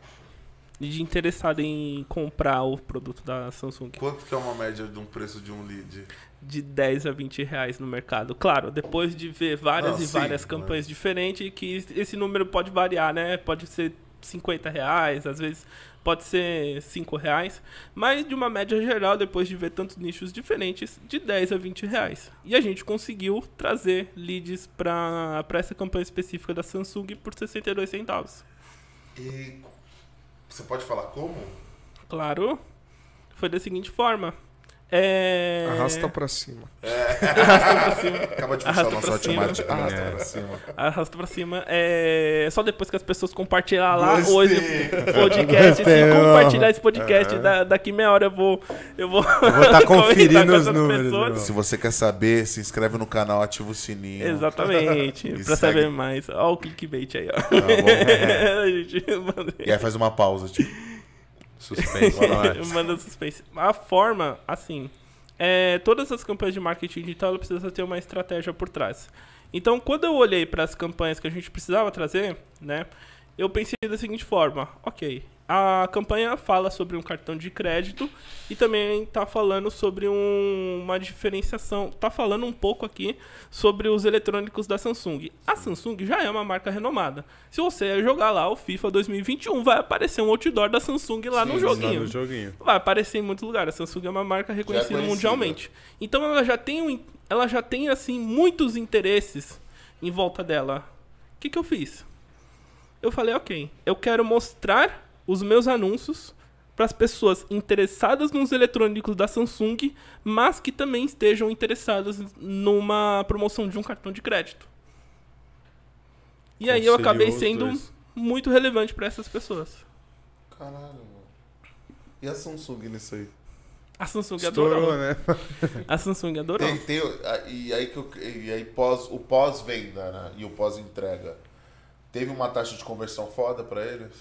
Lead interessado em comprar o produto da Samsung. Quanto que é uma média de um preço de um lead? De 10 a 20 reais no mercado. Claro, depois de ver várias Não, e sim, várias mas- campanhas diferentes, que esse número pode variar, né? Pode ser 50 reais, às vezes pode ser 5 reais. Mas de uma média geral, depois de ver tantos nichos diferentes, de 10 a 20 reais. E a gente conseguiu trazer leads para essa campanha específica da Samsung por 62 centavos. E você pode falar como? Claro, foi da seguinte forma. É... Arrasta pra cima. Arrasta pra cima. Acaba de fechar automático. cima. Arrasta É. pra cima. Arrasta pra cima. É só depois que as pessoas compartilhar lá Gostei. hoje o podcast. Se compartilhar esse podcast, da- daqui meia hora eu vou. Eu vou, Eu vou estar conferindo comentar com os números. Se você quer saber, se inscreve no canal, ativa o sininho. Exatamente. Pra segue. saber mais. Ó, o clickbait aí, ó. Tá bom? A gente manda, E aí faz uma pausa, tipo. Suspense. Manda suspense. A forma, assim. É, todas as campanhas de marketing digital ela precisa ter uma estratégia por trás. Então, quando eu olhei para as campanhas que a gente precisava trazer, né, eu pensei da seguinte forma: ok, a campanha fala sobre um cartão de crédito e também está falando sobre um- uma diferenciação, está falando um pouco aqui sobre os eletrônicos da Samsung. A Samsung já é uma marca renomada. Se você jogar lá o FIFA 2021, vai aparecer um outdoor da Samsung lá no Sim, joguinho. No joguinho. Vai aparecer em muitos lugares. A Samsung é uma marca reconhecida conhecida. mundialmente. Então ela já tem, um ela já tem assim muitos interesses em volta dela. O que, que eu fiz? Eu falei, ok, eu quero mostrar os meus anúncios para as pessoas interessadas nos eletrônicos da Samsung, mas que também estejam interessadas numa promoção de um cartão de crédito. E aí eu acabei sendo dois. muito relevante para essas pessoas. Caralho, mano. E a Samsung nisso aí? A Samsung Estourou, adorou. né? A Samsung adorou. Tem, tem, e aí, que eu- e aí pós, o pós-venda né? e o pós-entrega. Teve uma taxa de conversão foda pra eles?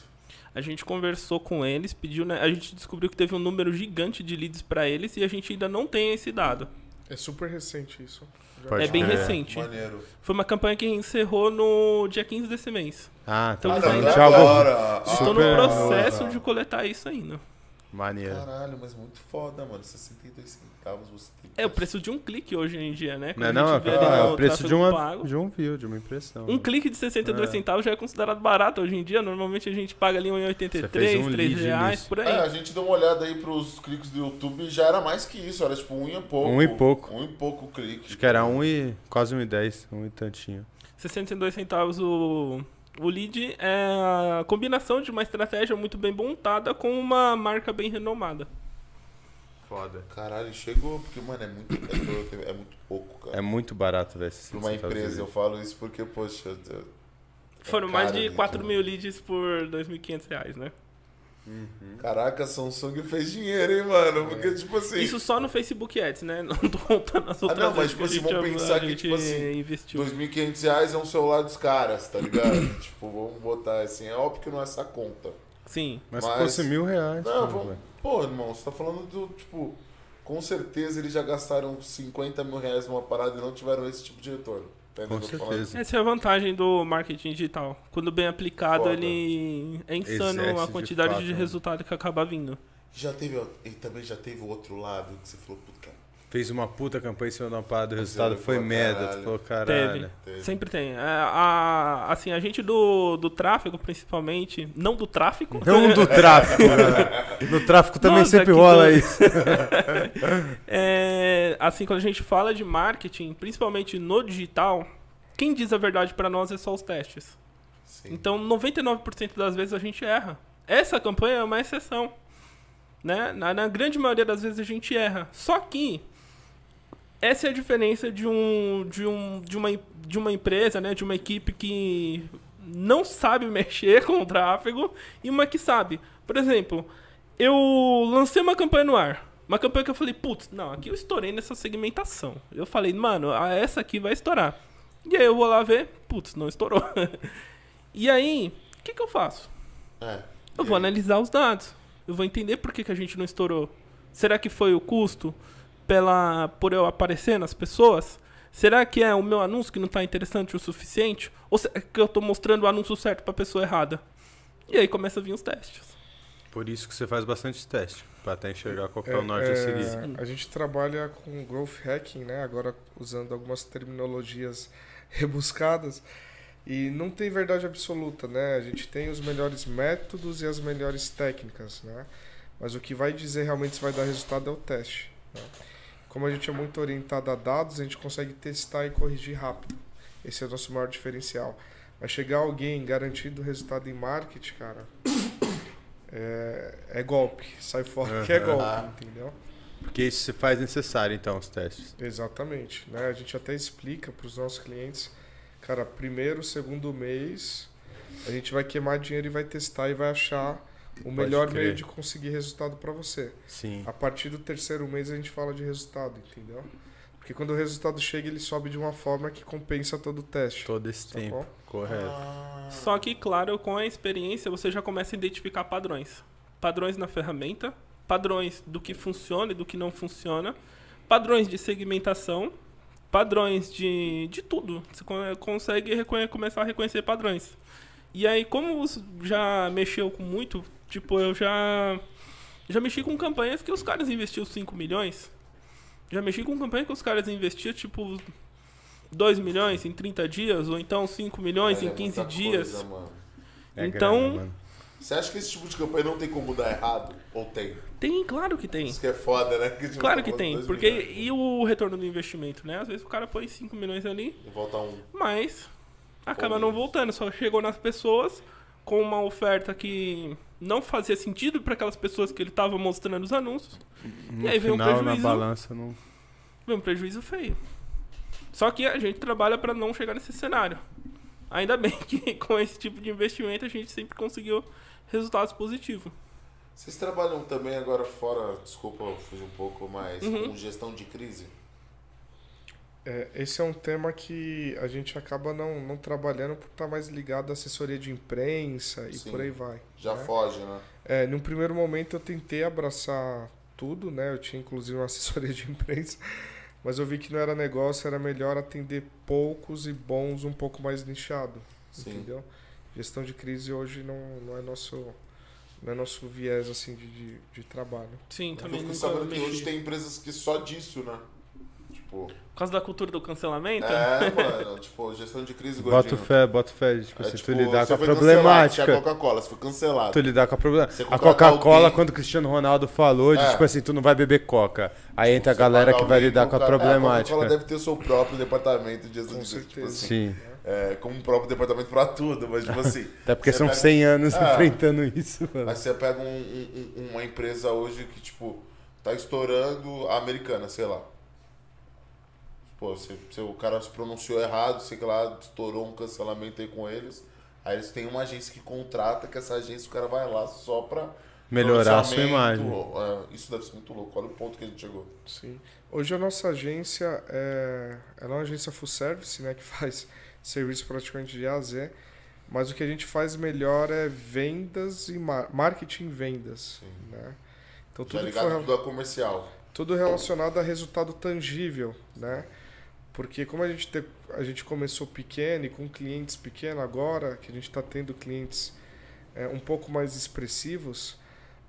A gente conversou com eles, pediu, né? A gente descobriu que teve um número gigante de leads para eles e a gente ainda não tem esse dado. É super recente isso. Pode é bem crer. recente. Maneiro. Foi uma campanha que encerrou no dia 15 desse mês. Ah, Então tá. eles não, ainda- vou- agora. Estou Super no processo de coletar isso ainda. Maneiro. Caralho, mas muito foda, mano. 62 centavos você tem É o preço de um clique hoje em dia, né? Não, é Quando a não, gente vê é, é o preço de, uma, pago. de um view, de uma impressão. Um clique de 62 É. centavos já é considerado barato hoje em dia. Normalmente a gente paga ali Você 1,83, fez um 3 lead reais, nisso. por aí. É, a gente deu uma olhada aí pros cliques do YouTube já era mais que isso, era tipo um e pouco. Um e pouco. Um e pouco clique. Acho que era um e quase um e dez, um e tantinho. 62 centavos o, o lead é a combinação de uma estratégia muito bem montada com uma marca bem renomada. Foda. Caralho, chegou, porque, mano, é muito, é, é muito pouco, cara. É muito barato, velho. Pra uma empresa, eu falo isso porque, poxa. Foram é mais de lead, 4 né? mil leads por 2.500 reais, né? Caraca, a Samsung fez dinheiro, hein, mano? Porque, tipo assim. Isso só no Facebook Ads, né? Não tô contando as outras não, mas, tipo assim, vamos pensar que, tipo assim, investiu. 2.500 reais é um celular dos caras, tá ligado? tipo, vamos botar assim. É óbvio que não é essa conta. Sim. Mas, Mas- se fosse mil reais. Não, vamos. velho. Pô, irmão, você tá falando do, tipo. Com certeza eles já gastaram 50 mil reais numa parada e não tiveram esse tipo de retorno. Tá Com certeza. Essa é a vantagem do marketing digital. Quando bem aplicado, Foda. ele é insano Exerce a de quantidade de, fato, né? resultado que acaba vindo. Já teve. E também já teve o outro lado que você falou, puta. Fez uma puta campanha em cima parada, o resultado foi merda. Tu falou, caralho. Teve. Teve. Sempre tem. É, a, assim, a gente do, do tráfego, principalmente, não do tráfico. Não do tráfico, né? No tráfico também Nossa, sempre rola isso. É, assim, quando a gente fala de marketing, principalmente no digital, quem diz a verdade pra nós é só os testes. Sim. Então, 99% das vezes a gente erra. Essa campanha é uma exceção. Né? Na, na grande maioria das vezes a gente erra. Só que essa é a diferença de, um, de, um, de, uma, de uma empresa, né? de uma equipe que não sabe mexer com o tráfego e uma que sabe. Por exemplo, eu lancei uma campanha no ar. Uma campanha que eu falei, putz, não, aqui eu estourei nessa segmentação. Eu falei, mano, essa aqui vai estourar. E aí eu vou lá ver, putz, não estourou. e aí, o que, que eu faço? É. Eu vou analisar os dados. Eu vou entender por que, que a gente não estourou. Será que foi o custo pela, por eu aparecer nas pessoas? Será que é o meu anúncio que não está interessante o suficiente? Ou será que eu estou mostrando o anúncio certo para a pessoa errada? E aí começa a vir os testes. Por isso que você faz bastante teste. Pra até enxergar qual que é o É, norte a é, seguir. A gente trabalha com growth hacking, né? Agora usando algumas terminologias rebuscadas. E não tem verdade absoluta, né? A gente tem os melhores métodos e as melhores técnicas, né? Mas o que vai dizer realmente se vai dar resultado é o teste. Como a gente é muito orientado a dados, a gente consegue testar e corrigir rápido. Esse é o nosso maior diferencial. Mas chegar alguém garantindo resultado em marketing, cara, é, é golpe. Sai fora que é golpe, entendeu? Porque isso se faz necessário, então, os testes. Exatamente. Né? A gente até explica para os nossos clientes, cara, primeiro, segundo mês, a gente vai queimar dinheiro e vai testar e vai achar o melhor crer. meio de conseguir resultado para você. Sim. A partir do terceiro mês a gente fala de resultado, entendeu? Porque quando o resultado chega, ele sobe de uma forma que compensa todo o teste. Todo esse Tá tempo. bom? Correto. Só que, claro, com a experiência você já começa a identificar padrões. Padrões na ferramenta, padrões do que funciona e do que não funciona, padrões de segmentação, padrões de, de tudo. Você co- consegue começar a reconhecer padrões. E aí, como você já mexeu com muito, tipo, eu já já mexi com campanhas que os caras investiam 5 milhões. Já mexi com campanhas que os caras investiam, tipo, 2 milhões em 30 dias, ou então 5 milhões É, em é 15 muita dias. coisa, mano. É Então- mano. Você acha que esse tipo de campanha não tem como dar errado? Ou tem? Tem, claro que tem. Isso que é foda, né? Que, tipo, Claro tá que tem. Porque milhões. e o retorno do investimento, né? Às vezes o cara põe 5 milhões ali, E volta um. mas acaba não voltando. Só chegou nas pessoas com uma oferta que não fazia sentido para aquelas pessoas que ele estava mostrando os anúncios. No aí vem um final, na prejuízo. balança, não... Vem um prejuízo feio. Só que a gente trabalha para não chegar nesse cenário. Ainda bem que com esse tipo de investimento a gente sempre conseguiu resultados positivos. Vocês trabalham também agora fora, desculpa, eu fugi um pouco, mas Uhum. com gestão de crise? É, esse é um tema que a gente acaba não, não trabalhando por estar mais ligado à assessoria de imprensa e Sim. por aí vai. Já né? foge, né? É, num primeiro momento eu tentei abraçar tudo, né? Eu tinha inclusive uma assessoria de imprensa, mas eu vi que não era negócio, era melhor atender poucos e bons um pouco mais nichado, Sim. entendeu? Gestão de crise hoje não, não é nosso não é nosso viés assim de, de, de trabalho. Sim, Eu também fiquei nunca sabendo que hoje tem empresas que só disso, né? Tipo, Por causa da cultura do cancelamento? é, mano, tipo, gestão de crise, Bota gordinho. fé, bota fé. Tipo, É, se tipo, tu lidar com a problemática. você é a Coca-Cola, você foi cancelado. Tu lidar com a problemática. A Coca-Cola, quando o Cristiano Ronaldo falou, de É. tipo assim, tu não vai beber Coca. Aí entra a galera que vai lidar com a cara- é, A problemática. Coca-Cola deve ter o seu próprio departamento de gestão de crise, tipo assim. Sim. É, como um próprio departamento pra tudo, mas tipo assim. Até porque são pega- 100 anos Ah. enfrentando isso, mano. Mas você pega um- um- uma empresa hoje que, tipo, tá estourando a americana, sei lá. Pô, se, se o cara se pronunciou errado, sei que lá, estourou um cancelamento aí com eles. Aí eles têm uma agência que contrata, que essa agência o cara vai lá só pra. Melhorar a sua imagem. É, isso deve ser muito louco. Olha o ponto que a gente chegou. Sim. Hoje a nossa agência é, ela é uma agência full service, né, que faz serviço praticamente de A a Z, mas o que a gente faz melhor é vendas e mar marketing e vendas, Sim. né? Então Já tudo que ligado for tudo a comercial. tudo relacionado a resultado tangível, né? Porque como a gente, te- a gente começou pequeno e com clientes pequenos, agora que a gente está tendo clientes é, um pouco mais expressivos,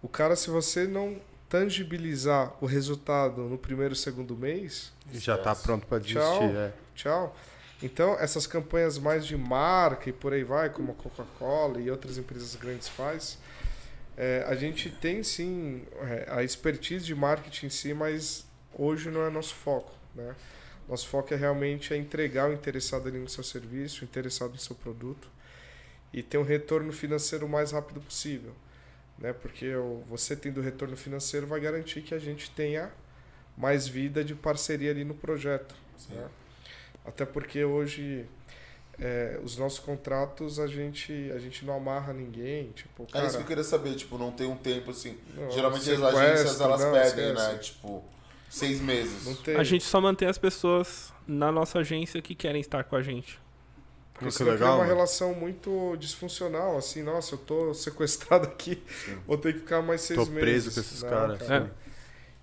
o cara, se você não tangibilizar o resultado no primeiro, segundo mês, Já tá Esquece. pronto pra desistir. Tchau. É. tchau. Então, essas campanhas mais de marca e por aí vai, como a Coca-Cola e outras empresas grandes faz, é, a gente tem sim é, a expertise de marketing em si, mas hoje não é nosso foco, né? Nosso foco é realmente é entregar o interessado ali no seu serviço, o interessado no seu produto e ter um retorno financeiro o mais rápido possível, né? Porque você tendo retorno financeiro vai garantir que a gente tenha mais vida de parceria ali no projeto, né? Até porque hoje é, os nossos contratos a gente a gente não amarra ninguém, tipo, É cara, isso que eu queria saber, tipo, não tem um tempo assim. não, Geralmente as agências elas pedem, né? Tipo, seis meses. A gente só mantém as pessoas na nossa agência que querem estar com a gente. Porque Muito senão legal, cria uma mano. relação muito disfuncional, assim, nossa, eu tô sequestrado aqui, vou ter que ficar mais seis Tô meses. preso com esses Não, caras. cara. sim.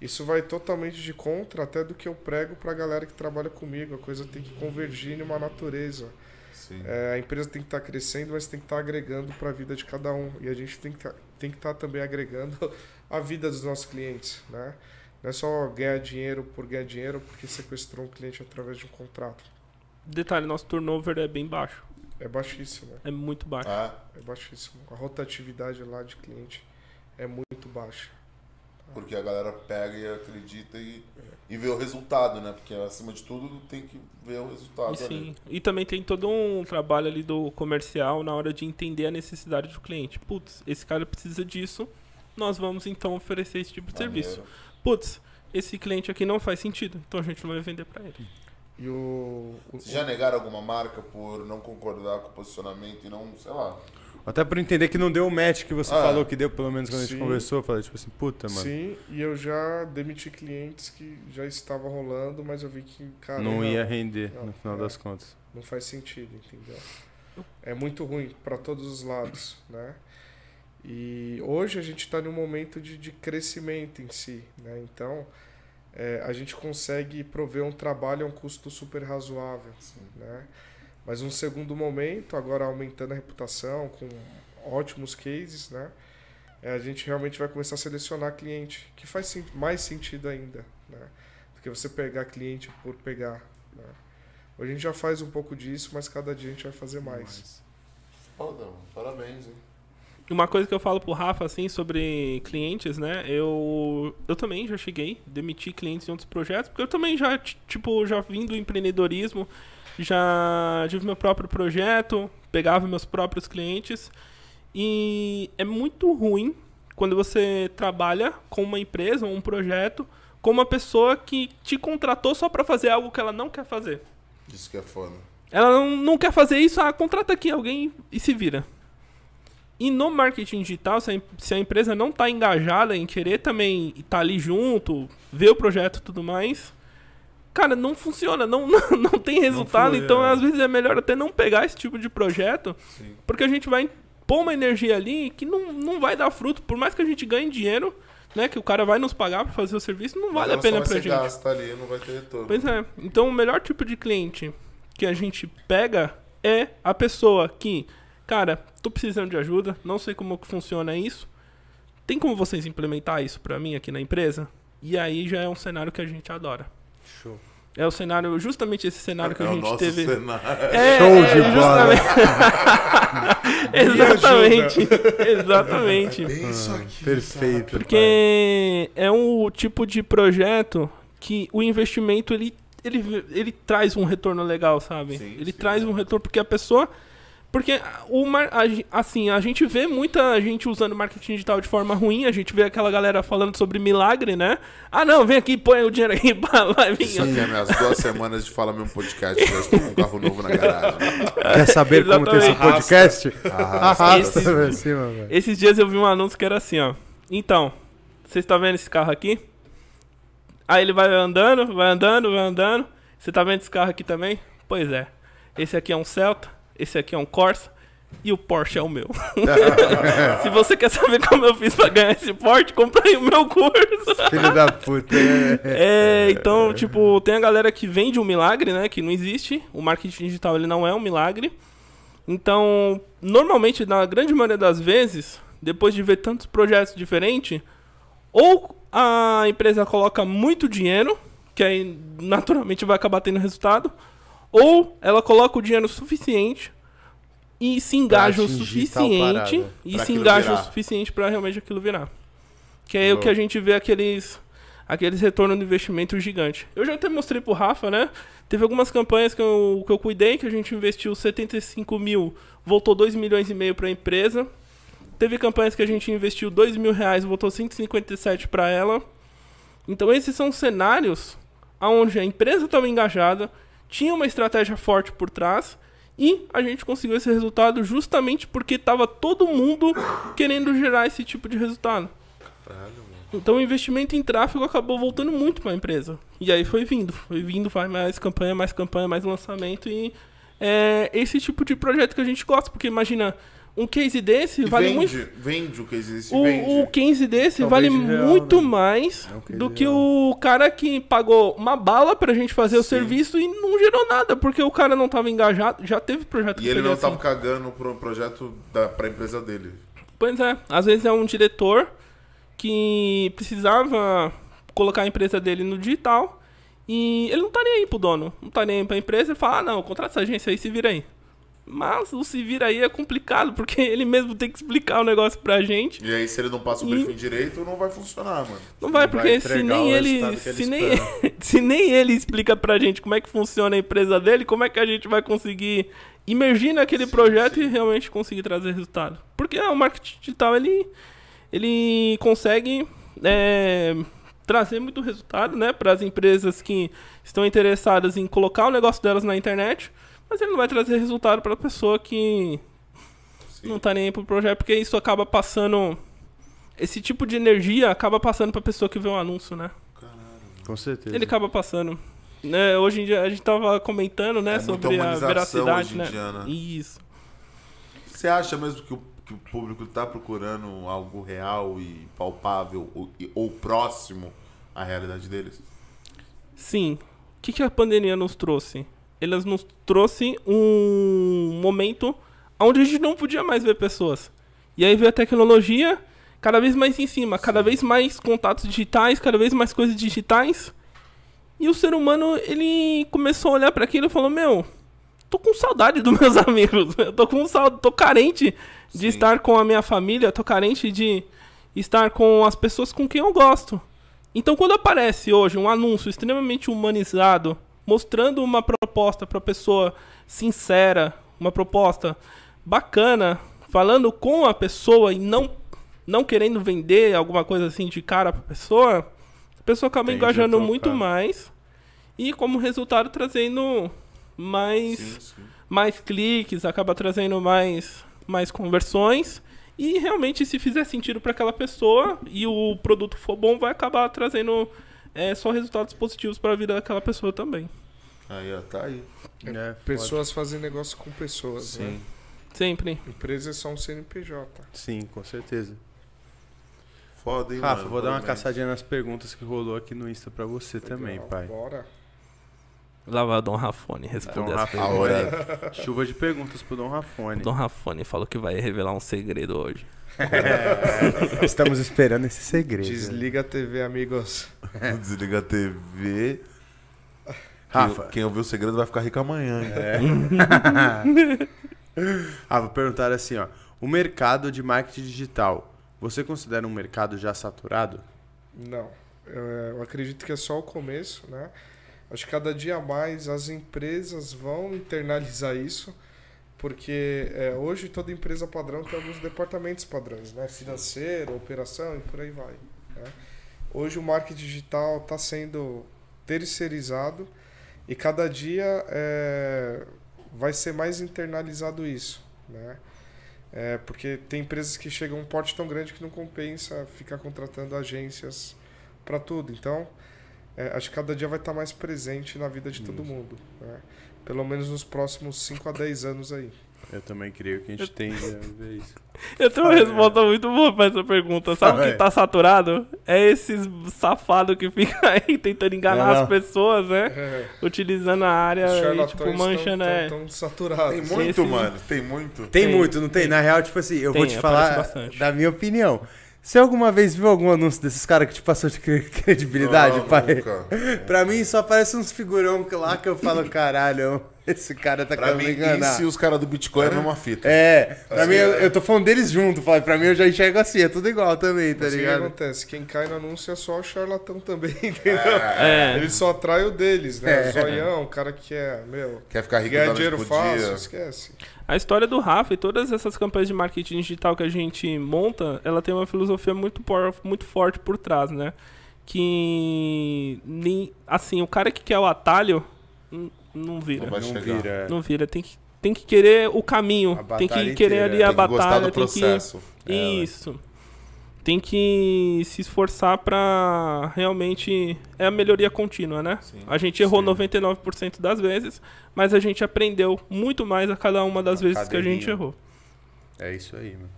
Isso vai totalmente de contra até do que eu prego pra galera que trabalha comigo. A coisa tem que convergir numa natureza. Sim. É, a empresa tem que estar crescendo, mas tem que estar agregando para a vida de cada um. E a gente tem que tá- tem que estar também agregando a vida dos nossos clientes, né? Não é só ganhar dinheiro por ganhar dinheiro porque sequestrou um cliente através de um contrato. Detalhe, nosso turnover é bem baixo. É baixíssimo? É muito baixo. Ah, é baixíssimo. A rotatividade lá de cliente é muito baixa. porque a galera pega e acredita e, e vê o resultado, né? Porque acima de tudo tem que ver o resultado E, ali. sim. e também tem todo um trabalho ali do comercial na hora de entender a necessidade do cliente. Putz, esse cara precisa disso, nós vamos então oferecer esse tipo de serviço. Putz, esse cliente aqui não faz sentido, então a gente não vai vender pra ele. E o, o- Vocês já negaram alguma marca por não concordar com o posicionamento e não, sei lá. Até por entender que não deu o match que você Ah. falou que deu, pelo menos quando a gente Sim. conversou. Eu falei, tipo assim, puta, mano. Sim, e eu já demiti clientes que já estava rolando, mas eu vi que, cara, não ia render Não, no final é. das contas. Não faz sentido, entendeu? É muito ruim para todos os lados, né? E hoje a gente está num momento de, de crescimento em si, né? Então é, a gente consegue prover um trabalho a um custo super razoável, né? Mas um segundo momento, agora aumentando a reputação, com ótimos cases, né? É, a gente realmente vai começar a selecionar cliente, que faz mais sentido ainda, né? Do que você pegar cliente por pegar, né? Hoje a gente já faz um pouco disso, mas cada dia a gente vai fazer mais. Mano. Parabéns, hein? Uma coisa que eu falo pro Rafa, assim, sobre clientes, né? Eu, eu também já cheguei, demiti clientes em outros projetos, porque eu também já, ti- tipo, já vim do empreendedorismo, já tive meu próprio projeto, pegava meus próprios clientes. E é muito ruim quando você trabalha com uma empresa ou um projeto com uma pessoa que te contratou só pra fazer algo que ela não quer fazer. Isso que é foda. Ela não, não quer fazer isso, ah, contrata aqui alguém e se vira. E no marketing digital, se a, a empresa não está engajada em querer também estar ali junto, ver o projeto e tudo mais, cara, não funciona, não, não, não tem resultado. flui, então, é. às vezes, é melhor até não pegar esse tipo de projeto, Sim. porque a gente vai pôr uma energia ali que não, não vai dar fruto. Por mais que a gente ganhe dinheiro, né, que o cara vai nos pagar para fazer o serviço, não vale a Ela pena pra ser gente. gasta ali, não vai ter retorno. Pois é. Então o melhor tipo de cliente que a gente pega é a pessoa que, cara, tô precisando de ajuda, não sei como que funciona isso. Tem como vocês implementar isso pra mim aqui na empresa? E aí já é um cenário que a gente adora. Show. É o cenário, justamente esse cenário que é a o gente nosso teve. cenário. É, Show é, de bola. Exatamente. exatamente. Exatamente. Bem isso aqui. Perfeito. Porque é um tipo de projeto que o investimento ele, ele, ele traz um retorno legal, sabe? Sim, ele sim. traz um retorno porque a pessoa Porque o mar, a gen- assim, a gente vê muita gente usando marketing digital de forma ruim, a gente vê aquela galera falando sobre milagre, né? Ah, não, vem aqui, põe o dinheiro aqui, vai vir. Isso aqui é minhas duas semanas de Fala Mesmo Podcast. Já estou com um carro novo na garagem. Quer saber como ter esse Exatamente. podcast? Arrasta. Arrasta Esse- pra cima, velho. Esses dias eu vi um anúncio que era assim, ó. Então, vocês estão vendo esse carro aqui? Aí ele vai andando, vai andando, vai andando. Você tá vendo esse carro aqui também? Pois é. Esse aqui é um Celta, esse aqui é um Corsa e o Porsche é o meu. Se você quer saber como eu fiz pra ganhar esse Porsche, compra aí o meu curso. Filho da puta. é. Então, tipo, tem a galera que vende um milagre, né? Que não existe. O marketing digital ele não é um milagre. Então, normalmente, na grande maioria das vezes, depois de ver tantos projetos diferentes, ou a empresa coloca muito dinheiro, que aí naturalmente vai acabar tendo resultado, ou ela coloca o dinheiro suficiente e se engaja o suficiente e se engaja o suficiente para realmente aquilo virar. Que é o que a gente vê aqueles aqueles retornos de investimento gigante. Eu já até mostrei pro Rafa, né? Teve algumas campanhas que eu, que eu cuidei, que a gente investiu 75 mil, voltou 2 milhões e meio para a empresa. Teve campanhas que a gente investiu 2 mil reais, voltou 157 para ela. Então esses são cenários onde a empresa estava engajada, tinha uma estratégia forte por trás e a gente conseguiu esse resultado justamente porque estava todo mundo querendo gerar esse tipo de resultado. Então o investimento em tráfego acabou voltando muito para a empresa. E aí foi vindo, foi vindo, vai mais campanha, mais campanha, mais lançamento e é esse tipo de projeto que a gente gosta, porque imagina um case desse E vale vende, muito vende o que existe, o, vende. o case desse É um vale case real, muito né? mais É um case do que real. o cara que pagou uma bala pra gente fazer o Sim. serviço e não gerou nada, porque o cara não tava engajado. Já teve projeto E ele não assim. tava cagando pro projeto da, pra empresa dele. Pois é, às vezes é um diretor que precisava colocar a empresa dele no digital e ele não tá nem aí pro dono, não tá nem aí pra empresa, ele fala, ah não, contrata essa agência aí, se vira aí. Mas o se vira aí é complicado, porque ele mesmo tem que explicar o negócio pra gente. E aí, se ele não passa o E- briefing direito, não vai funcionar, mano. Não vai, Não vai porque se entregar nem ele, se, nem, se nem ele explica pra gente como é que funciona a empresa dele, como é que a gente vai conseguir imergir naquele projeto e realmente conseguir trazer resultado? Porque ah, o marketing digital, ele, ele consegue é, trazer muito resultado, né, para as empresas que estão interessadas em colocar o negócio delas na internet, mas ele não vai trazer resultado para a pessoa que não tá nem aí pro projeto, porque isso acaba passando esse tipo de energia acaba passando pra pessoa que vê um anúncio, né? Com certeza. Ele acaba passando. Né, hoje em dia a gente tava comentando, né, É muita sobre a veracidade, hoje em né? dia, né? Isso. Você acha mesmo que o, que o público tá procurando algo real e palpável ou, e- ou próximo à realidade deles? Sim. O que, que a pandemia nos trouxe? Elas nos trouxe um momento onde a gente não podia mais ver pessoas. E aí veio a tecnologia cada vez mais em cima, cada vez mais contatos digitais, cada vez mais coisas digitais. E o ser humano, ele começou a olhar para aquilo e falou: Meu, tô com saudade dos meus amigos. Eu tô com saudade, tô carente de Sim. estar com a minha família, tô carente de estar com as pessoas com quem eu gosto. Então, quando aparece hoje um anúncio extremamente humanizado, mostrando uma proposta para a pessoa sincera, uma proposta bacana, falando com a pessoa e não, não querendo vender alguma coisa assim de cara para a pessoa, a pessoa acaba a engajando muito mais e, como resultado, trazendo mais sim. mais cliques, acaba trazendo mais, mais conversões. E realmente, se fizer sentido para aquela pessoa e o produto for bom, vai acabar trazendo é, só resultados positivos para a vida daquela pessoa também. Aí, ó, tá aí. É, foda. Pessoas fazem negócio com pessoas, né? Sim, Sempre. Empresa é só um CNPJ. sim, com certeza. Foda, hein, Rafa, mano? vou dar uma caçadinha nas perguntas que rolou aqui no Insta pra você também, Legal, pai. Bora. Lá vai o Dom Rafone responder Dom as Rafone. perguntas. Chuva de perguntas pro Dom Rafone. Dom Rafone falou que vai revelar um segredo hoje. É, Estamos esperando esse segredo. Desliga a TV, amigos. Desliga a TV. Rafa, Quem, quem ouviu o segredo vai ficar rico amanhã. hein? Ah, vou perguntar assim, ó. O mercado de marketing digital, você considera um mercado já saturado? Não. Eu, eu acredito que é só o começo, né? Acho que cada dia mais as empresas vão internalizar isso Porque é, hoje toda empresa padrão tem alguns departamentos padrões, né? Financeiro, operação e por aí vai. né? Hoje o marketing digital está sendo terceirizado e cada dia é, vai ser mais internalizado isso, né? É, porque tem empresas que chegam a um porte tão grande que não compensa ficar contratando agências para tudo. Então, é, acho que cada dia vai estar mais presente na vida de todo mundo. Né? Pelo menos nos próximos 5 a 10 anos aí. Eu também creio que a gente tende a ver isso. Eu tenho uma resposta muito boa pra essa pergunta. Sabe o Fala que aí. tá saturado? É esses safado que fica aí tentando enganar não. as pessoas, né? É, Utilizando a área e, tipo, manchando, é. estão saturados. Tem muito, Esse- mano. Tem muito. Tem, Tem, muito, não tem? Na real, tipo assim, eu vou Tem, te aparece falar bastante. da minha opinião. Você alguma vez viu algum anúncio desses caras que te passou de cre- credibilidade, Não, pai? nunca. Pra mim só parece uns figurão que lá que eu falo, caralho, esse cara tá querendo me enganar. isso e os caras do Bitcoin é a mesma fita. É, pra Assim, mim, eu, é. eu tô falando deles junto, pai. Pra mim eu já enxergo assim, é tudo igual também, tá Mas o que ligado? acontece? Quem cai no anúncio é só o charlatão também, entendeu? É. Ele só atrai o deles, né? É. O zoião, o cara que é, meu, Quer ficar rico ganhar dinheiro fácil, dia. esquece. A história do Rafa e todas essas campanhas de marketing digital que a gente monta, ela tem uma filosofia muito, por- muito forte por trás, né? Que, nem, assim, o cara que quer o atalho, não vira. Não vai Não vira. Não vira, tem que, tem que querer o caminho, A tem que querer inteira, ali a Tem que gostar batalha, do tem que... processo. É, ué. Isso. Tem que se esforçar pra realmente. É a melhoria contínua, né? Sim. A gente errou Sim. 99% das vezes, mas a gente aprendeu muito mais a cada uma das A vezes que a gente cadeirinha. errou. É isso aí, mano.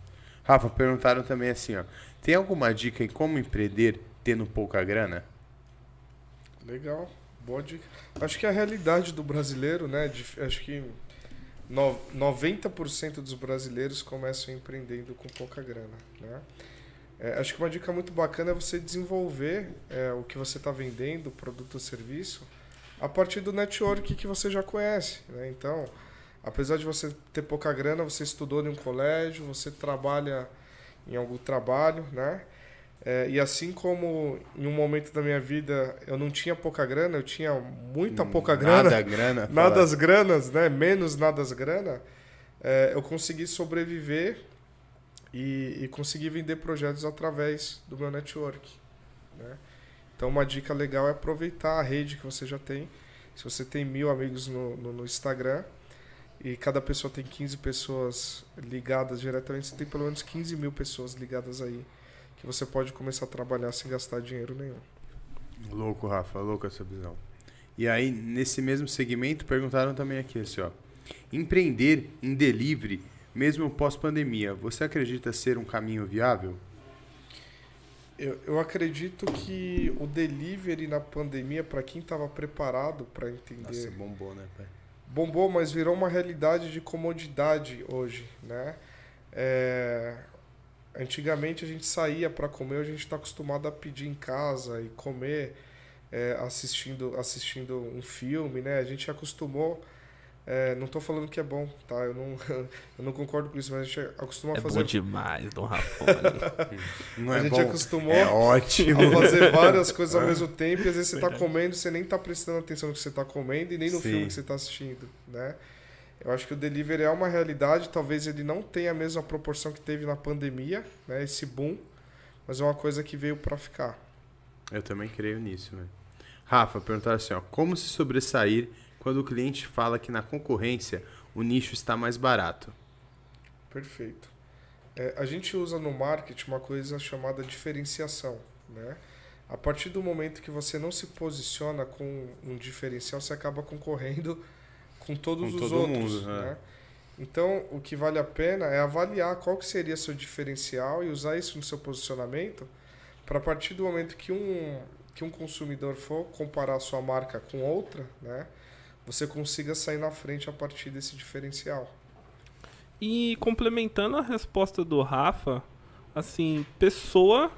Rafa, perguntaram também assim, ó. Tem alguma dica em como empreender tendo pouca grana? Legal, boa dica. Acho que a realidade do brasileiro, né? dif- Acho que no- 90% dos brasileiros começam empreendendo com pouca grana, né? É, acho que uma dica muito bacana é você desenvolver é, o que você está vendendo, produto ou serviço, a partir do network que você já conhece, né? Então, apesar de você ter pouca grana, você estudou em um colégio, você trabalha em algum trabalho, né? É, e assim como em um momento da minha vida eu não tinha pouca grana, eu tinha muita pouca grana, Nada grana. nada as granas, né? Menos nada as grana, é, eu consegui sobreviver e, e consegui vender projetos através do meu network. Né? Então uma dica legal é aproveitar a rede que você já tem. Se você tem mil amigos no, no, no Instagram e cada pessoa tem 15 pessoas ligadas diretamente, você tem pelo menos 15 mil pessoas ligadas aí que você pode começar a trabalhar sem gastar dinheiro nenhum. Louco, Rafa, louco essa visão. E aí, nesse mesmo segmento, perguntaram também aqui, assim, ó. Empreender em delivery, mesmo pós-pandemia, você acredita ser um caminho viável? Eu, eu acredito que o delivery na pandemia, para quem estava preparado para entender, Nossa, bombou, né, pai? bombou, mas virou uma realidade de comodidade hoje, né? É, antigamente a gente saía para comer, a gente está acostumado a pedir em casa e comer é, assistindo, assistindo um filme, né? A gente acostumou. É, não estou falando que é bom, tá? Eu não, eu não concordo com isso, mas a gente acostuma a fazer demais do Rafone. Não a é gente bom? acostumou É ótimo. a fazer várias coisas ao mesmo tempo e às vezes você tá comendo, você nem tá prestando atenção no que você tá comendo e nem no Sim. filme que você tá assistindo, né? Eu acho que o delivery é uma realidade, talvez ele não tenha a mesma proporção que teve na pandemia, né, esse boom, mas é uma coisa que veio para ficar. Eu também creio nisso, né? Rafa, perguntaram assim, ó. Como se sobressair quando o cliente fala que na concorrência o nicho está mais barato? Perfeito. É, a gente usa no marketing uma coisa chamada diferenciação, né? A partir do momento que você não se posiciona com um diferencial, você acaba concorrendo com todos Com os todo outros, mundo, é. né? Então, o que vale a pena é avaliar qual que seria seu diferencial e usar isso no seu posicionamento para a partir do momento que um que um consumidor for comparar sua marca com outra, né? Você consiga sair na frente a partir desse diferencial. E complementando a resposta do Rafa, assim, pessoa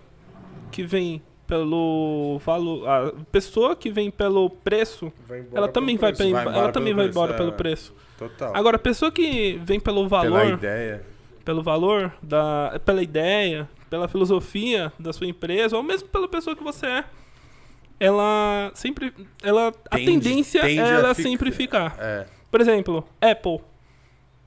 que vem pelo valor, a pessoa que vem pelo preço, Vai embora ela também vai, preço. pra- Vai embora ela também pelo vai preço, embora é. pelo preço. Total. Agora, a pessoa que vem pelo Pela valor, ideia. pelo valor da, pela ideia, pela filosofia da sua empresa, ou mesmo pela pessoa que você é, ela sempre, ela a Tende- tendência tende é a ela ficar- sempre ficar. É. Por exemplo, Apple.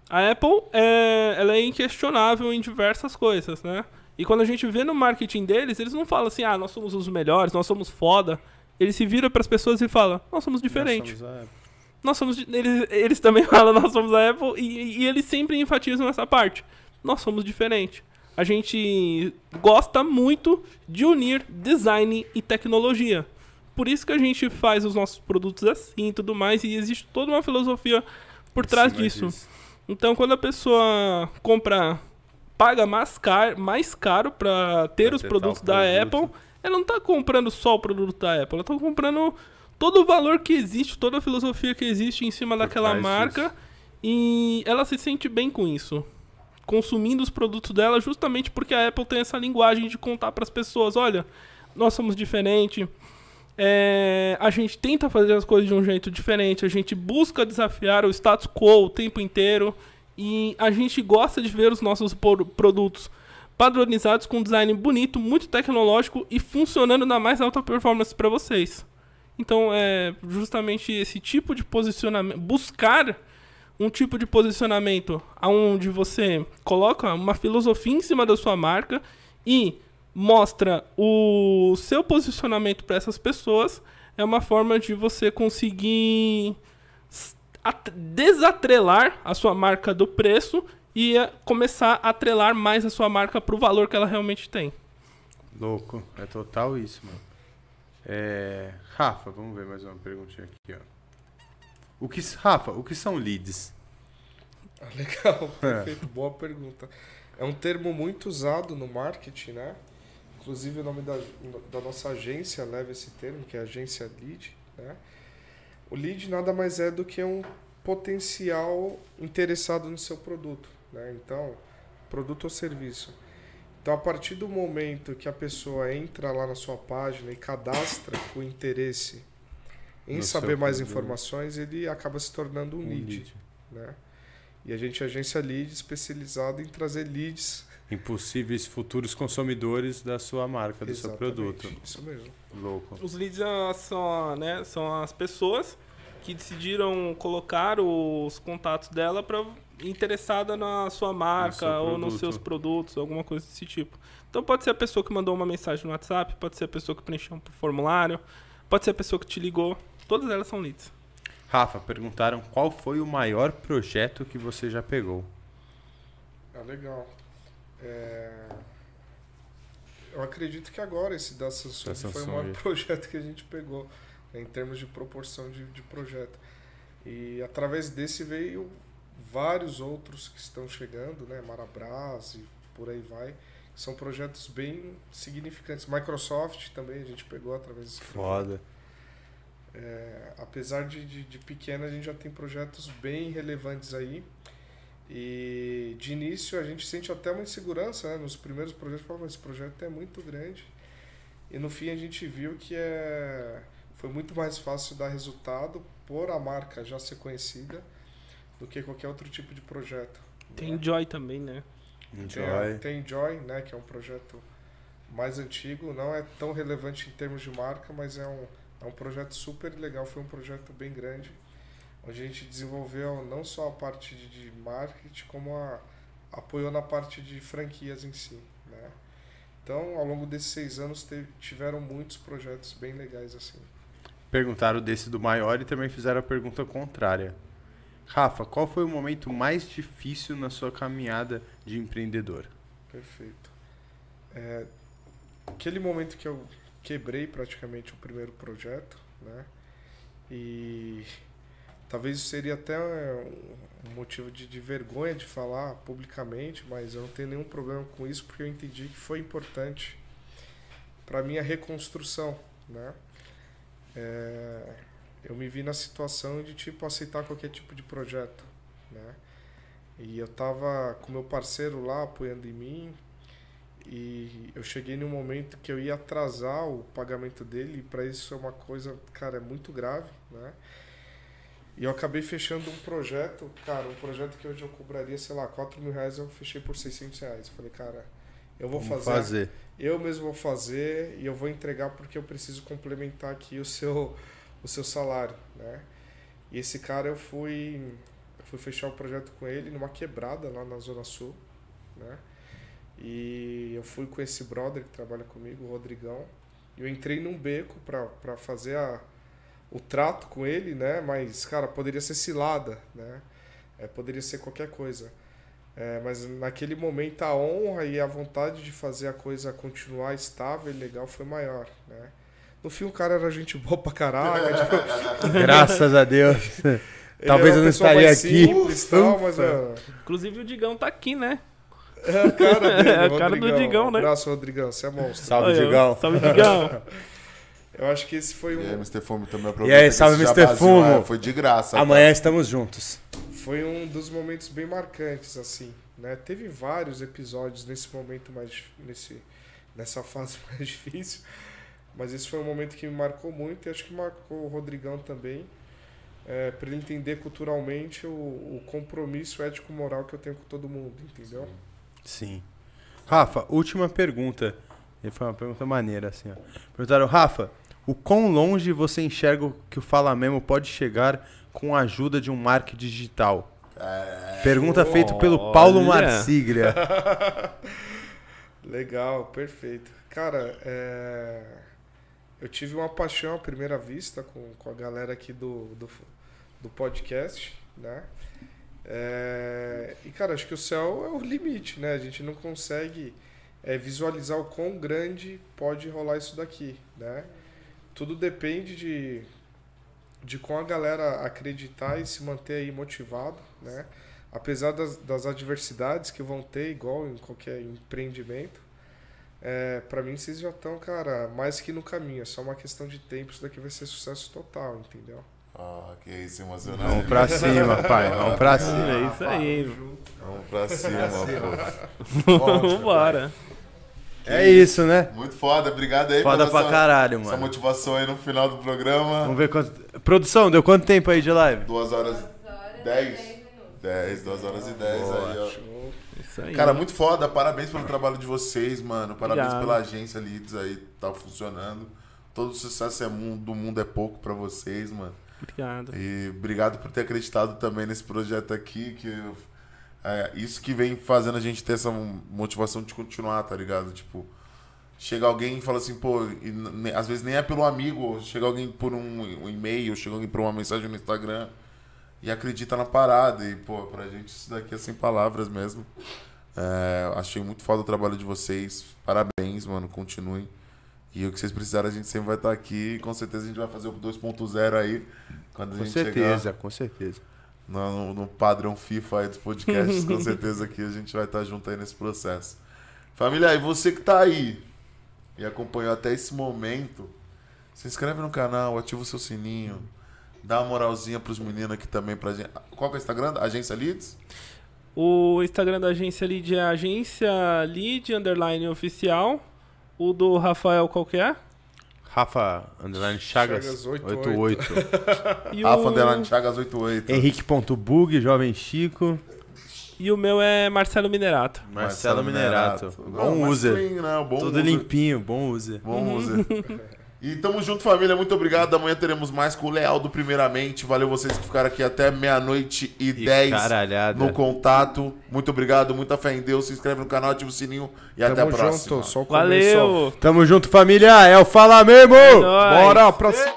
A Apple é, ela é inquestionável em diversas coisas, né? E quando a gente vê no marketing deles, eles não falam assim, ah, nós somos os melhores, nós somos foda. Eles se viram para as pessoas e falam, nós somos diferentes. Nós somos a Eles, eles também falam, nós somos a Apple, e, e eles sempre enfatizam essa parte. Nós somos diferentes. A gente gosta muito de unir design e tecnologia. Por isso que a gente faz os nossos produtos assim e tudo mais, e existe toda uma filosofia por trás disso. Então, quando a pessoa compra, paga mais caro, mais caro para ter Pra os ter produtos da produto. Apple, ela não tá comprando só o produto da Apple, ela tá comprando todo o valor que existe, toda a filosofia que existe em cima Por daquela marca disso. e ela se sente bem com isso. Consumindo os produtos dela justamente porque a Apple tem essa linguagem de contar para as pessoas, olha, nós somos diferentes, é, a gente tenta fazer as coisas de um jeito diferente, a gente busca desafiar o status quo o tempo inteiro e a gente gosta de ver os nossos produtos padronizados com um design bonito, muito tecnológico e funcionando na mais alta performance para vocês. Então, é justamente esse tipo de posicionamento, buscar um tipo de posicionamento onde você coloca uma filosofia em cima da sua marca e mostra o seu posicionamento para essas pessoas é uma forma de você conseguir desatrelar a sua marca do preço e eh, começar a atrelar mais a sua marca para o valor que ela realmente tem. Louco, é total isso, mano. É... Rafa, vamos ver mais uma perguntinha aqui, ó. O que, Rafa, o que são leads? Ah, Legal, perfeito, boa pergunta. É um termo muito usado no marketing, né? Inclusive o nome da, da nossa agência leva esse termo, que é a agência lead, né? O lead nada mais é do que um potencial interessado no seu produto, né? Então, produto ou serviço. Então, a partir do momento que a pessoa entra lá na sua página e cadastra o interesse em No saber mais produto. informações, ele acaba se tornando um, lead né? E a gente é agência lead especializada em trazer leads. Impossíveis futuros consumidores da sua marca, do seu Exatamente, produto. Isso mesmo. Louco. Os leads são, né, são as pessoas que decidiram colocar os contatos dela para interessada na sua marca seu ou nos seus produtos, alguma coisa desse tipo. Então pode ser a pessoa que mandou uma mensagem no WhatsApp, pode ser a pessoa que preencheu um formulário, pode ser a pessoa que te ligou. Todas elas são leads. Rafa, perguntaram qual foi o maior projeto que você já pegou. Ah, legal. É, Eu acredito que agora esse da Samsung, Da foi o Samsung. maior projeto que a gente pegou, né, em termos de proporção de, de projeto. E através desse veio vários outros que estão chegando, né? Marabras e por aí vai. São projetos bem significantes. Microsoft também a gente pegou através desse. Foda. É, apesar de, de, de pequena, a gente já tem projetos bem relevantes aí. E de início a gente sente até uma insegurança, né? Nos primeiros projetos, fala, mas esse projeto é muito grande. E no fim a gente viu que é, foi muito mais fácil dar resultado por a marca já ser conhecida do que qualquer outro tipo de projeto. Tem né? Joy também, né? Tem, a- Enjoy. tem Joy, né, que é um projeto mais antigo, não é tão relevante em termos de marca, mas é um, é um projeto super legal, foi um projeto bem grande, onde a gente desenvolveu não só a parte de, marketing, como a, apoiou na parte de franquias em si. Né? Então, ao longo desses seis anos, teve- tiveram muitos projetos bem legais assim. Perguntaram desse do maior e também fizeram a pergunta contrária. Rafa, qual foi o momento mais difícil na sua caminhada de empreendedor? Perfeito. É, aquele momento que eu quebrei praticamente o primeiro projeto, né? E talvez isso seria até um, motivo de, de vergonha de falar publicamente, mas eu não tenho nenhum problema com isso porque eu entendi que foi importante para minha reconstrução, né? É, eu me vi na situação de tipo aceitar qualquer tipo de projeto, né? E eu tava com meu parceiro lá apoiando em mim e eu cheguei num momento que eu ia atrasar o pagamento dele e para isso é uma coisa, cara, é muito grave, né? E eu acabei fechando um projeto, cara, um projeto que hoje eu cobraria, sei lá, 4 mil reais, eu fechei por 600 reais. Eu falei, cara, eu vou fazer, fazer. eu mesmo vou fazer e eu vou entregar porque eu preciso complementar aqui o seu, o seu salário, né? E esse cara eu fui Eu fui fechar o projeto com ele numa quebrada lá na Zona Sul, né? E eu fui com esse brother que trabalha comigo, o Rodrigão. E eu entrei num beco pra fazer a, o trato com ele, né? Mas, cara, poderia ser cilada, né? É, poderia ser qualquer coisa. É, mas naquele momento a honra e a vontade de fazer a coisa continuar estável e legal foi maior, né? No fim o cara era gente boa pra caralho. tipo, Graças a Deus. ele Talvez eu não estaria aqui. tal, mas é, Inclusive o Digão tá aqui, né? é a cara dele, É a cara do. Digão, né? Abraço, Rodrigão, você é monstro. Salve, Digão. Salve, Digão. Eu acho que esse foi E aí, um, Mr. Fumo também E aí, salve, Mr. Fumo. Foi de graça. Amanhã estamos juntos. foi um dos momentos bem marcantes, assim, né? Teve vários episódios nesse momento mais... Nesse, nessa fase mais difícil. Mas esse foi um momento que me marcou muito e acho que marcou o Rodrigão também. É, para ele entender culturalmente o, o compromisso ético-moral que eu tenho com todo mundo, entendeu? Sim. Rafa, última pergunta. E foi uma pergunta maneira, assim, ó. Perguntaram, Rafa, o quão longe você enxerga que o Fala Memo pode chegar com a ajuda de um marketing digital? É, Pergunta feita pelo Paulo Olha. Marsiglia. Legal, perfeito. Cara, é, eu tive uma paixão à primeira vista com, com a galera aqui do, do, do podcast, né? É, E, cara, acho que o céu é o limite, né? A gente não consegue é, visualizar o quão grande pode rolar isso daqui, né? Tudo depende de, de com a galera acreditar e se manter aí motivado, né? Apesar das, das adversidades que vão ter, igual em qualquer empreendimento, é, para mim vocês já estão, cara, mais que no caminho. É só uma questão de tempo, isso daqui vai ser sucesso total, entendeu? Ah, que isso, emocionante. Vamos pra cima, pai. Vamos pra cima. É isso aí. Vamos pra cima, pô. Vambora. É isso, né? Muito foda, obrigado aí Foda pra sua- caralho, Essa mano. motivação aí no final do programa. Vamos ver quanto. Produção, deu quanto tempo aí de live? Duas horas. Duas horas Dez. dez minutos. Dez, duas horas e dez Boa. aí, ó. Show. Isso aí. Cara, muito foda. Parabéns pelo trabalho de vocês, mano. Parabéns Obrigado. pela agência Leads aí, tá funcionando. Todo sucesso é mundo, do mundo é pouco pra vocês, mano. Obrigado. E obrigado por ter acreditado também nesse projeto aqui, que é, isso que vem fazendo a gente ter essa motivação de continuar, tá ligado? Tipo, chega alguém e fala assim, pô, e ne- às vezes nem é pelo amigo, chega alguém por um, um e-mail, chega alguém por uma mensagem no Instagram e acredita na parada. E, pô, pra gente isso daqui é sem palavras mesmo. É, achei muito foda o trabalho de vocês. Parabéns, mano. Continuem. E o que vocês precisarem, a gente sempre vai estar aqui. E com certeza a gente vai fazer o 2.0 aí. Quando a Com gente certeza, chegar com certeza. No, no padrão FIFA aí dos podcasts, com certeza aqui a gente vai estar junto aí nesse processo. Família, e você que tá aí e acompanhou até esse momento, se inscreve no canal, ativa o seu sininho, dá uma moralzinha pros meninos aqui também pra gente. Qual que é o Instagram? Agência Leads? O Instagram da agência Lead é agência Lead underline oficial. O do Rafael qual que é? Rafa Underline Chagas, Chagas 88. E Rafa. Underline Chagas 88. Henrique.bug, Jovem Chico. E o meu é Marcelo Minerato. Marcelo Minerato. Não, Bom mais user. clean, né? Bom Tudo user. limpinho, bom user. Bom user. E tamo junto, família. Muito obrigado. Amanhã teremos mais com o Leal do Primeiramente. Valeu vocês que ficaram aqui até meia-noite e E 10 caralhada. no contato. Muito obrigado, muita fé em Deus. Se inscreve no canal, ativa o sininho e até a Tamo próxima. junto, só o começo. Valeu! Tamo junto, família. É o Fala Mesmo. nóis. Bora pra cima.